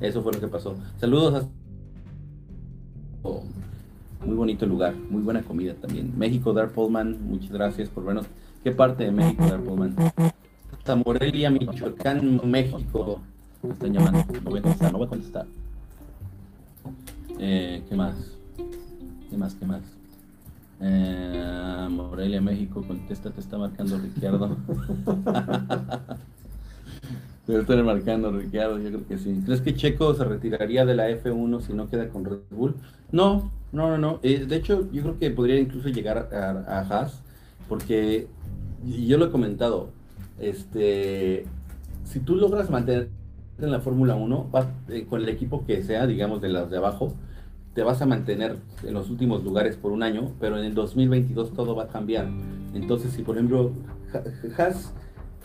Eso fue lo que pasó. Saludos a... muy bonito lugar, muy buena comida también. México, Dar Pullman, muchas gracias por vernos. ¿Qué parte de México, Dar Pullman? Hasta Morelia, Michoacán, México. Me están llamando. No voy a contestar, no voy a contestar. Eh, ¿Qué más? ¿Qué más? ¿Qué más? Eh, Morelia, México, contesta, te está marcando Ricardo. Debe estar marcando Ricardo, yo creo que sí. ¿Crees que Checo se retiraría de la F1 si no queda con Red Bull? No, no, no, no. Eh, de hecho, yo creo que podría incluso llegar a, Haas, porque yo lo he comentado. Este, si tú logras mantener en la Fórmula 1, eh, con el equipo que sea, digamos, de las de abajo, te vas a mantener en los últimos lugares por un año, pero en el 2022 todo va a cambiar. Entonces, si por ejemplo, Haas,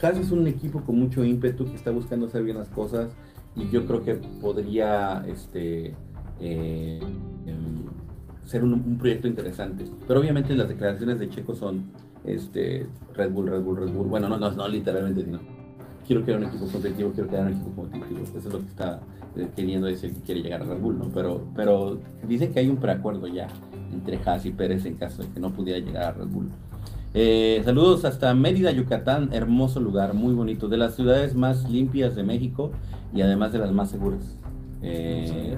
Haas es un equipo con mucho ímpetu que está buscando hacer bien las cosas y yo creo que podría este, eh, em, ser un, proyecto interesante. Pero obviamente las declaraciones de Checo son este, Red Bull, Red Bull, Red Bull. Bueno, no, no, no literalmente, sino quiero crear un equipo competitivo, quiero crear un equipo competitivo. Eso es lo que está eh, queriendo decir que quiere llegar a Red Bull, ¿no? Pero, pero dicen que hay un preacuerdo ya entre Haas y Pérez en caso de que no pudiera llegar a Red Bull. Eh, saludos hasta Mérida, Yucatán, hermoso lugar, muy bonito, de las ciudades más limpias de México y además de las más seguras. Eh,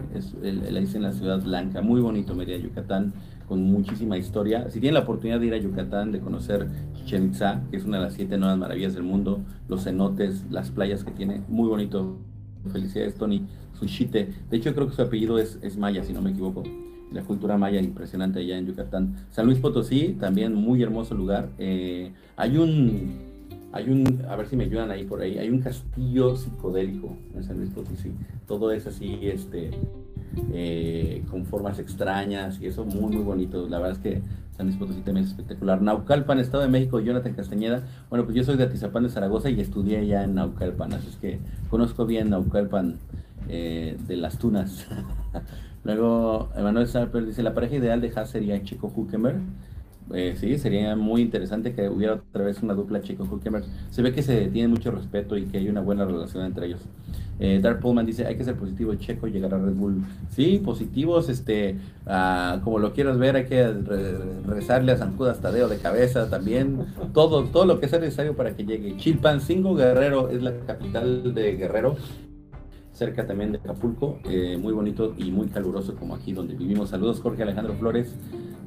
la dicen la ciudad blanca, muy bonito Mérida, Yucatán con muchísima historia. Si tienen la oportunidad de ir a Yucatán, de conocer Chichen Itza, que es una de las siete nuevas maravillas del mundo, los cenotes, las playas que tiene, muy bonito. Felicidades, Tony Sushite. De hecho, creo que su apellido es maya, si no me equivoco. La cultura maya impresionante allá en Yucatán. San Luis Potosí, también muy hermoso lugar. Eh, hay un, hay un, a ver si me ayudan ahí por ahí, hay un castillo psicodélico en San Luis Potosí. Todo es así, este, eh, con formas extrañas y eso muy muy bonito. La verdad es que San Luis Potosí también es espectacular. Naucalpan, Estado de México, Jonathan Castañeda. Bueno, pues yo soy de Atizapán de Zaragoza y estudié ya en Naucalpan, así es que conozco bien Naucalpan eh, de las Tunas. Luego, Emanuel Sarper dice, la pareja ideal de Haas sería Chico Huckenberg. Eh, sí, sería muy interesante que hubiera otra vez una dupla Chico Hulkenberg. Se ve que se tiene mucho respeto y que hay una buena relación entre ellos. Eh, Dark Pullman dice, hay que ser positivo, Checo llegar a Red Bull. Sí, positivos, este, ah, como lo quieras ver, hay que rezarle a San Judas Tadeo de cabeza también. Todo, todo lo que sea necesario para que llegue. Chilpancingo Guerrero es la capital de Guerrero cerca también de Acapulco, eh, muy bonito y muy caluroso como aquí donde vivimos. Saludos Jorge Alejandro Flores,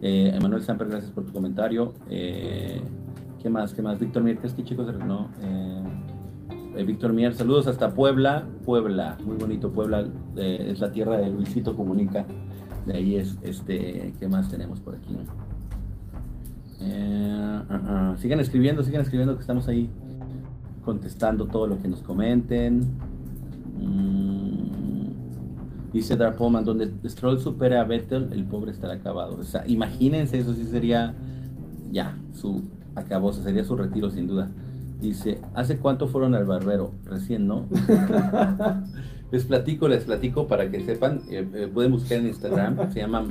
eh, Emanuel Samper, gracias por tu comentario. Eh, ¿Qué más? ¿Qué más? Víctor Mier, ¿qué es chicos? No. Eh, Víctor Mier, saludos hasta Puebla. Puebla, muy bonito Puebla, es la tierra de Luisito Comunica. De ahí es, este, ¿qué más tenemos por aquí? Uh, sigan escribiendo, sigan escribiendo que estamos ahí contestando todo lo que nos comenten. Mm. Dice Dark Pullman, donde Stroll supera a Vettel, el pobre estará acabado. O sea, imagínense, eso sí sería ya, su acabó, sería su retiro sin duda. Dice, ¿hace cuánto fueron al barbero? Recién, ¿no? les platico, les platico para que sepan. Eh, eh, pueden buscar en Instagram, se llama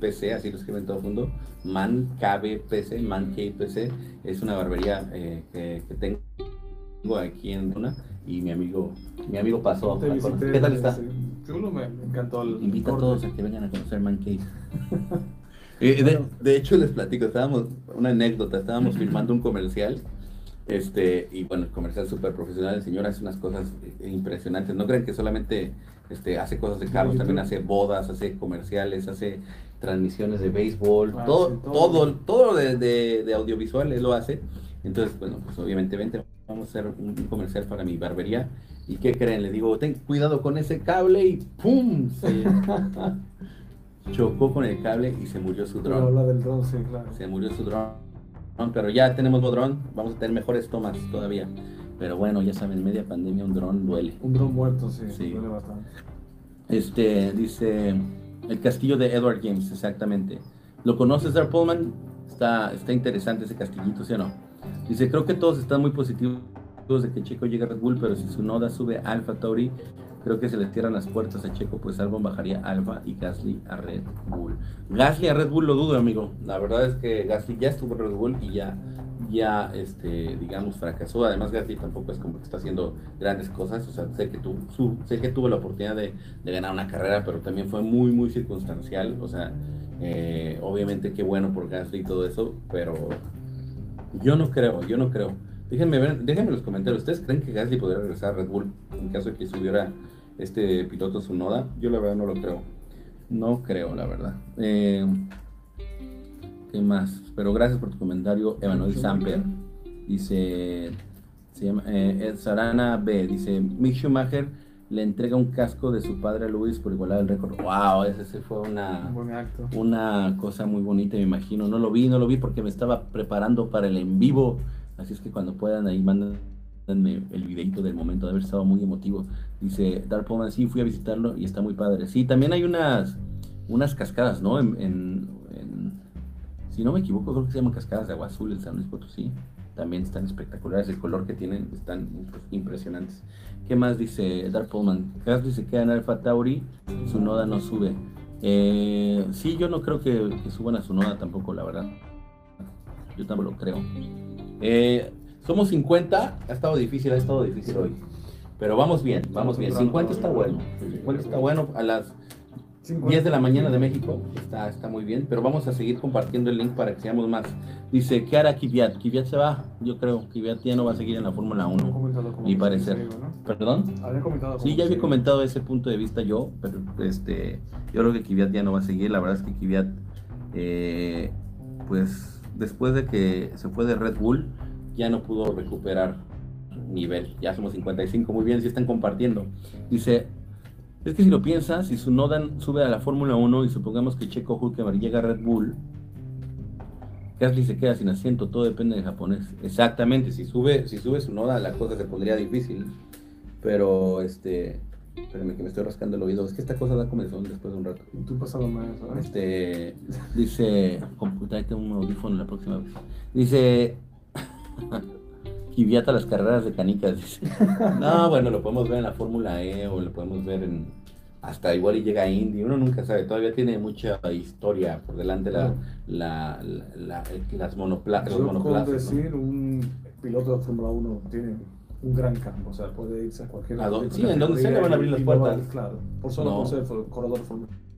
PC, así lo escriben todo el mundo. ManCavePC, PC Es una barbería eh, que, que tengo aquí en una y mi amigo, mi amigo pasó. ¿Qué tal está? me, encantó el Invita a todos a que vengan a conocer Man Cave. Eh, de, hecho, les platico, estábamos, una anécdota, estábamos filmando un comercial, este, y bueno, el comercial súper profesional, el señor hace unas cosas eh, impresionantes, no crean que solamente este, hace cosas de carros, también hace bodas, hace comerciales, hace transmisiones de béisbol, ah, todo, todo, todo, de, de, de, audiovisual él lo hace, entonces, bueno, pues obviamente vente, vamos a hacer un comercial para mi barbería, ¿Y qué creen? Le digo, ten cuidado con ese cable y ¡pum! Se chocó con el cable y se murió su dron. del dron, sí, claro. Se murió su dron. Pero ya tenemos dron, vamos a tener mejores tomas todavía. Pero bueno, ya saben, media pandemia un dron duele. Un dron muerto, sí, sí. duele bastante. Este, dice, el castillo de Edward James, exactamente. ¿Lo conoces, Dark Pullman? Está, está interesante ese castillito, ¿sí o no? Dice, creo que todos están muy positivos de que Checo llegue a Red Bull, pero si su noda sube a Alfa Tauri, creo que se le cierran las puertas a Checo, pues Albon bajaría Alfa y Gasly a Red Bull. Gasly a Red Bull lo dudo, amigo. La verdad es que Gasly ya estuvo en Red Bull y ya, ya este, digamos, fracasó. Además, Gasly tampoco es como que está haciendo grandes cosas. O sea, sé que, tu, sé que tuvo la oportunidad de, de, ganar una carrera, pero también fue muy, muy circunstancial. O sea, eh, obviamente qué bueno por Gasly y todo eso, pero yo no creo, yo no creo. Déjenme ver, déjenme en los comentarios. ¿Ustedes creen que Gasly podría regresar a Red Bull en caso de que subiera este piloto su noda? Yo la verdad no lo creo. No creo, la verdad. Eh, ¿Qué más? Pero gracias por tu comentario, Emanuel Samper. Dice, se llama eh, Sarana B. Dice, Mick Schumacher le entrega un casco de su padre a Luis por igualar el récord. ¡Wow! Ese fue una, una cosa muy bonita, me imagino. No lo vi, no lo vi porque me estaba preparando para el en vivo Así es que cuando puedan ahí mándenme el videito del momento de haber estado muy emotivo. Dice Dark Pullman, sí, fui a visitarlo y está muy padre. Sí, también hay unas, unas cascadas, ¿no? En, si no me equivoco, creo que se llaman cascadas de agua azul en San Luis Potosí. También están espectaculares, el color que tienen están impresionantes. ¿Qué más dice Dark Pullman? Gasly se queda en Alfa Tauri, su noda no sube. Eh, sí, yo no creo que, que suban a su noda tampoco, la verdad. Yo tampoco lo creo. Eh, somos 50, ha estado difícil, ha estado difícil hoy. Pero vamos bien, vamos bien. 50 está bueno. 50 está bueno a las 10 de la mañana de México. Está, está muy bien. Pero vamos a seguir compartiendo el link para que seamos más. Dice, ¿qué hará Kvyat? Kvyat se va. Yo creo. Kvyat ya no va a seguir en la Fórmula 1. Mi parecer. ¿Perdón? Sí, ya había comentado ese punto de vista yo. Pero este, yo creo que Kvyat ya no va a seguir. La verdad es que Kvyat, eh, pues después de que se fue de Red Bull, ya no pudo recuperar nivel. Ya somos 55, muy bien, si están compartiendo. Dice, es que si lo piensas, si su Nodan sube a la Fórmula 1 y supongamos que Checo Hulkenberg llega a Red Bull, Gasly se queda sin asiento, todo depende del japonés. Exactamente, si sube, si sube su Noda la cosa se pondría difícil. Pero este Espérenme que me estoy rascando el oído. Es que esta cosa da comezón después de un rato. Tú pasado más, ¿sabes? Este. Dice. Computarte un audífono la próxima vez. Dice. Kiviata las carreras de canicas. Dice. No, bueno, lo podemos ver en la Fórmula E o lo podemos ver en. Hasta igual y llega a Indy. Uno nunca sabe. Todavía tiene mucha historia por delante la, la, la, las monoplazas. Yo puedo decir, un piloto de Fórmula 1 tiene un gran campo, o sea, puede irse a cualquier lado. Sí, en donde se le van a abrir las puertas. claro, por solo por ser corredor de Fórmula 1.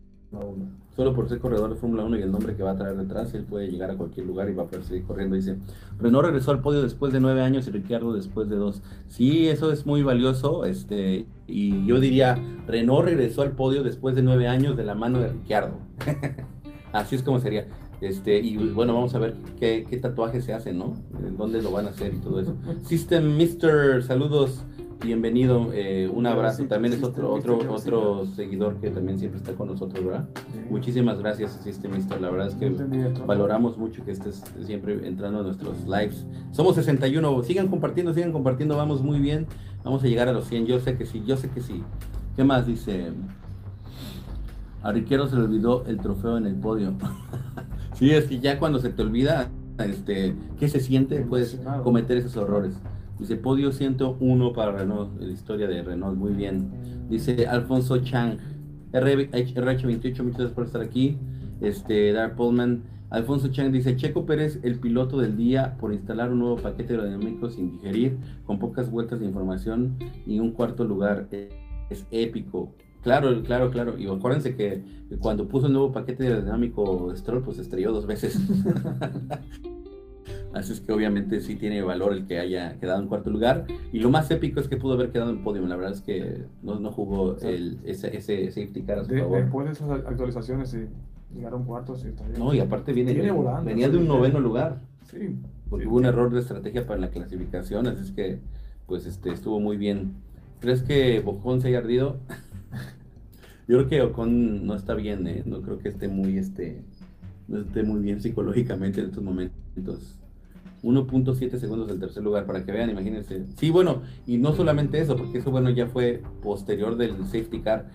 Solo por ser corredor de Fórmula 1 y el nombre que va a traer detrás, él puede llegar a cualquier lugar y va a poder seguir corriendo. Dice, Renault regresó al podio después de nueve años y Ricciardo después de dos. Sí, eso es muy valioso. Este, y yo diría, Renault regresó al podio después de nueve años de la mano de Ricciardo. Así es como sería. Este, y bueno, vamos a ver qué, qué tatuaje se hace, ¿no? ¿Dónde lo van a hacer y todo eso? System Mister, saludos, bienvenido, eh, un abrazo. También es otro, otro, otro seguidor que también siempre está con nosotros, ¿verdad? Muchísimas gracias, System Mister. La verdad es que valoramos mucho que estés siempre entrando a nuestros lives. Somos 61, sigan compartiendo, sigan compartiendo, vamos muy bien. Vamos a llegar a los 100, yo sé que sí, yo sé que sí. ¿Qué más dice? A Riquero se le olvidó el trofeo en el podio. Sí, es que ya cuando se te olvida este, qué se siente, puedes cometer esos errores. Dice podio 101 para Renault, la historia de Renault, muy bien. Dice Alfonso Chang, RH28, muchas gracias por estar aquí. Este, Dark Pullman, Alfonso Chang dice, Checo Pérez, el piloto del día por instalar un nuevo paquete aerodinámico sin digerir, con pocas vueltas de información y un cuarto lugar. Es épico. Claro, claro, claro. Y acuérdense que cuando puso el nuevo paquete aerodinámico Stroll, pues estrelló dos veces. Así es que obviamente sí tiene valor el que haya quedado en cuarto lugar. Y lo más épico es que pudo haber quedado en podio. La verdad es que no, no jugó el, ese, ese safety car a su favor. Después de esas actualizaciones, sí, llegaron cuartos. Sí, no, y aparte viene, venía de un noveno lugar. Sí. Porque hubo un error de estrategia para la clasificación. Así es que, pues, este, estuvo muy bien. ¿Crees que Bocón se haya ardido? Yo creo que Ocon no está bien, ¿eh? no creo que esté muy, este, no esté muy bien psicológicamente en estos momentos. 1.7 segundos del tercer lugar, para que vean, imagínense. Sí, bueno, y no solamente eso, porque eso, bueno, ya fue posterior del safety car.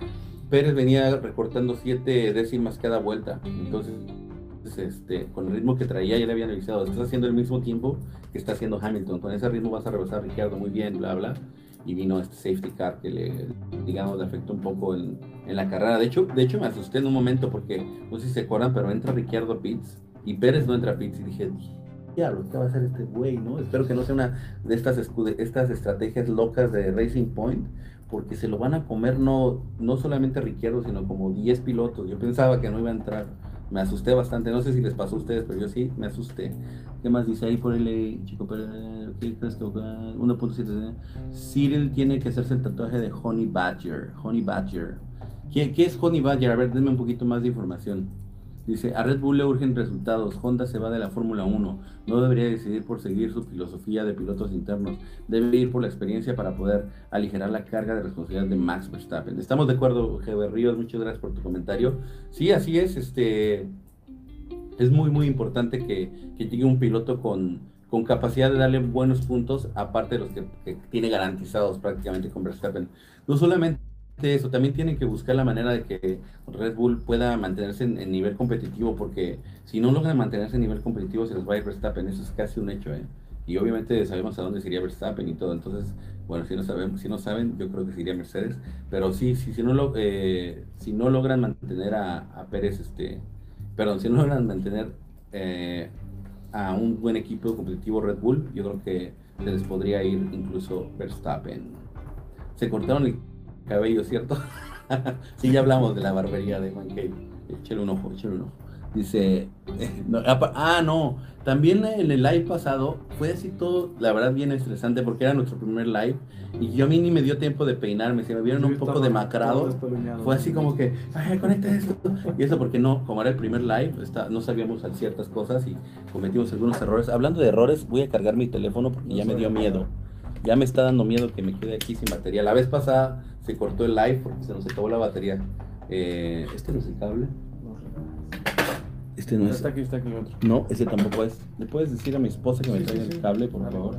Pérez venía recortando 7 décimas cada vuelta. Entonces, este, con el ritmo que traía, ya le habían avisado, estás haciendo el mismo tiempo que está haciendo Hamilton, con ese ritmo vas a rebasar a Ricardo muy bien, bla, bla. Y vino este safety car que le, digamos, le afectó un poco en, en la carrera. De hecho, de hecho, me asusté en un momento porque, no sé si se acuerdan, pero entra Ricciardo Pitts y Pérez no entra Pitts y dije, ¿qué va a hacer este güey, no? Espero que no sea una de estas, estas estrategias locas de Racing Point, porque se lo van a comer no, no solamente Ricciardo, sino como 10 pilotos. Yo pensaba que no iba a entrar. Me asusté bastante, no sé si les pasó a ustedes, pero yo sí me asusté. ¿Qué más dice ahí por el chico? ¿Qué crees que 1.7? Cyril tiene que hacerse el tatuaje de Honey Badger. Honey Badger. ¿Qué, ¿Qué, es Honey Badger? A ver, denme un poquito más de información. Dice, a Red Bull le urgen resultados, Honda se va de la Fórmula 1, no debería decidir por seguir su filosofía de pilotos internos, debe ir por la experiencia para poder aligerar la carga de responsabilidad de Max Verstappen. Estamos de acuerdo, G.B. Ríos, muchas gracias por tu comentario. Sí, así es, este, es muy, muy importante que, que llegue un piloto con, con capacidad de darle buenos puntos, aparte de los que, que tiene garantizados prácticamente con Verstappen. No solamente eso, también tienen que buscar la manera de que Red Bull pueda mantenerse en, nivel competitivo, porque si no logran mantenerse en nivel competitivo se les va a ir Verstappen, eso es casi un hecho, ¿eh? Y obviamente sabemos a dónde sería Verstappen y todo, entonces, bueno, si no sabemos, si no saben, yo creo que sería Mercedes, pero sí, sí si no lo, eh, si no logran mantener a, Pérez, este, perdón, si no logran mantener eh, a un buen equipo competitivo Red Bull, yo creo que se les podría ir incluso Verstappen. Se cortaron el cabello, ¿cierto? sí, ya hablamos de la barbería de Juan Kay. Échale un ojo, échale un ojo. Dice, ah, no, también en el live pasado fue así todo, la verdad, bien estresante porque era nuestro primer live y yo a mí ni me dio tiempo de peinarme, se me vieron un poco demacrado. Fue así como que, ay, conecta esto. Y eso porque no, como era el primer live, está, no sabíamos ciertas cosas y cometimos algunos errores. Hablando de errores, voy a cargar mi teléfono porque ya me dio miedo. Ya me está dando miedo que me quede aquí sin batería. La vez pasada se cortó el live porque se nos acabó la batería. Eh, ¿Este no es el cable? Este no es. Está aquí, está aquí otro. No, ese tampoco es. ¿Le puedes decir a mi esposa que me traiga el cable, por favor?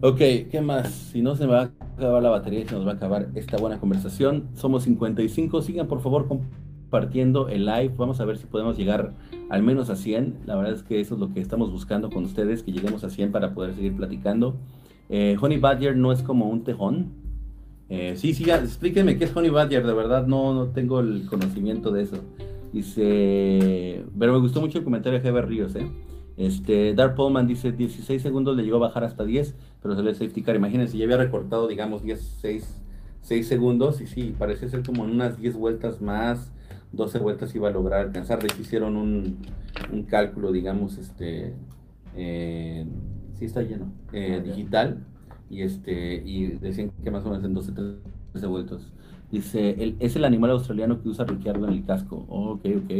Ok, ¿qué más? Si no se me va a acabar la batería se nos va a acabar esta buena conversación. Somos 55. Sigan por favor compartiendo el live. Vamos a ver si podemos llegar al menos a 100. La verdad es que eso es lo que estamos buscando con ustedes, que lleguemos a 100 para poder seguir platicando. Eh, Honey Badger no es como un tejón. Eh, sí, sí, explíquenme qué es Honey Badger, de verdad no, no tengo el conocimiento de eso. Dice, pero me gustó mucho el comentario de Heber Ríos, ¿eh? Este, Dark Pullman dice 16 segundos le llegó a bajar hasta 10, pero se le safety car. Imagínense, ya había recortado, digamos, 10, 6, 6 segundos y sí, parece ser como en unas 10 vueltas más, 12 vueltas iba a lograr alcanzar. De hecho, hicieron un, un cálculo, digamos, este, eh, sí está lleno, eh, digital y este y decían que más o menos en 12, 13 vueltos. Dice, el, es el animal australiano que usa Ricciardo en el casco. Oh, ok, ok.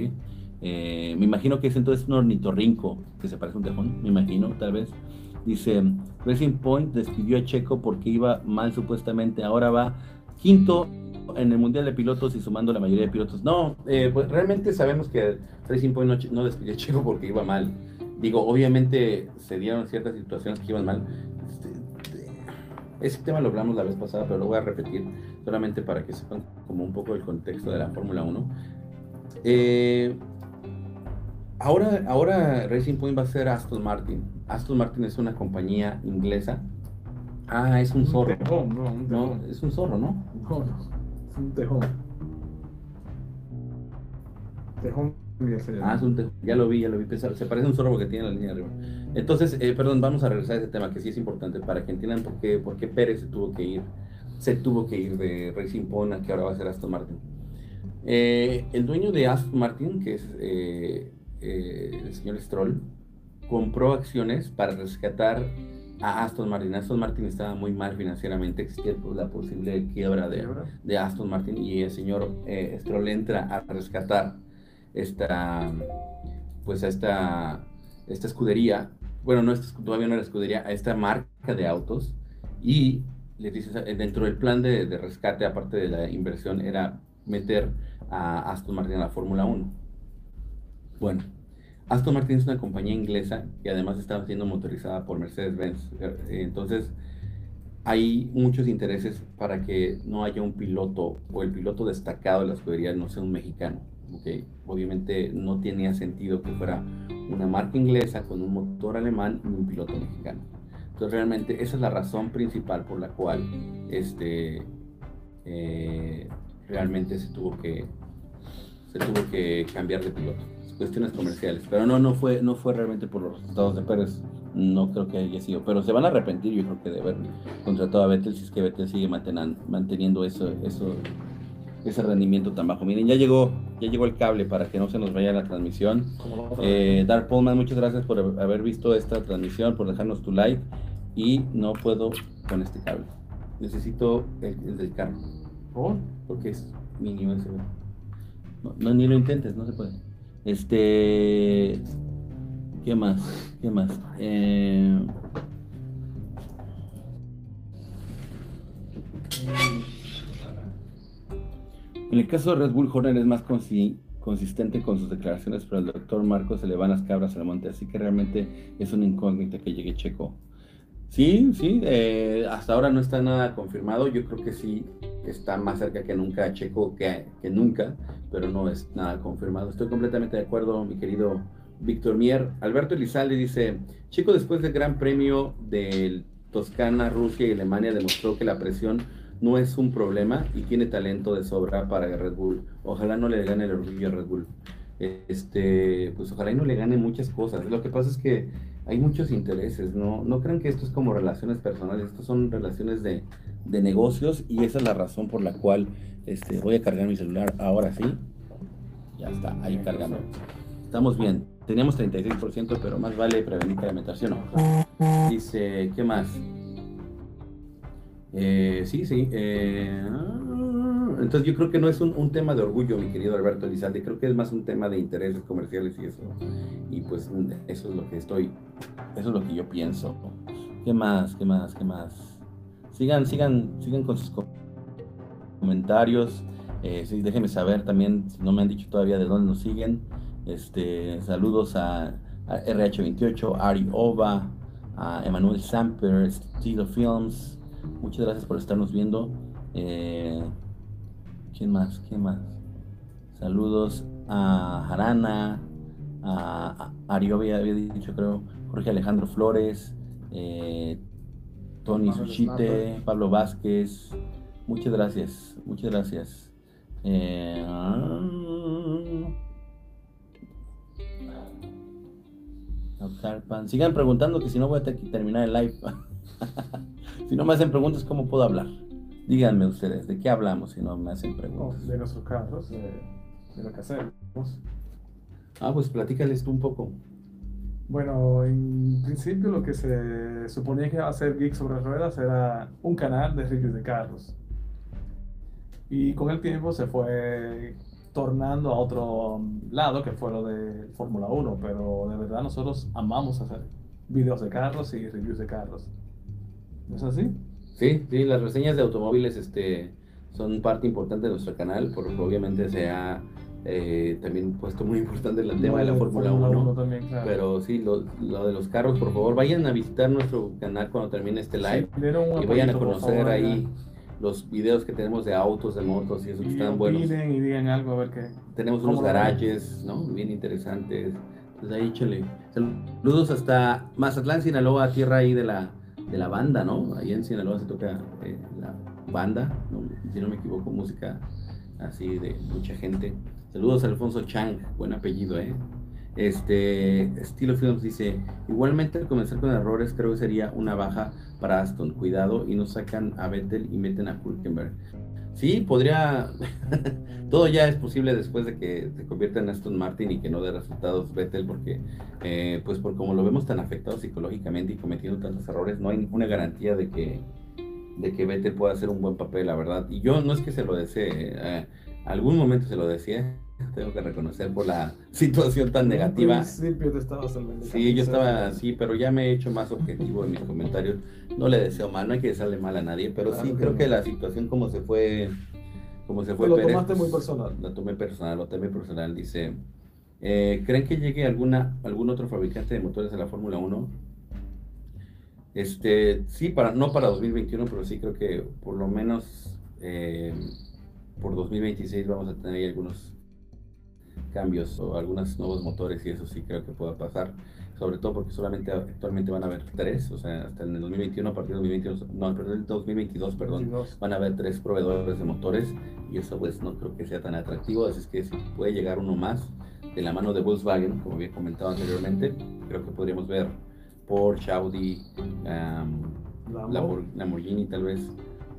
Eh, me imagino que es entonces un ornitorrinco, que se parece a un tejón, me imagino, tal vez. Dice, Racing Point despidió a Checo porque iba mal supuestamente, ahora va quinto en el Mundial de Pilotos y sumando la mayoría de pilotos. No, eh, pues realmente sabemos que Racing Point no, no, despidió a Checo porque iba mal. Digo, obviamente se dieron ciertas situaciones que iban mal, ese tema lo hablamos la vez pasada, pero lo voy a repetir solamente para que sepan como un poco el contexto de la Fórmula 1. Eh, ahora, ahora Racing Point va a ser Aston Martin. Aston Martin es una compañía inglesa. Ah, es un zorro. no, no, es un zorro, ¿no? Es un tejón. Tejón Ah, es un ya lo vi, ya lo vi. Se parece a un zorro porque tiene la línea arriba. Entonces, eh, perdón, vamos a regresar a ese tema que sí es importante para que entiendan por qué, por qué Pérez se tuvo que ir. Se tuvo que ir de Racing Point a que ahora va a ser Aston Martin. Eh, el dueño de Aston Martin, que es eh, el señor Stroll, compró acciones para rescatar a Aston Martin. Aston Martin estaba muy mal financieramente, existía la posible quiebra de, de Aston Martin y el señor Stroll entra a rescatar esta, pues a esta, esta escudería, bueno, no, todavía no era escudería, a esta marca de autos y le dices, dentro del plan de, rescate, aparte de la inversión, era meter a Aston Martin a la Fórmula 1. Bueno, Aston Martin es una compañía inglesa y además está siendo motorizada por Mercedes-Benz. Entonces, hay muchos intereses para que no haya un piloto o el piloto destacado de la escudería no sea un mexicano ¿okay? Obviamente no tenía sentido que fuera una marca inglesa con un motor alemán y un piloto mexicano. Entonces realmente esa es la razón principal por la cual este, eh, realmente se tuvo que se tuvo que cambiar de piloto. Cuestiones comerciales. Pero no, no fue, no fue realmente por los resultados de Pérez. No creo que haya sido. Pero se van a arrepentir, yo creo que de haber contratado a Vettel si es que Vettel sigue manteniendo eso, eso, ese rendimiento tan bajo. Miren, ya llegó, ya llegó el cable para que no se nos vaya la transmisión. Eh, Dark Pullman, muchas gracias por haber visto esta transmisión, por dejarnos tu like. Y no puedo con este cable. Necesito el, del carro. ¿Por? Porque es mini USB. No, ni lo intentes, no se puede. Este. ¿Qué más? ¿Qué más? Eh, en el caso de Red Bull, Horner es más consistente con sus declaraciones, pero al doctor Marcos se le van las cabras al monte, así que realmente es una incógnita que llegue Checo. Sí, sí, eh, hasta ahora no está nada confirmado. Yo creo que sí está más cerca que nunca Checo que, que nunca, pero no es nada confirmado. Estoy completamente de acuerdo, mi querido Víctor Mier. Alberto Elizalde dice, Checo después del Gran Premio de Toscana, Rusia y Alemania demostró que la presión no es un problema y tiene talento de sobra para Red Bull. Ojalá no le gane el orgullo a Red Bull. Este, pues ojalá y no le gane muchas cosas. Lo que pasa es que hay muchos intereses, ¿no? No crean que esto es como relaciones personales, esto son relaciones de, negocios y esa es la razón por la cual este, voy a cargar mi celular ahora sí. Ya está, ahí cargando. Estamos bien. Teníamos 36%, pero más vale prevenir que lamentar, ¿sí no? Dice, ¿qué más? Eh, sí, sí. Eh, entonces yo creo que no es un, tema de orgullo, mi querido Alberto Elizalde, creo que es más un tema de intereses comerciales y eso. Y pues eso es lo que estoy, eso es lo que yo pienso. ¿Qué más? ¿Qué más? ¿Qué más? Sigan, sigan, sigan con sus comentarios. Eh, déjenme saber también, si no me han dicho todavía de dónde nos siguen. Este, saludos a, RH28, Ari Ova, a Emanuel Samper, Stilo Films. Muchas gracias por estarnos viendo. Eh, ¿Quién más? ¿Quién más? Saludos a Jarana, a, Ario había, dicho creo, Jorge Alejandro Flores, eh, Tony Suchite, Pablo Vázquez. Muchas gracias, muchas gracias. Eh, Sigan preguntando que si no voy a terminar el live. si no me hacen preguntas, ¿cómo puedo hablar? Díganme ustedes, ¿de qué hablamos si no me hacen preguntas? de nuestros carros, de, lo que hacemos. Ah, pues platícales tú un poco. Bueno, en principio lo que se suponía que iba a ser Geek sobre ruedas era un canal de reviews de carros. Y con el tiempo se fue tornando a otro lado, que fue lo de Fórmula 1, pero de verdad nosotros amamos hacer videos de carros y reviews de carros. ¿No es así? Sí, sí, las reseñas de automóviles este, son parte importante de nuestro canal, porque obviamente se ha eh, también puesto muy importante el tema de la Fórmula 1. Pero sí, lo, de los carros, por favor, vayan a visitar nuestro canal cuando termine este live y vayan a conocer ahí los videos que tenemos de autos, de motos y eso que están buenos. y digan algo a ver qué. Tenemos unos garajes, ¿no? Bien interesantes. Pues ahí, échale. Saludos hasta Mazatlán, Sinaloa, tierra ahí de la de la banda, ¿no? Ahí en Sinaloa se toca eh, la banda, si no me equivoco, música así de mucha gente. Saludos a Alfonso Chang, buen apellido, ¿eh? Este, Estilo Films dice, igualmente al comenzar con errores creo que sería una baja para Aston, cuidado y no sacan a Vettel y meten a Hulkenberg. Sí, podría. Todo ya es posible después de que se convierta en Aston Martin y que no dé resultados Vettel, porque, eh, pues, por como lo vemos tan afectado psicológicamente y cometiendo tantos errores, no hay ninguna garantía de que, de que Vettel pueda hacer un buen papel, la verdad. Y yo no es que se lo desee, eh, algún momento se lo decía, tengo que reconocer por la situación tan negativa. principio te estabas Sí, yo estaba así, pero ya me he hecho más objetivo en mis comentarios. No le deseo mal, no hay que desearle mal a nadie, pero sí creo que la situación como se fue, como se fue. Lo tomaste muy personal. Lo tomé personal, lo tomé personal. Dice, eh, ¿creen que llegue alguna algún otro fabricante de motores a la Fórmula 1? Este, sí, para, no para 2021, pero sí creo que por lo menos eh, por 2026 vamos a tener ahí algunos cambios o algunos nuevos motores y eso sí creo que pueda pasar, sobre todo porque solamente actualmente van a haber tres, o sea, hasta en el 2021, a partir del 2022, no, partir del 2022, perdón, van a haber tres proveedores de motores y eso pues no creo que sea tan atractivo, así es que si puede llegar uno más de la mano de Volkswagen, como había comentado anteriormente, creo que podríamos ver Porsche, Audi, um, Lamborghini tal vez,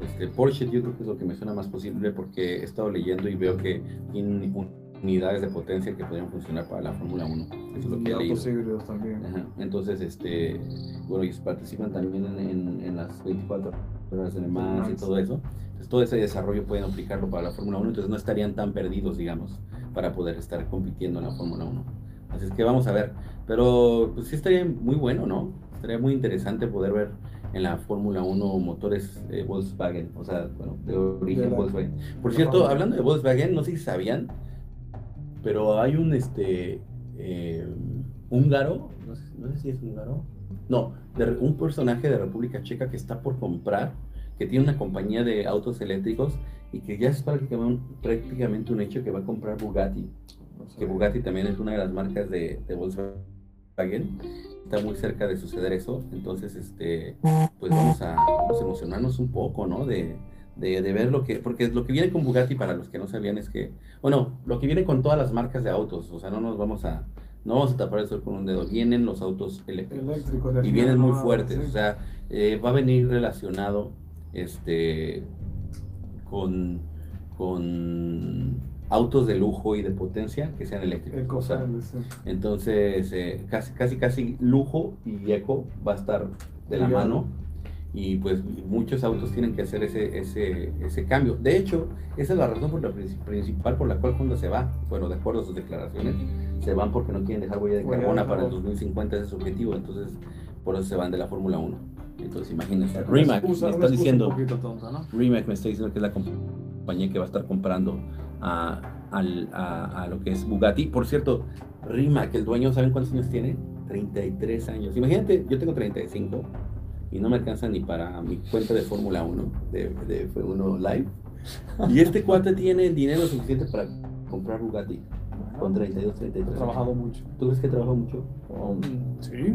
este, Porsche yo creo que es lo que me suena más posible porque he estado leyendo y veo que tienen unidades de potencia que podrían funcionar para la Fórmula 1. Eso es lo que he leído. también. Entonces, este, bueno, ellos participan también en, en, las 24 horas de Le Mans y todo eso. Entonces, todo ese desarrollo pueden aplicarlo para la Fórmula 1, entonces no estarían tan perdidos, digamos, para poder estar compitiendo en la Fórmula 1. Así es que vamos a ver. Pero pues sí estaría muy bueno, ¿no? Estaría muy interesante poder ver en la Fórmula 1 motores eh, Volkswagen, o sea, bueno, de origen Volkswagen. Por cierto, hablando de Volkswagen, no sé si sabían, pero hay un este eh, húngaro, no sé, no sé, si es húngaro, no, un personaje de República Checa que está por comprar, que tiene una compañía de autos eléctricos y que ya es prácticamente, prácticamente un hecho que va a comprar Bugatti, que Bugatti también es una de las marcas de, de Volkswagen está muy cerca de suceder eso, entonces, este, pues vamos a, emocionarnos un poco, ¿no? De, de, ver lo que, porque lo que viene con Bugatti, para los que no sabían, es que, bueno, lo que viene con todas las marcas de autos, o sea, no nos vamos a, no vamos a tapar el sol con un dedo, vienen los autos eléctricos, y vienen muy fuertes, o sea, eh, va a venir relacionado, este, con, con autos de lujo y de potencia que sean eléctricos. entonces, eh, casi, casi, casi lujo y eco va a estar de la mano. Y pues muchos autos tienen que hacer ese, ese, ese cambio. De hecho, esa es la razón por la principal por la cual Honda se va. Bueno, de acuerdo a sus declaraciones, se van porque no quieren dejar huella de carbono para el 2050, ese es su objetivo. Entonces, por eso se van de la Fórmula 1. Entonces, imagínense. Rimac, me está diciendo. Rimac me está diciendo que es la compañía que va a estar comprando a, a, lo que es Bugatti. Por cierto, Rima, que el dueño, ¿saben cuántos años tiene? 33 años. Imagínate, yo tengo 35 y no me alcanza ni para mi cuenta de Fórmula 1, de, de F1 Live. Y este cuate tiene dinero suficiente para comprar Bugatti. Con 32, 33. Ha trabajado mucho. ¿Tú crees que trabajado mucho? sí,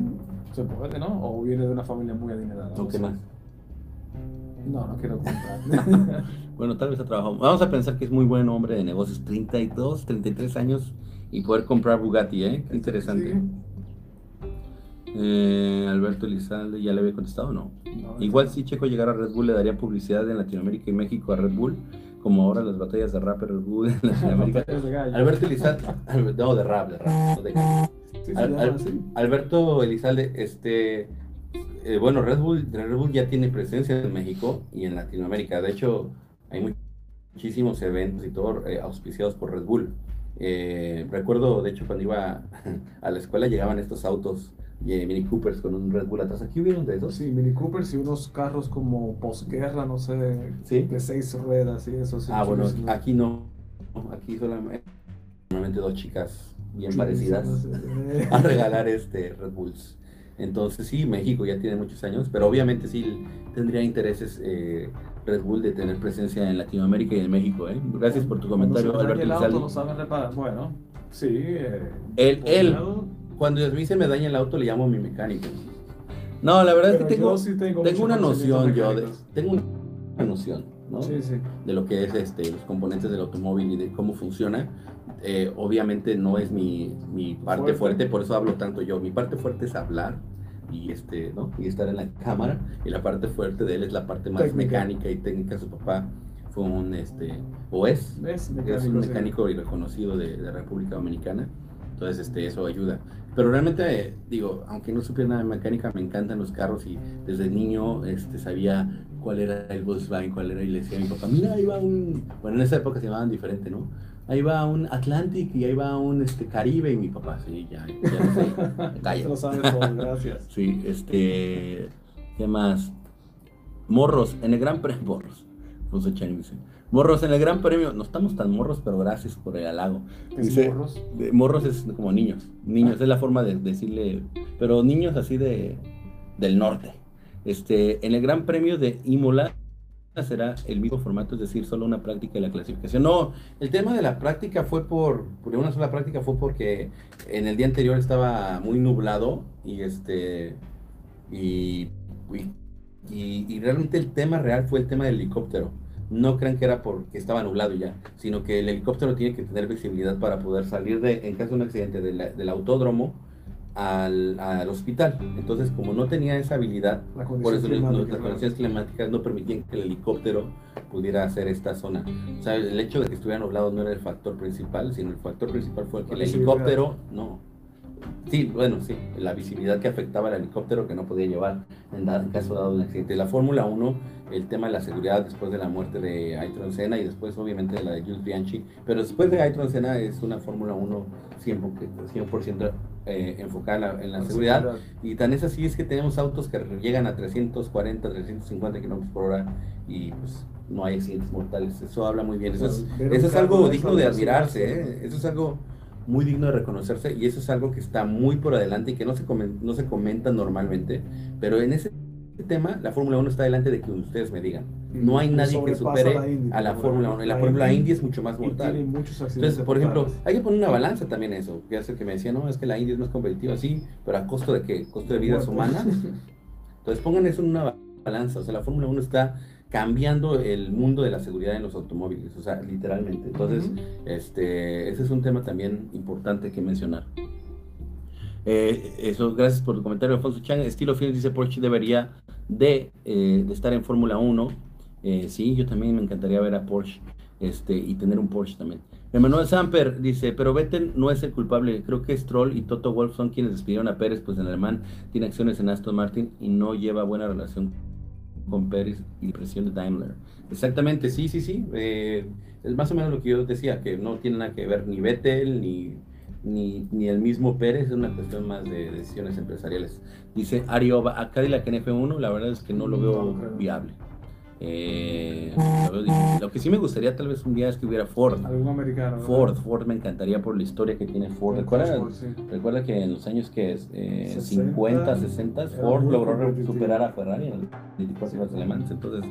se puede, ¿no? O viene de una familia muy adinerada. ¿O qué más? No, no quiero comprar. bueno, tal vez ha trabajado. Vamos a pensar que es muy buen hombre de negocios, 32, 33 años y poder comprar Bugatti, ¿eh? Qué interesante. Eh, Alberto Elizalde, ¿ya le había contestado no? Igual si Checo llegara a Red Bull, le daría publicidad en Latinoamérica y México a Red Bull, como ahora las batallas de rap Red Bull en Latinoamérica. Alberto Elizalde, no, de rap, de rap, Alberto Elizalde, este eh, bueno, Red Bull, Red Bull ya tiene presencia en México y en Latinoamérica. De hecho, hay muchísimos eventos y todo eh, auspiciados por Red Bull. Eh, recuerdo, de hecho, cuando iba a la escuela llegaban estos autos Mini Coopers con un Red Bull atrás. ¿Aquí hubieron de esos? Sí, Mini Coopers y unos carros como posguerra, no sé, de seis ruedas y eso. ah, bueno, aquí no. Aquí solamente, dos chicas bien parecidas a regalar este Red Bulls. Entonces sí, México ya tiene muchos años, pero obviamente sí tendría intereses eh, Red Bull de tener presencia en Latinoamérica y en México. ¿eh? Gracias por tu comentario, Alberto. El auto no saben reparar. Bueno, sí. Eh, él, él, cuando a mí se me daña el auto, le llamo a mi mecánico. No, la verdad es que tengo, tengo, una noción yo, de, tengo una noción, ¿no? Sí, sí. De lo que es este, los componentes del automóvil y de cómo funciona. Eh, obviamente no es mi, mi parte fuerte. por eso hablo tanto yo. Mi parte fuerte es hablar y, este, ¿no? y estar en la cámara, y la parte fuerte de él es la parte más mecánica y técnica. Su papá fue un, este, o es, es, un mecánico y reconocido de, de, República Dominicana. Entonces, este, eso ayuda. Pero realmente, digo, aunque no supiera nada de mecánica, me encantan los carros y desde niño este, sabía cuál era el Volkswagen, cuál era, y le decía a mi papá, mira, ahí va un... Bueno, en esa época se llamaban diferente, ¿no? ahí va un Atlantic y ahí va un este, Caribe y mi papá, sí, ya, ya no sé, calla. Lo sabe todo, gracias. sí, este, ¿qué más? Morros, en el Gran Premio, morros, morros en el Gran Premio, no estamos tan morros, pero gracias por el halago. ¿Qué dice, morros? morros es como niños, niños, ah. es la forma de decirle, pero niños así de, del norte. Este, en el Gran Premio de Imola, será el mismo formato, es decir, solo una práctica de la clasificación. No, el tema de la práctica fue por, por una sola práctica fue porque en el día anterior estaba muy nublado y este y, y, realmente el tema real fue el tema del helicóptero. No crean que era porque estaba nublado ya, sino que el helicóptero tiene que tener visibilidad para poder salir de, en caso de un accidente del autódromo al, al, hospital. Entonces, como no tenía esa habilidad, por eso las condiciones climáticas no permitían que el helicóptero pudiera hacer esta zona. O sea, el hecho de que estuviera nublado no era el factor principal, sino el factor principal fue que el helicóptero, no, Sí, bueno, sí, la visibilidad que afectaba al helicóptero que no podía llevar en, caso dado de un accidente. La Fórmula 1, el tema de la seguridad después de la muerte de Ayrton Senna y después obviamente de la de Jules Bianchi, pero después de Ayrton Senna es una Fórmula 1 100%, eh, enfocada en la, seguridad. Y tan es así es que tenemos autos que llegan a 340, 350 kilómetros por hora y pues no hay accidentes mortales. Eso habla muy bien. Eso es, eso es algo digno de admirarse. ¿eh? Eso es algo muy digno de reconocerse y eso es algo que está muy por adelante y que no se, no se comenta normalmente, pero en ese tema la Fórmula 1 está delante de que ustedes me digan. No hay nadie que supere a la, Fórmula 1. La, Fórmula Indy es mucho más mortal. Entonces, por ejemplo, hay que poner una balanza también eso. Que hace que me decía, no, es que la Indy es más competitiva, sí, pero a costo de qué? Costo de vidas humanas. Entonces pongan eso en una balanza. O sea, la Fórmula 1 está cambiando el mundo de la seguridad en los automóviles, o sea, literalmente. Entonces, este, ese es un tema también importante que mencionar. Eh, eso, gracias por el comentario, Alfonso Chang. Estilo Film dice Porsche debería de, eh, estar en Fórmula 1. Eh, sí, yo también me encantaría ver a Porsche este, y tener un Porsche también. Emanuel Samper dice, pero Vettel no es el culpable, creo que Stroll y Toto Wolf son quienes despidieron a Pérez, pues en alemán tiene acciones en Aston Martin y no lleva buena relación con Pérez y presión de Daimler. Exactamente, sí, sí, sí. Eh, es más o menos lo que yo decía, que no tiene nada que ver ni Vettel ni, ni, el mismo Pérez, es una cuestión más de decisiones empresariales. Dice Arioba, a Cadillac en F1, la verdad es que no lo veo viable. Eh, lo, que sí me gustaría tal vez un día es que hubiera Ford. Algún americano. Ford, Ford me encantaría por la historia que tiene Ford. Recuerda, recuerda que en los años que es, 50, 60, Ford logró superar a Ferrari en el 24 horas alemanes. Entonces,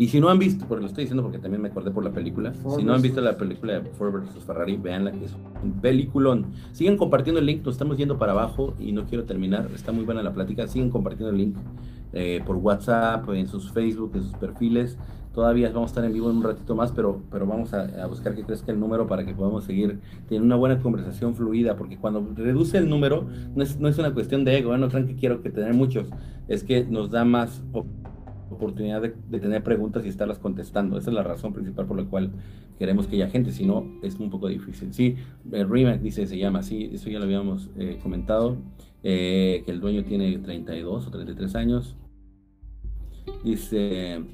y si no han visto, porque lo estoy diciendo porque también me acordé por la película, si no han visto la película de Ford vs Ferrari, veanla que es un peliculón. Sigan compartiendo el link, nos estamos yendo para abajo y no quiero terminar, está muy buena la plática, siguen compartiendo el link eh, por WhatsApp, en sus Facebook, en sus perfiles. Todavía vamos a estar en vivo en un ratito más, pero, pero vamos a, buscar que crezca el número para que podamos seguir teniendo una buena conversación fluida, porque cuando reduce el número, no es, no es una cuestión de ego, ¿eh? no crean que quiero que tener muchos, es que nos da más oportunidad de, tener preguntas y estarlas contestando. Esa es la razón principal por la cual queremos que haya gente, si no es un poco difícil. Sí, el dice, se llama así, eso ya lo habíamos eh, comentado, eh, que el dueño tiene 32 o 33 años. Dice,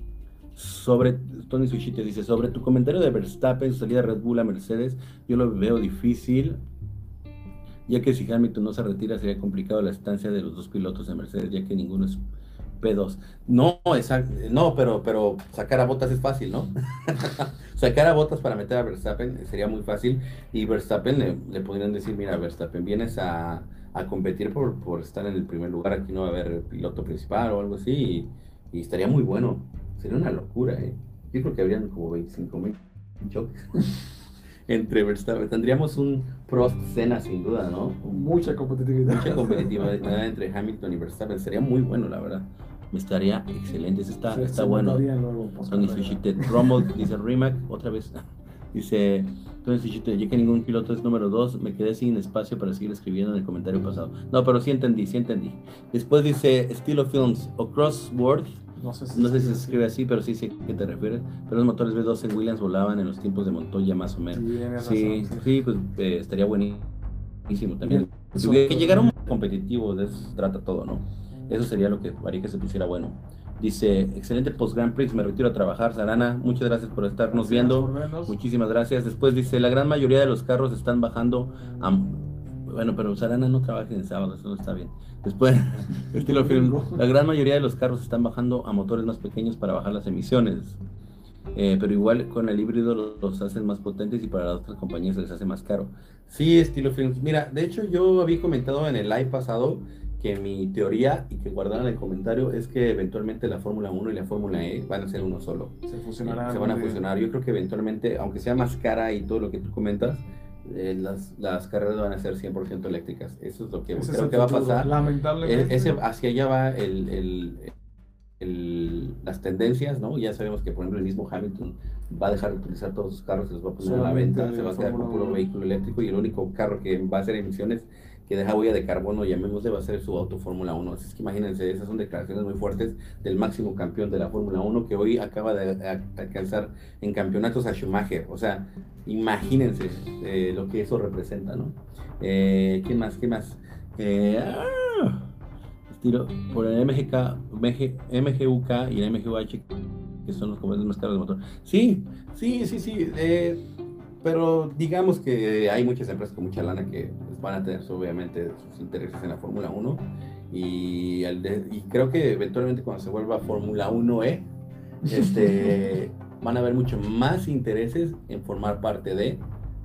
sobre, Tony Sushite dice, sobre tu comentario de Verstappen, salida de Red Bull a Mercedes, yo lo veo difícil, ya que si Hamilton no se retira sería complicado la estancia de los dos pilotos de Mercedes, ya que ninguno es P2. No, exacto, no, pero, pero sacar a botas es fácil, ¿no? sacar a botas para meter a Verstappen sería muy fácil y Verstappen le, podrían decir, mira, Verstappen, vienes a, competir por, por, estar en el primer lugar, aquí no va a haber piloto principal o algo así y, estaría muy bueno. Sería una locura, ¿eh? Yo creo que habrían como 25 mil choques. entre Verstappen. Tendríamos un Prost Cena sin duda, ¿no? Mucha competitividad. Mucha competitividad entre Hamilton y Verstappen. Sería muy bueno, la verdad. Estaría excelente. está, está bueno. Tony Rommel dice Rimac, otra vez. Dice Tony Sushite, ya que ningún piloto es número 2, me quedé sin espacio para seguir escribiendo en el comentario pasado. No, pero sí entendí, sí entendí. Después dice Estilo Films o Crossworth no sé si, se escribe así, pero sí sé a qué te refieres. Pero los motores V2 en Williams volaban en los tiempos de Montoya más o menos. Sí, sí, pues eh, estaría buenísimo también. que llegara un competitivo, de eso se trata todo, ¿no? Eso sería lo que haría que se pusiera bueno. Dice, excelente post Grand Prix, me retiro a trabajar, Sarana, muchas gracias por estarnos viendo. Muchísimas gracias. Después dice, la gran mayoría de los carros están bajando a bueno, pero Sarana no trabaja en sábado, eso no está bien. Después, estilo film, la gran mayoría de los carros están bajando a motores más pequeños para bajar las emisiones. Eh, pero igual con el híbrido los, hacen más potentes y para las otras compañías les hace más caro. Sí, estilo film. Mira, de hecho yo había comentado en el live pasado que mi teoría y que guardaron el comentario es que eventualmente la Fórmula 1 y la Fórmula E van a ser uno solo. Se fusionarán. Se van a fusionar. Yo creo que eventualmente, aunque sea más cara y todo lo que tú comentas, eh, las, las, carreras van a ser 100% eléctricas. Eso es lo que Ese creo es que va a pasar. Lamentablemente. E- ese, hacia allá va el, el- el- las tendencias, ¿no? Ya sabemos que, por ejemplo, el mismo Hamilton va a dejar de utilizar todos sus carros, se los va a poner a la venta, se va a quedar con puro vehículo eléctrico y el único carro que va a hacer emisiones que deja huella de carbono, llamémosle, va a ser su auto Fórmula 1. Así es que imagínense, esas son declaraciones muy fuertes del máximo campeón de la Fórmula 1 que hoy acaba de alcanzar en campeonatos a Schumacher. O sea, imagínense eh, lo que eso representa, ¿no? Eh, ¿Qué más? ¿Qué más? Eh, ah, estilo por el MGK, MG, MGUK y el MGUH, que son los componentes más caros del motor. Sí, sí, sí, sí. eh, pero digamos que hay muchas empresas con mucha lana que van a tener obviamente sus intereses en la Fórmula 1 y, al de- y creo que eventualmente cuando se vuelva Fórmula 1E, este, van a haber mucho más intereses en formar parte de,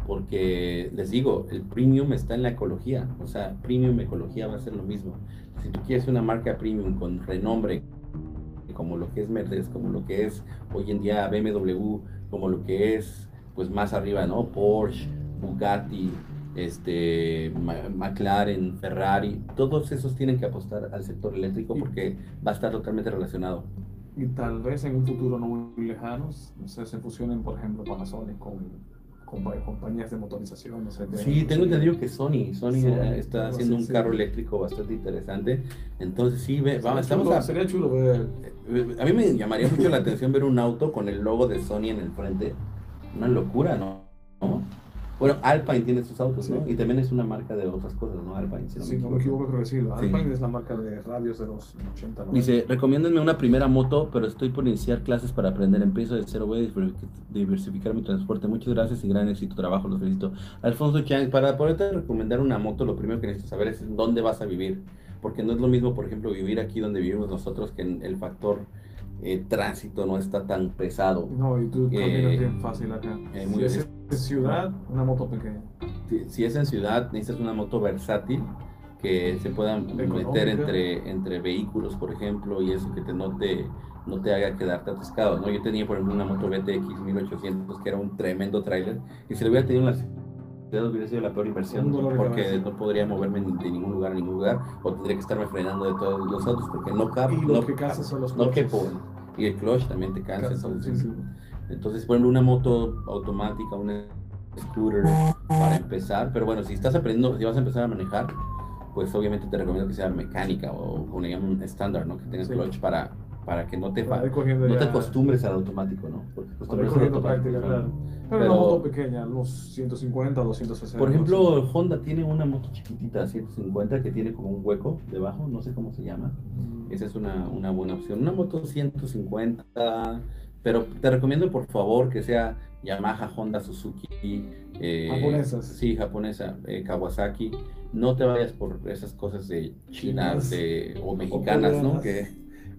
porque les digo, el premium está en la ecología, o sea, premium ecología va a ser lo mismo. Si tú quieres una marca premium con renombre, como lo que es Mercedes, como lo que es hoy en día BMW, como lo que es pues más arriba, ¿no? Porsche, Bugatti, este, McLaren, Ferrari, todos esos tienen que apostar al sector eléctrico porque va a estar totalmente relacionado. Y tal vez en un futuro no muy lejano, no sé, se fusionen, por ejemplo, Panasonic con, con compañías de motorización, no sé. qué. Sí, tengo entendido que Sony, Sony Sony, eh, está haciendo así, un sí. carro eléctrico bastante interesante. Entonces sí, ve, vamos, estamos chulo- a, Sería chulo ver. Eh, A mí me llamaría mucho la atención ver un auto con el logo de Sony en el frente. Una locura, ¿no? ¿No? Bueno, Alpine tiene sus autos, ¿no? Sí. Y también es una marca de otras cosas, ¿no? Alpine, si no Si me no me equivoco. creo que sí. Sí. Alpine es la marca de radios de los 80, ¿no? Dice, recomiéndenme una primera moto, pero estoy por iniciar clases para aprender. Empiezo de cero, voy a diver- diversificar mi transporte. Muchas gracias y gran éxito, trabajo, los felicito. Alfonso Chang, para poderte recomendar una moto, lo primero que necesitas saber es dónde vas a vivir. Porque no es lo mismo, por ejemplo, vivir aquí donde vivimos nosotros, que en el factor eh, tránsito no está tan pesado. No, y tú Eh, caminas bien fácil acá. eh, si muy es bien. en ciudad, una moto pequeña. Si- Si es en ciudad, necesitas una moto versátil que se pueda meter Económica. entre, entre vehículos, por ejemplo, y eso que te, no, te, no te haga quedarte atascado, ¿no? Yo tenía, por ejemplo, una moto BTX 1800 que era un tremendo tráiler y si lo hubiera tenido en la ciudad hubiera sido la peor inversión porque no podría moverme de ningún lugar a ningún lugar o tendría que estarme frenando de todos los autos porque no cabe, Y lo no, que son los no quepo. Y el clutch también te cansa. Cansa, entonces, sí, sí. entonces, por ejemplo, una moto automática, una scooter para empezar, pero bueno, si estás aprendiendo, si vas a empezar a manejar, pues obviamente te recomiendo que sea mecánica o le llaman estándar, ¿no? Que tengas Sí. clutch para, para que no te, no te acostumbres al automático, ¿no? Porque acostumbrarse al automático, práctica, claro. Pero, Pero- una moto pequeña, unos 150, 260. Por ejemplo, así. Honda tiene una moto chiquitita, 150, que tiene como un hueco debajo, no sé cómo se llama. Mm, Esa es una, una buena opción. Una moto 150, pero te recomiendo por favor que sea Yamaha, Honda, Suzuki. eh, Japonesas. Sí, japonesa, eh, Kawasaki. No te vayas por esas cosas de chinas de- o mexicanas, ¿no? Que,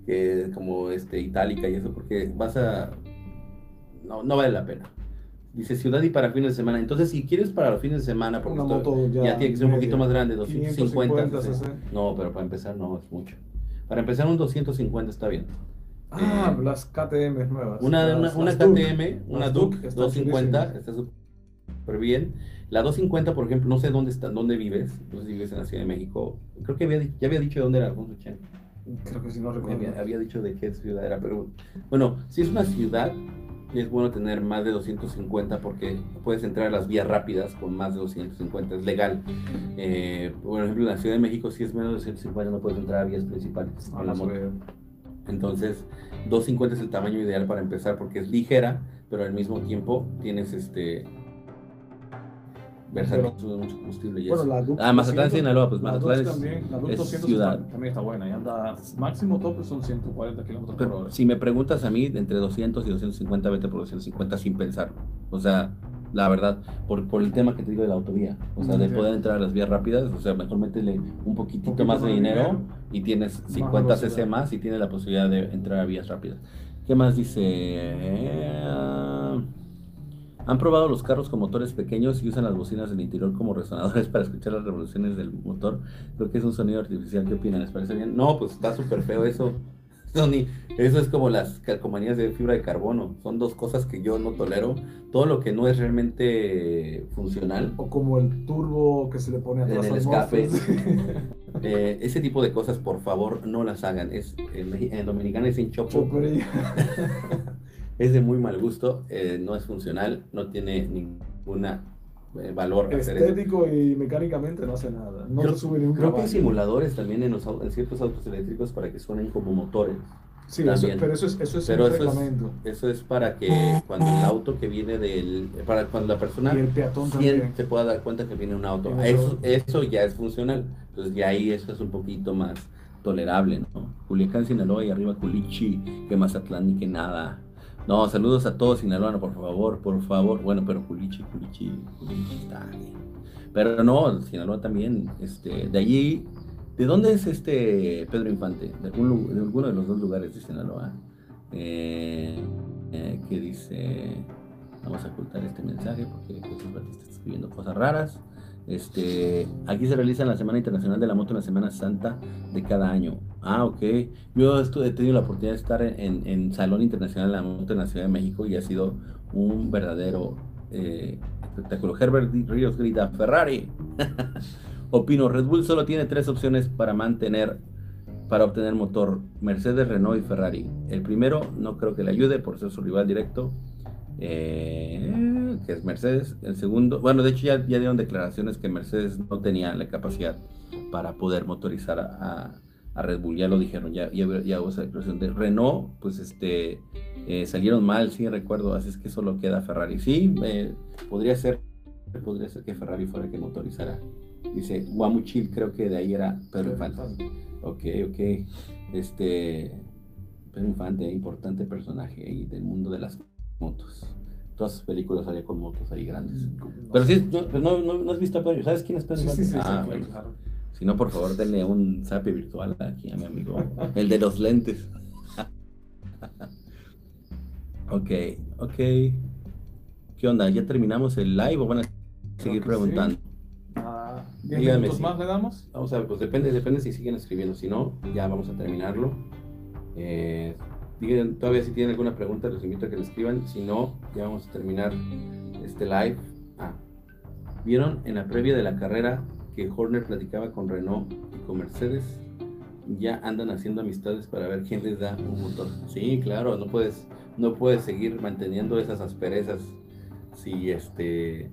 que como este, itálica y eso, porque vas a... No, no vale la pena. Dice ciudad y para fines de semana. Entonces, si quieres para los fines de semana, porque Una esto moto ya ya, tiene que ser un poquito más grande, 250. 550, sí. 60. No, pero para empezar no es mucho. Para empezar un 250 está bien. Ah, Eh, las KTM nuevas. Una, las- una, una las Duke. KTM, una Duke, Duke están 250, chulísimas. está súper bien. La 250, por ejemplo, no sé dónde está, dónde vives, no sé si vives en la Ciudad de México. Creo que había, ya había dicho de dónde era Alfonso Chen. Creo que si no recuerdo. Había, había dicho de qué ciudad era, pero bueno, si es una ciudad, es bueno tener más de 250 porque puedes entrar a las vías rápidas con más de 250, es legal. Eh, por ejemplo, en la Ciudad de México, si es menos de 250, no puedes entrar a vías principales con la Vamos a moto. ver. Entonces, 250 es el tamaño ideal para empezar porque es ligera, pero al mismo tiempo tienes este Pero- consume mucho combustible y Bueno, eso. la Ah, Mazatlán, 200, Sinaloa, pues Mazatlán es- también, la es 200 ciudad. está- también está buena y anda máximo tope son 140 kilómetros por Pero hora. si me preguntas a mí, entre 200 y 250, vete por 250 sin pensarlo. O sea, la verdad, por, por el tema que te digo de la autovía. O sea, de poder entrar a las vías rápidas, o sea, mejor métele un poquitito Poquito más de dinero dinero, y tienes 50 cc más y tienes la posibilidad de entrar a vías rápidas. ¿Qué más dice? ¿Han probado los carros con motores pequeños y usan las bocinas del interior como resonadores para escuchar las revoluciones del motor? Creo que es un sonido artificial. ¿Qué opinan? ¿Les parece bien? No, pues está súper feo eso. Sony, eso es como las calcomanías de fibra de carbono. Son dos cosas que yo no tolero. Todo lo que no es realmente funcional. O como el turbo que se le pone atrás en el escape. Eh, ese tipo de cosas, por favor, no las hagan. Es, en, Dominicana es hinchopo. Es de muy mal gusto, eh, no es funcional, no tiene ninguna eh, valor. Estético y mecánicamente no hace nada. No creo, sube ni Creo que hay simuladores también en, los, en ciertos autos eléctricos para que suenen como motores. Sí, pero eso es, eso es pero eso es, eso es, para que cuando el auto que viene del... Para cuando la persona se pueda dar cuenta que viene un auto. Eso, eso ya es funcional. Entonces ya ahí eso es un poquito más tolerable, ¿no? Culiacán, Sinaloa y arriba Culichi, que Mazatlán ni que nada. No, saludos a todos Sinaloa, por favor, por favor. Bueno, pero Culichi, Culichi, Culichi está bien. Pero no, Sinaloa también, este, de allí, ¿de dónde es este Pedro Infante? De, alguno de los dos lugares de Sinaloa. Eh, eh, que dice, vamos a ocultar este mensaje porque Jesús Batista está escribiendo cosas raras. Este, aquí se realiza la Semana Internacional de la Moto en la Semana Santa de cada año. Ah, ok. Yo he tenido la oportunidad de estar en, en, Salón Internacional de la Moto en la Ciudad de México y ha sido un verdadero eh, espectáculo. Herbert Ríos grita, Ferrari. Opino, Red Bull solo tiene tres opciones para mantener, para obtener motor, Mercedes, Renault y Ferrari. El primero no creo que le ayude por ser su rival directo. Eh, que es Mercedes. El segundo, bueno, de hecho ya, ya, dieron declaraciones que Mercedes no tenía la capacidad para poder motorizar a, Red Bull, ya lo dijeron, ya, ya, ya hubo esa declaración de Renault, pues este, eh, salieron mal, sí recuerdo, así es que solo queda Ferrari. Sí, podría ser, podría ser que Ferrari fuera que motorizara. Dice Guamuchil, creo que de ahí era Pedro Infante. Ok, ok. Este, Pedro Infante, importante personaje ahí del mundo de las motos. Todas sus películas salía con motos ahí grandes. Pero sí, no, no, no, has visto a Pedro. ¿Sabes quién es Pedro? Sí, sí, ah, Si no, por favor, denle un zap virtual aquí a mi amigo. El de los lentes. ok, ok. ¿Qué onda? ¿Ya terminamos el live o van a seguir preguntando? Ah, minutos más le damos? Vamos a ver, pues depende, depende si siguen escribiendo. Si no, ya vamos a terminarlo. Eh, todavía si tienen alguna pregunta, los invito a que la escriban. Si no, ya vamos a terminar este live. Ah, ¿vieron en la previa de la carrera que Horner platicaba con Renault y con Mercedes? Ya andan haciendo amistades para ver quién les da un motor. Sí, claro, no puedes, no puedes seguir manteniendo esas asperezas si este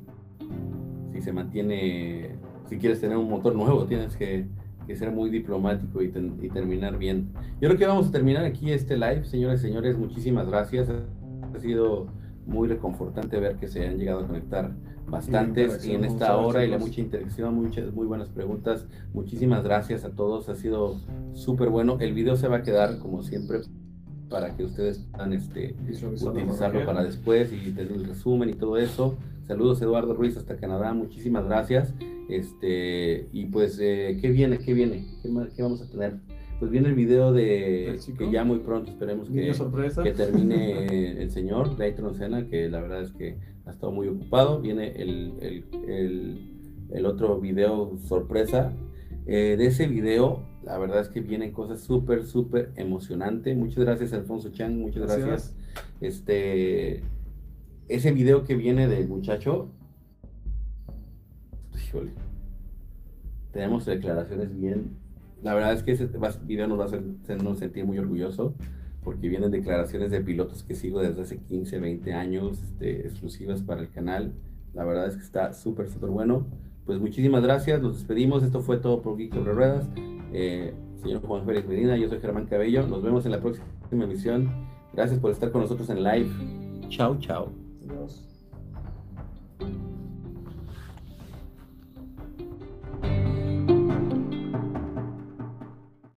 si se mantiene si quieres tener un motor nuevo tienes que que ser muy diplomático y, terminar bien. Yo creo que vamos a terminar aquí este live, señores y señores. Muchísimas gracias. Ha sido muy reconfortante ver que se han llegado a conectar bastantes y en esta hora y la mucha interacción, muchas muy buenas preguntas. Muchísimas gracias a todos, ha sido súper bueno. El video se va a quedar como siempre para que ustedes puedan este, utilizarlo para después y tener el resumen y todo eso. Saludos Eduardo Ruiz hasta Canadá, muchísimas gracias. Este, y pues, eh, ¿qué viene? ¿Qué viene? ¿Qué, vamos a tener? Pues viene el video de que ya muy pronto esperemos que, que termine el señor Leighton Senna, que la verdad es que ha estado muy ocupado. Viene el, el, el, el otro video sorpresa. Eh, de ese video, la verdad es que vienen cosas súper, súper emocionantes. Muchas gracias, Alfonso Chang, muchas gracias. gracias. Este, ese video que viene del muchacho, híjole, tenemos declaraciones bien. La verdad es que ese video nos va a hacernos sentir muy orgulloso porque vienen declaraciones de pilotos que sigo desde hace 15, 20 años, este, exclusivas para el canal. La verdad es que está súper, súper bueno. Pues muchísimas gracias, nos despedimos. Esto fue todo por Geek sobre Ruedas. Eh, señor Juan Félix Medina, yo soy Germán Cabello. Nos vemos en la próxima emisión. Gracias por estar con nosotros en live. Chao, chao. Adiós.